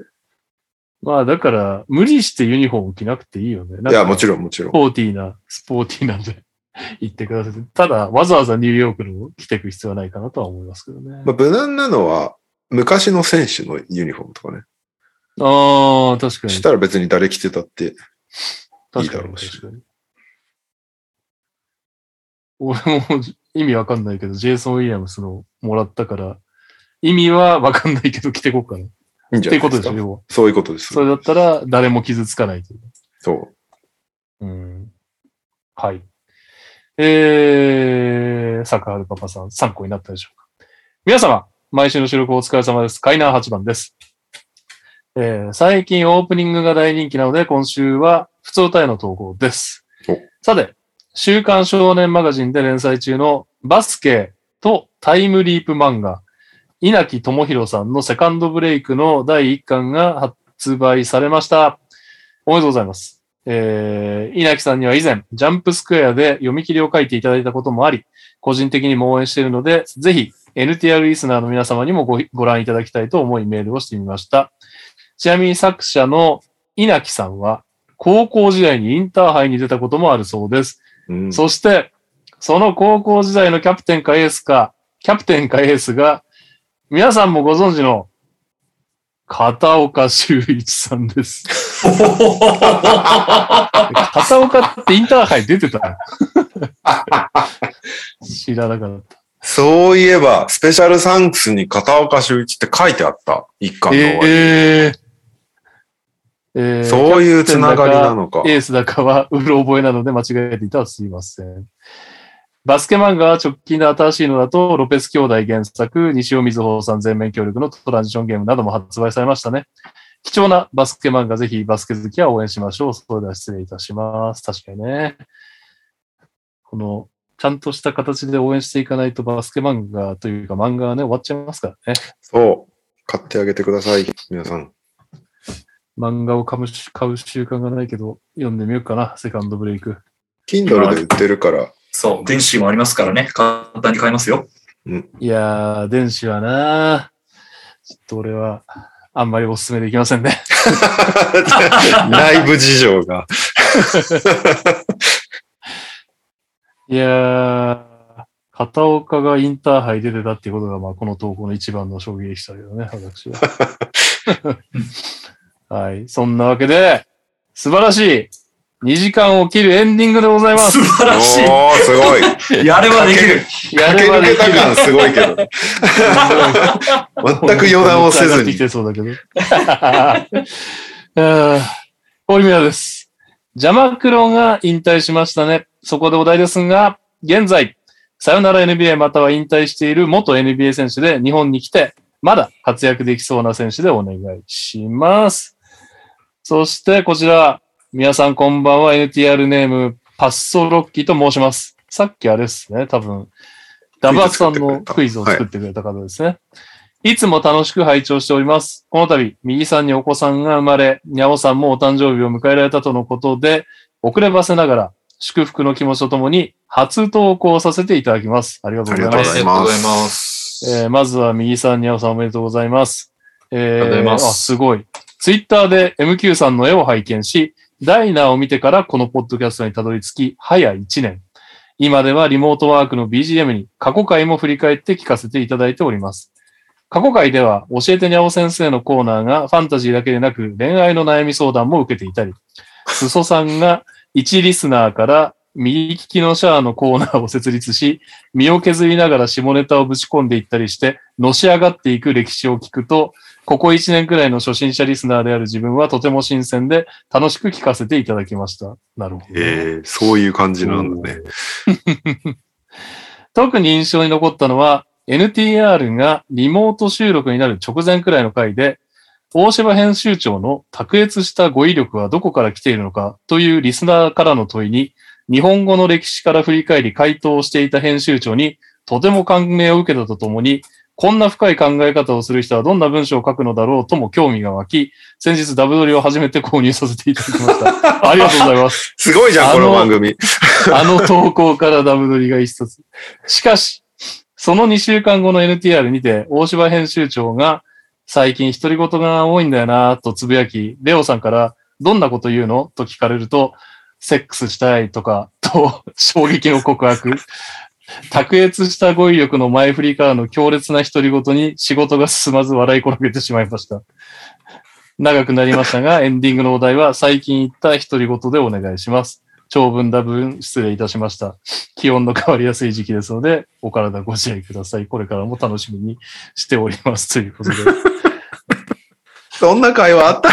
[SPEAKER 2] まあだから、無理してユニフォーム着なくていいよね。
[SPEAKER 3] いや、もち
[SPEAKER 2] ろん。
[SPEAKER 3] もちろん
[SPEAKER 2] ス。ポーティーな、スポーティーなんで 言ってください。ただ、わざわざニューヨークの着ていく必要はないかなとは思いますけどね。
[SPEAKER 3] まあ、無難なのは、昔の選手のユニフォームとかね。
[SPEAKER 2] ああ、確かに。
[SPEAKER 3] したら別に誰着てたって。いいだろうし。
[SPEAKER 2] 俺も意味わかんないけど、ジェイソン・ウィリアムスのもらったから、意味はわかんないけど着てこっかな。っ
[SPEAKER 3] いいんじゃ
[SPEAKER 2] て
[SPEAKER 3] ないですか？
[SPEAKER 2] いうことでしょ、。要は。
[SPEAKER 3] そういうことです
[SPEAKER 2] そ。れだったら誰も傷つかないという。
[SPEAKER 3] そう。
[SPEAKER 2] うん。はい。えー、坂原パパさん、参考になったでしょうか。皆様、毎週の収録お疲れ様です。カイナー8番です。えー、最近オープニングが大人気なので、今週は普通歌への投稿です
[SPEAKER 3] お。
[SPEAKER 2] さて、週刊少年マガジンで連載中のバスケとタイムリープ漫画、稲木智弘さんのセカンドブレイクの第1巻が発売されました。おめでとうございます。えー、稲木さんには以前、ジャンプスクエアで読み切りを書いていただいたこともあり、個人的にも応援しているので、ぜひ NTR リスナーの皆様にもごご覧いただきたいと思いメールをしてみました。ちなみに作者の稲木さんは、高校時代にインターハイに出たこともあるそうです。
[SPEAKER 3] うん、
[SPEAKER 2] そして、その高校時代のキャプテンかエースか、キャプテンかエースが、皆さんもご存知の、片岡修一さんです。片岡ってインターハイ出てた知らなかった。
[SPEAKER 3] そういえば、スペシャルサンクスに片岡修一って書いてあった。一巻の終わり。
[SPEAKER 2] えーえー
[SPEAKER 3] そういうつながりなのか。
[SPEAKER 2] エースだかはうろ覚えなので間違えていたらすいません。バスケ漫画は直近で新しいのだと、ロペス兄弟原作、西尾瑞穂さん全面協力のトランジションゲームなども発売されましたね。貴重なバスケ漫画、ぜひバスケ好きは応援しましょう。それでは失礼いたします。確かにね。この、ちゃんとした形で応援していかないとバスケ漫画というか漫画はね、終わっちゃいますからね。
[SPEAKER 3] そう。買ってあげてください。皆さん。
[SPEAKER 2] 漫画を買う買う習慣がないけど、読んでみようかな、セカンドブレイク。
[SPEAKER 3] Kindle で売ってるから。
[SPEAKER 1] そう、電子もありますからね。簡単に買えますよ。
[SPEAKER 2] いやー、電子はなちょっと俺は、あんまりお勧めできませんね。
[SPEAKER 3] ライブ事情が。
[SPEAKER 2] いやー、片岡がインターハイ出てたっていうことが、まあ、この投稿の一番の衝撃でしたけどね、私は。はい。そんなわけで、素晴らしい2時間を切るエンディングでございます。
[SPEAKER 1] 素晴らし
[SPEAKER 3] おー、すごい。
[SPEAKER 1] い。やればできる。
[SPEAKER 2] やればできる。
[SPEAKER 3] けた感すごいけど。全く予断をせずに
[SPEAKER 2] てそうだけど。うん堀宮です。ジャマクロが引退しましたね。そこでお題ですが、現在、さよなら NBA または引退している元 NBA 選手で日本に来て、まだ活躍できそうな選手でお願いします。そして、こちら、皆さんこんばんは。NTR ネーム、パッソロッキーと申します。さっきあれですね、多分、ダブアツさんのクイズを作ってくれた方ですね。いつも楽しく拝聴しております。この度、右さんにお子さんが生まれ、にゃおさんもお誕生日を迎えられたとのことで、遅ればせながら、祝福の気持ちとともに、初投稿させていただきます。ありがとうございます。
[SPEAKER 3] ありがとうございます。
[SPEAKER 2] えーまずは右さん、にゃおさんおめでとうございます。えー
[SPEAKER 1] ありがとうございます
[SPEAKER 2] あ、すごい。ツイッターで MQ さんの絵を拝見し、ダイナーを見てからこのポッドキャストにたどり着き、早1年。今ではリモートワークの BGM に過去回も振り返って聞かせていただいております。過去回では教えてにゃお先生のコーナーがファンタジーだけでなく恋愛の悩み相談も受けていたり、すそさんが一リスナーから右利きのシャアのコーナーを設立し、身を削りながら下ネタをぶち込んでいったりして、のし上がっていく歴史を聞くと、ここ1年くらいの初心者リスナーである自分はとても新鮮で楽しく聞かせていただきました。なるほど。
[SPEAKER 3] えー、そういう感じなんだね。
[SPEAKER 2] 特に印象に残ったのは、NTR がリモート収録になる直前くらいの回で、大柴編集長の卓越した語彙力はどこから来ているのかというリスナーからの問いに、日本語の歴史から振り返り回答をしていた編集長に、とても感銘を受けたとともに、こんな深い考え方をする人はどんな文章を書くのだろうとも興味が湧き、先日ダブドリを初めて購入させていただきました。ありがとうございます。
[SPEAKER 3] すごいじゃん、この番組。
[SPEAKER 2] あの投稿からダブドリが一冊。しかし、その2週間後の NTR にて、大柴編集長が、最近独り言が多いんだよなとつぶやき、レオさんから、どんなこと言うの？と聞かれると、セックスしたいとか、と、衝撃の告白。卓越した語彙力の前振りからの強烈な独り言に仕事が進まず笑い転げてしまいました。長くなりましたが、エンディングのお題は最近言った独り言でお願いします。長文多文失礼いたしました。気温の変わりやすい時期ですので、お体ご自愛ください。これからも楽しみにしております。ということで。
[SPEAKER 3] そんな会話あったっ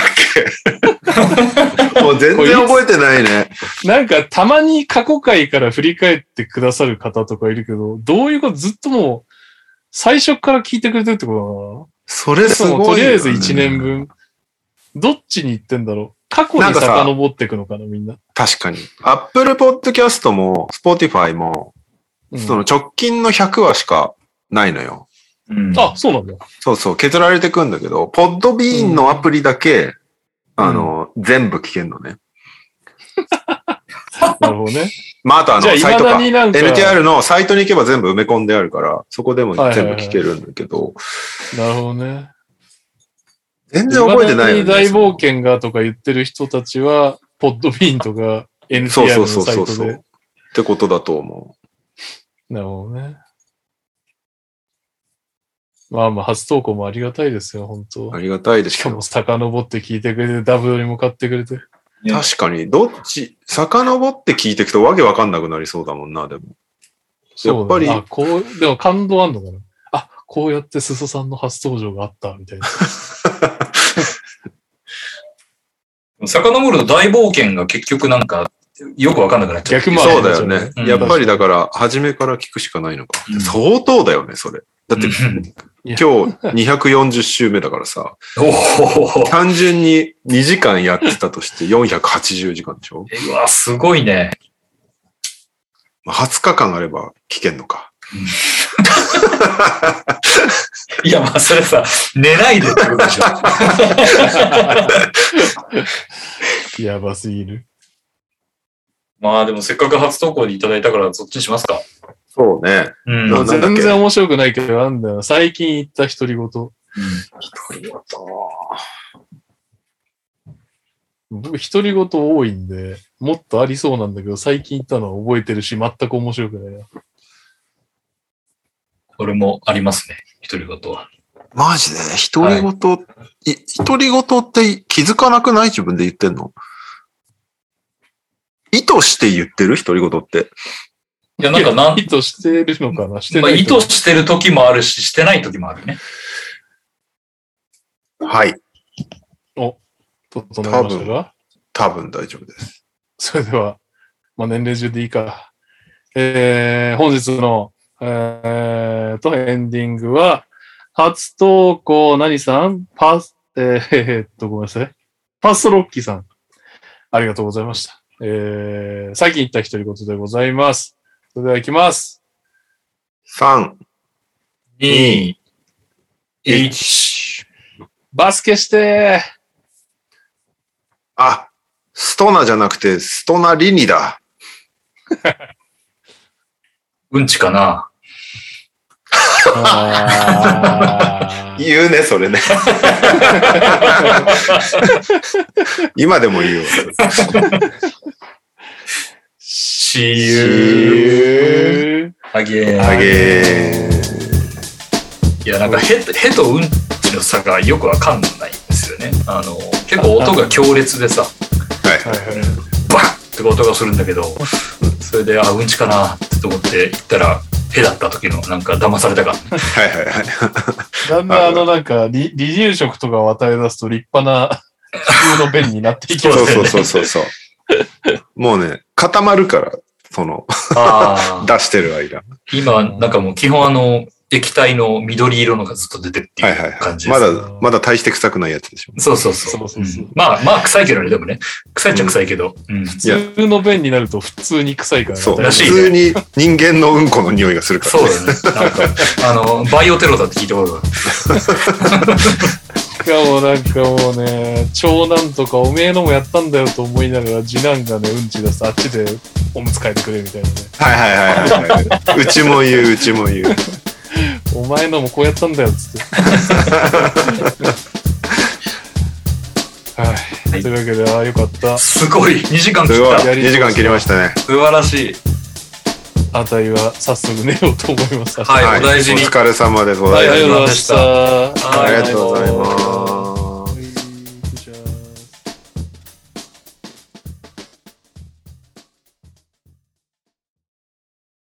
[SPEAKER 3] け？もう全然覚えてないね。
[SPEAKER 2] なんか、たまに過去回から振り返ってくださる方とかいるけど、どういうことずっともう、最初から聞いてくれてるってこと
[SPEAKER 3] それ
[SPEAKER 2] だな？それ
[SPEAKER 3] すごいよね、
[SPEAKER 2] とりあえず1年分。どっちに行ってんだろう？過去に遡っていくのかな、みんな。
[SPEAKER 3] 確かに。Apple Podcast も Spotify も、
[SPEAKER 2] うん
[SPEAKER 3] その直近の100話しかないのよ。
[SPEAKER 1] うん
[SPEAKER 2] あ、そうなんだ。
[SPEAKER 3] そうそう、削られてくんだけど、ポッドビーンのアプリだけ、あの、全部聞けんのね。
[SPEAKER 2] なるほどね。
[SPEAKER 3] まあ、あとあの、サイトか。NTR のサイトに行けば全部埋め込んであるから、そこでも
[SPEAKER 2] はいはいはい
[SPEAKER 3] 全部聞けるんだけど、
[SPEAKER 2] なるほどね。
[SPEAKER 3] 全然覚えてないよね。
[SPEAKER 2] 大冒険がとか言ってる人たちは、ポッドビーンとか
[SPEAKER 3] そう
[SPEAKER 2] NTR
[SPEAKER 3] そうそう
[SPEAKER 2] のサイト
[SPEAKER 3] そうそう。
[SPEAKER 2] で
[SPEAKER 3] っ。てことだと思
[SPEAKER 2] なるほどね。まあまあ、初投稿もありがたいですよ、本
[SPEAKER 3] う。
[SPEAKER 2] 当
[SPEAKER 3] ありがたいですけど
[SPEAKER 2] しかも、。遡って聞いてくれて、ダブルに向かってくれて。
[SPEAKER 1] ね
[SPEAKER 3] 確かに、どっち、遡って聞いていくとわけわかんなくなりそうだもんな、でも。やっぱり
[SPEAKER 2] あ、こう、でも感動あんのかなあ、こうやって裾さんの初登場があった、みたいな。
[SPEAKER 1] 遡ると大冒険が結局なんか、よくわかんなくなっちゃう。
[SPEAKER 2] 逆もあ
[SPEAKER 3] そうだよね。
[SPEAKER 1] うん
[SPEAKER 3] やっぱりだから、初めから聞くしかないのか。
[SPEAKER 1] うん
[SPEAKER 3] 相当だよね、それ。だって、今日240週目だからさ。単純に2時間やってたとして480時間でしょ？
[SPEAKER 1] うわ、すごいね。
[SPEAKER 3] まあ ?20 日間あれば聞けんのか。
[SPEAKER 1] いや、まあ、それさ、寝ないでってことでしょ。
[SPEAKER 2] やばすぎる。
[SPEAKER 1] まあ、でもせっかく初投稿でいただいたから、そっちにしますか。
[SPEAKER 3] そうね。
[SPEAKER 1] うん。
[SPEAKER 2] 全然面白くないけど、なんだよ。最近言った独り言。僕、独り言多いんで、もっとありそうなんだけど、最近言ったのは覚えてるし、全く面白くないな。
[SPEAKER 1] これもありますね。独り言は。
[SPEAKER 3] マジで？独り言、い独り言って気づかなくない？自分で言ってんの？意図して言ってる？独り言って。
[SPEAKER 1] いや、なんかなん、
[SPEAKER 2] 意図してるのかな？して
[SPEAKER 1] まあ、
[SPEAKER 2] ない
[SPEAKER 1] 意図してる時もあるし、してない時もあるね。
[SPEAKER 3] はい。
[SPEAKER 2] 整いましたが
[SPEAKER 3] 多分大丈夫です。
[SPEAKER 2] それでは、まあ、年齢中でいいか。えー、本日の、えー、と、エンディングは、初投稿、何さん？パス、えー、えーっと、ごめんなさい。パストロッキーさん。ありがとうございました。えー、最近言った独り言でございます。それでは行きます。
[SPEAKER 3] 3、
[SPEAKER 1] 2、1。
[SPEAKER 2] バスケして
[SPEAKER 3] あ、ストナじゃなくて、ストナリニだ。
[SPEAKER 1] うんちかな。
[SPEAKER 3] 言うね、それね。今でも言うよ。
[SPEAKER 1] し
[SPEAKER 2] See
[SPEAKER 1] ゆ
[SPEAKER 2] you.
[SPEAKER 1] あげ
[SPEAKER 3] あげ
[SPEAKER 1] いや、なんか、へ、へとうんちの差がよくわかんないんですよね。あの、結構音が強烈でさ、
[SPEAKER 3] ー。はい。
[SPEAKER 2] はいはい。
[SPEAKER 1] バッって音がするんだけど、それで、あ、うんちかなって思って行ったら、へだった時の、なんか騙されたか。
[SPEAKER 3] はいはいはい。
[SPEAKER 2] だんだんあのなんか離離乳食とかを与え出すと立派な普通の便になっていきます
[SPEAKER 3] そう
[SPEAKER 2] ね。
[SPEAKER 3] そうそうそうそう。もうね、固まるから、その。出してる間。
[SPEAKER 1] 今、なんかもう基本あの、液体の緑色のがずっと出てるって
[SPEAKER 3] はいはいいう
[SPEAKER 1] 感じです。
[SPEAKER 3] まだ、まだ大して臭くないやつでしょ。
[SPEAKER 1] そうそうそう。
[SPEAKER 2] そうそうそう
[SPEAKER 1] うんまあ、まあ、臭いけどね、でもね。臭いっちゃ臭いけど。うん。
[SPEAKER 2] 普通の便になると普通に臭いからね
[SPEAKER 3] そう。
[SPEAKER 1] らしいね
[SPEAKER 3] 普通に人間のうんこの匂いがするから、
[SPEAKER 1] そうだね。なんか、あの、バイオテロだって聞いたことがある。
[SPEAKER 2] しかもなんかもうね、長男とかおめえのもやったんだよと思いながら次男がね、うんち出すあっちでおむつ替えてくれみたいなね。
[SPEAKER 3] はいはいはいはいはい。うちも言う、うちも言う。
[SPEAKER 2] お前のもこうやったんだよっつって。はい。
[SPEAKER 1] はい
[SPEAKER 2] というわけで、ああ、よかった。
[SPEAKER 1] すごい。2時間
[SPEAKER 3] すごい。
[SPEAKER 1] 切った。
[SPEAKER 3] 2時間切りましたね。
[SPEAKER 1] 素晴らしい。
[SPEAKER 2] あたいは早速寝ようと思います。
[SPEAKER 1] はいお大事に
[SPEAKER 3] お疲れ様で
[SPEAKER 2] ございました。
[SPEAKER 1] はい
[SPEAKER 3] ありがとうございます。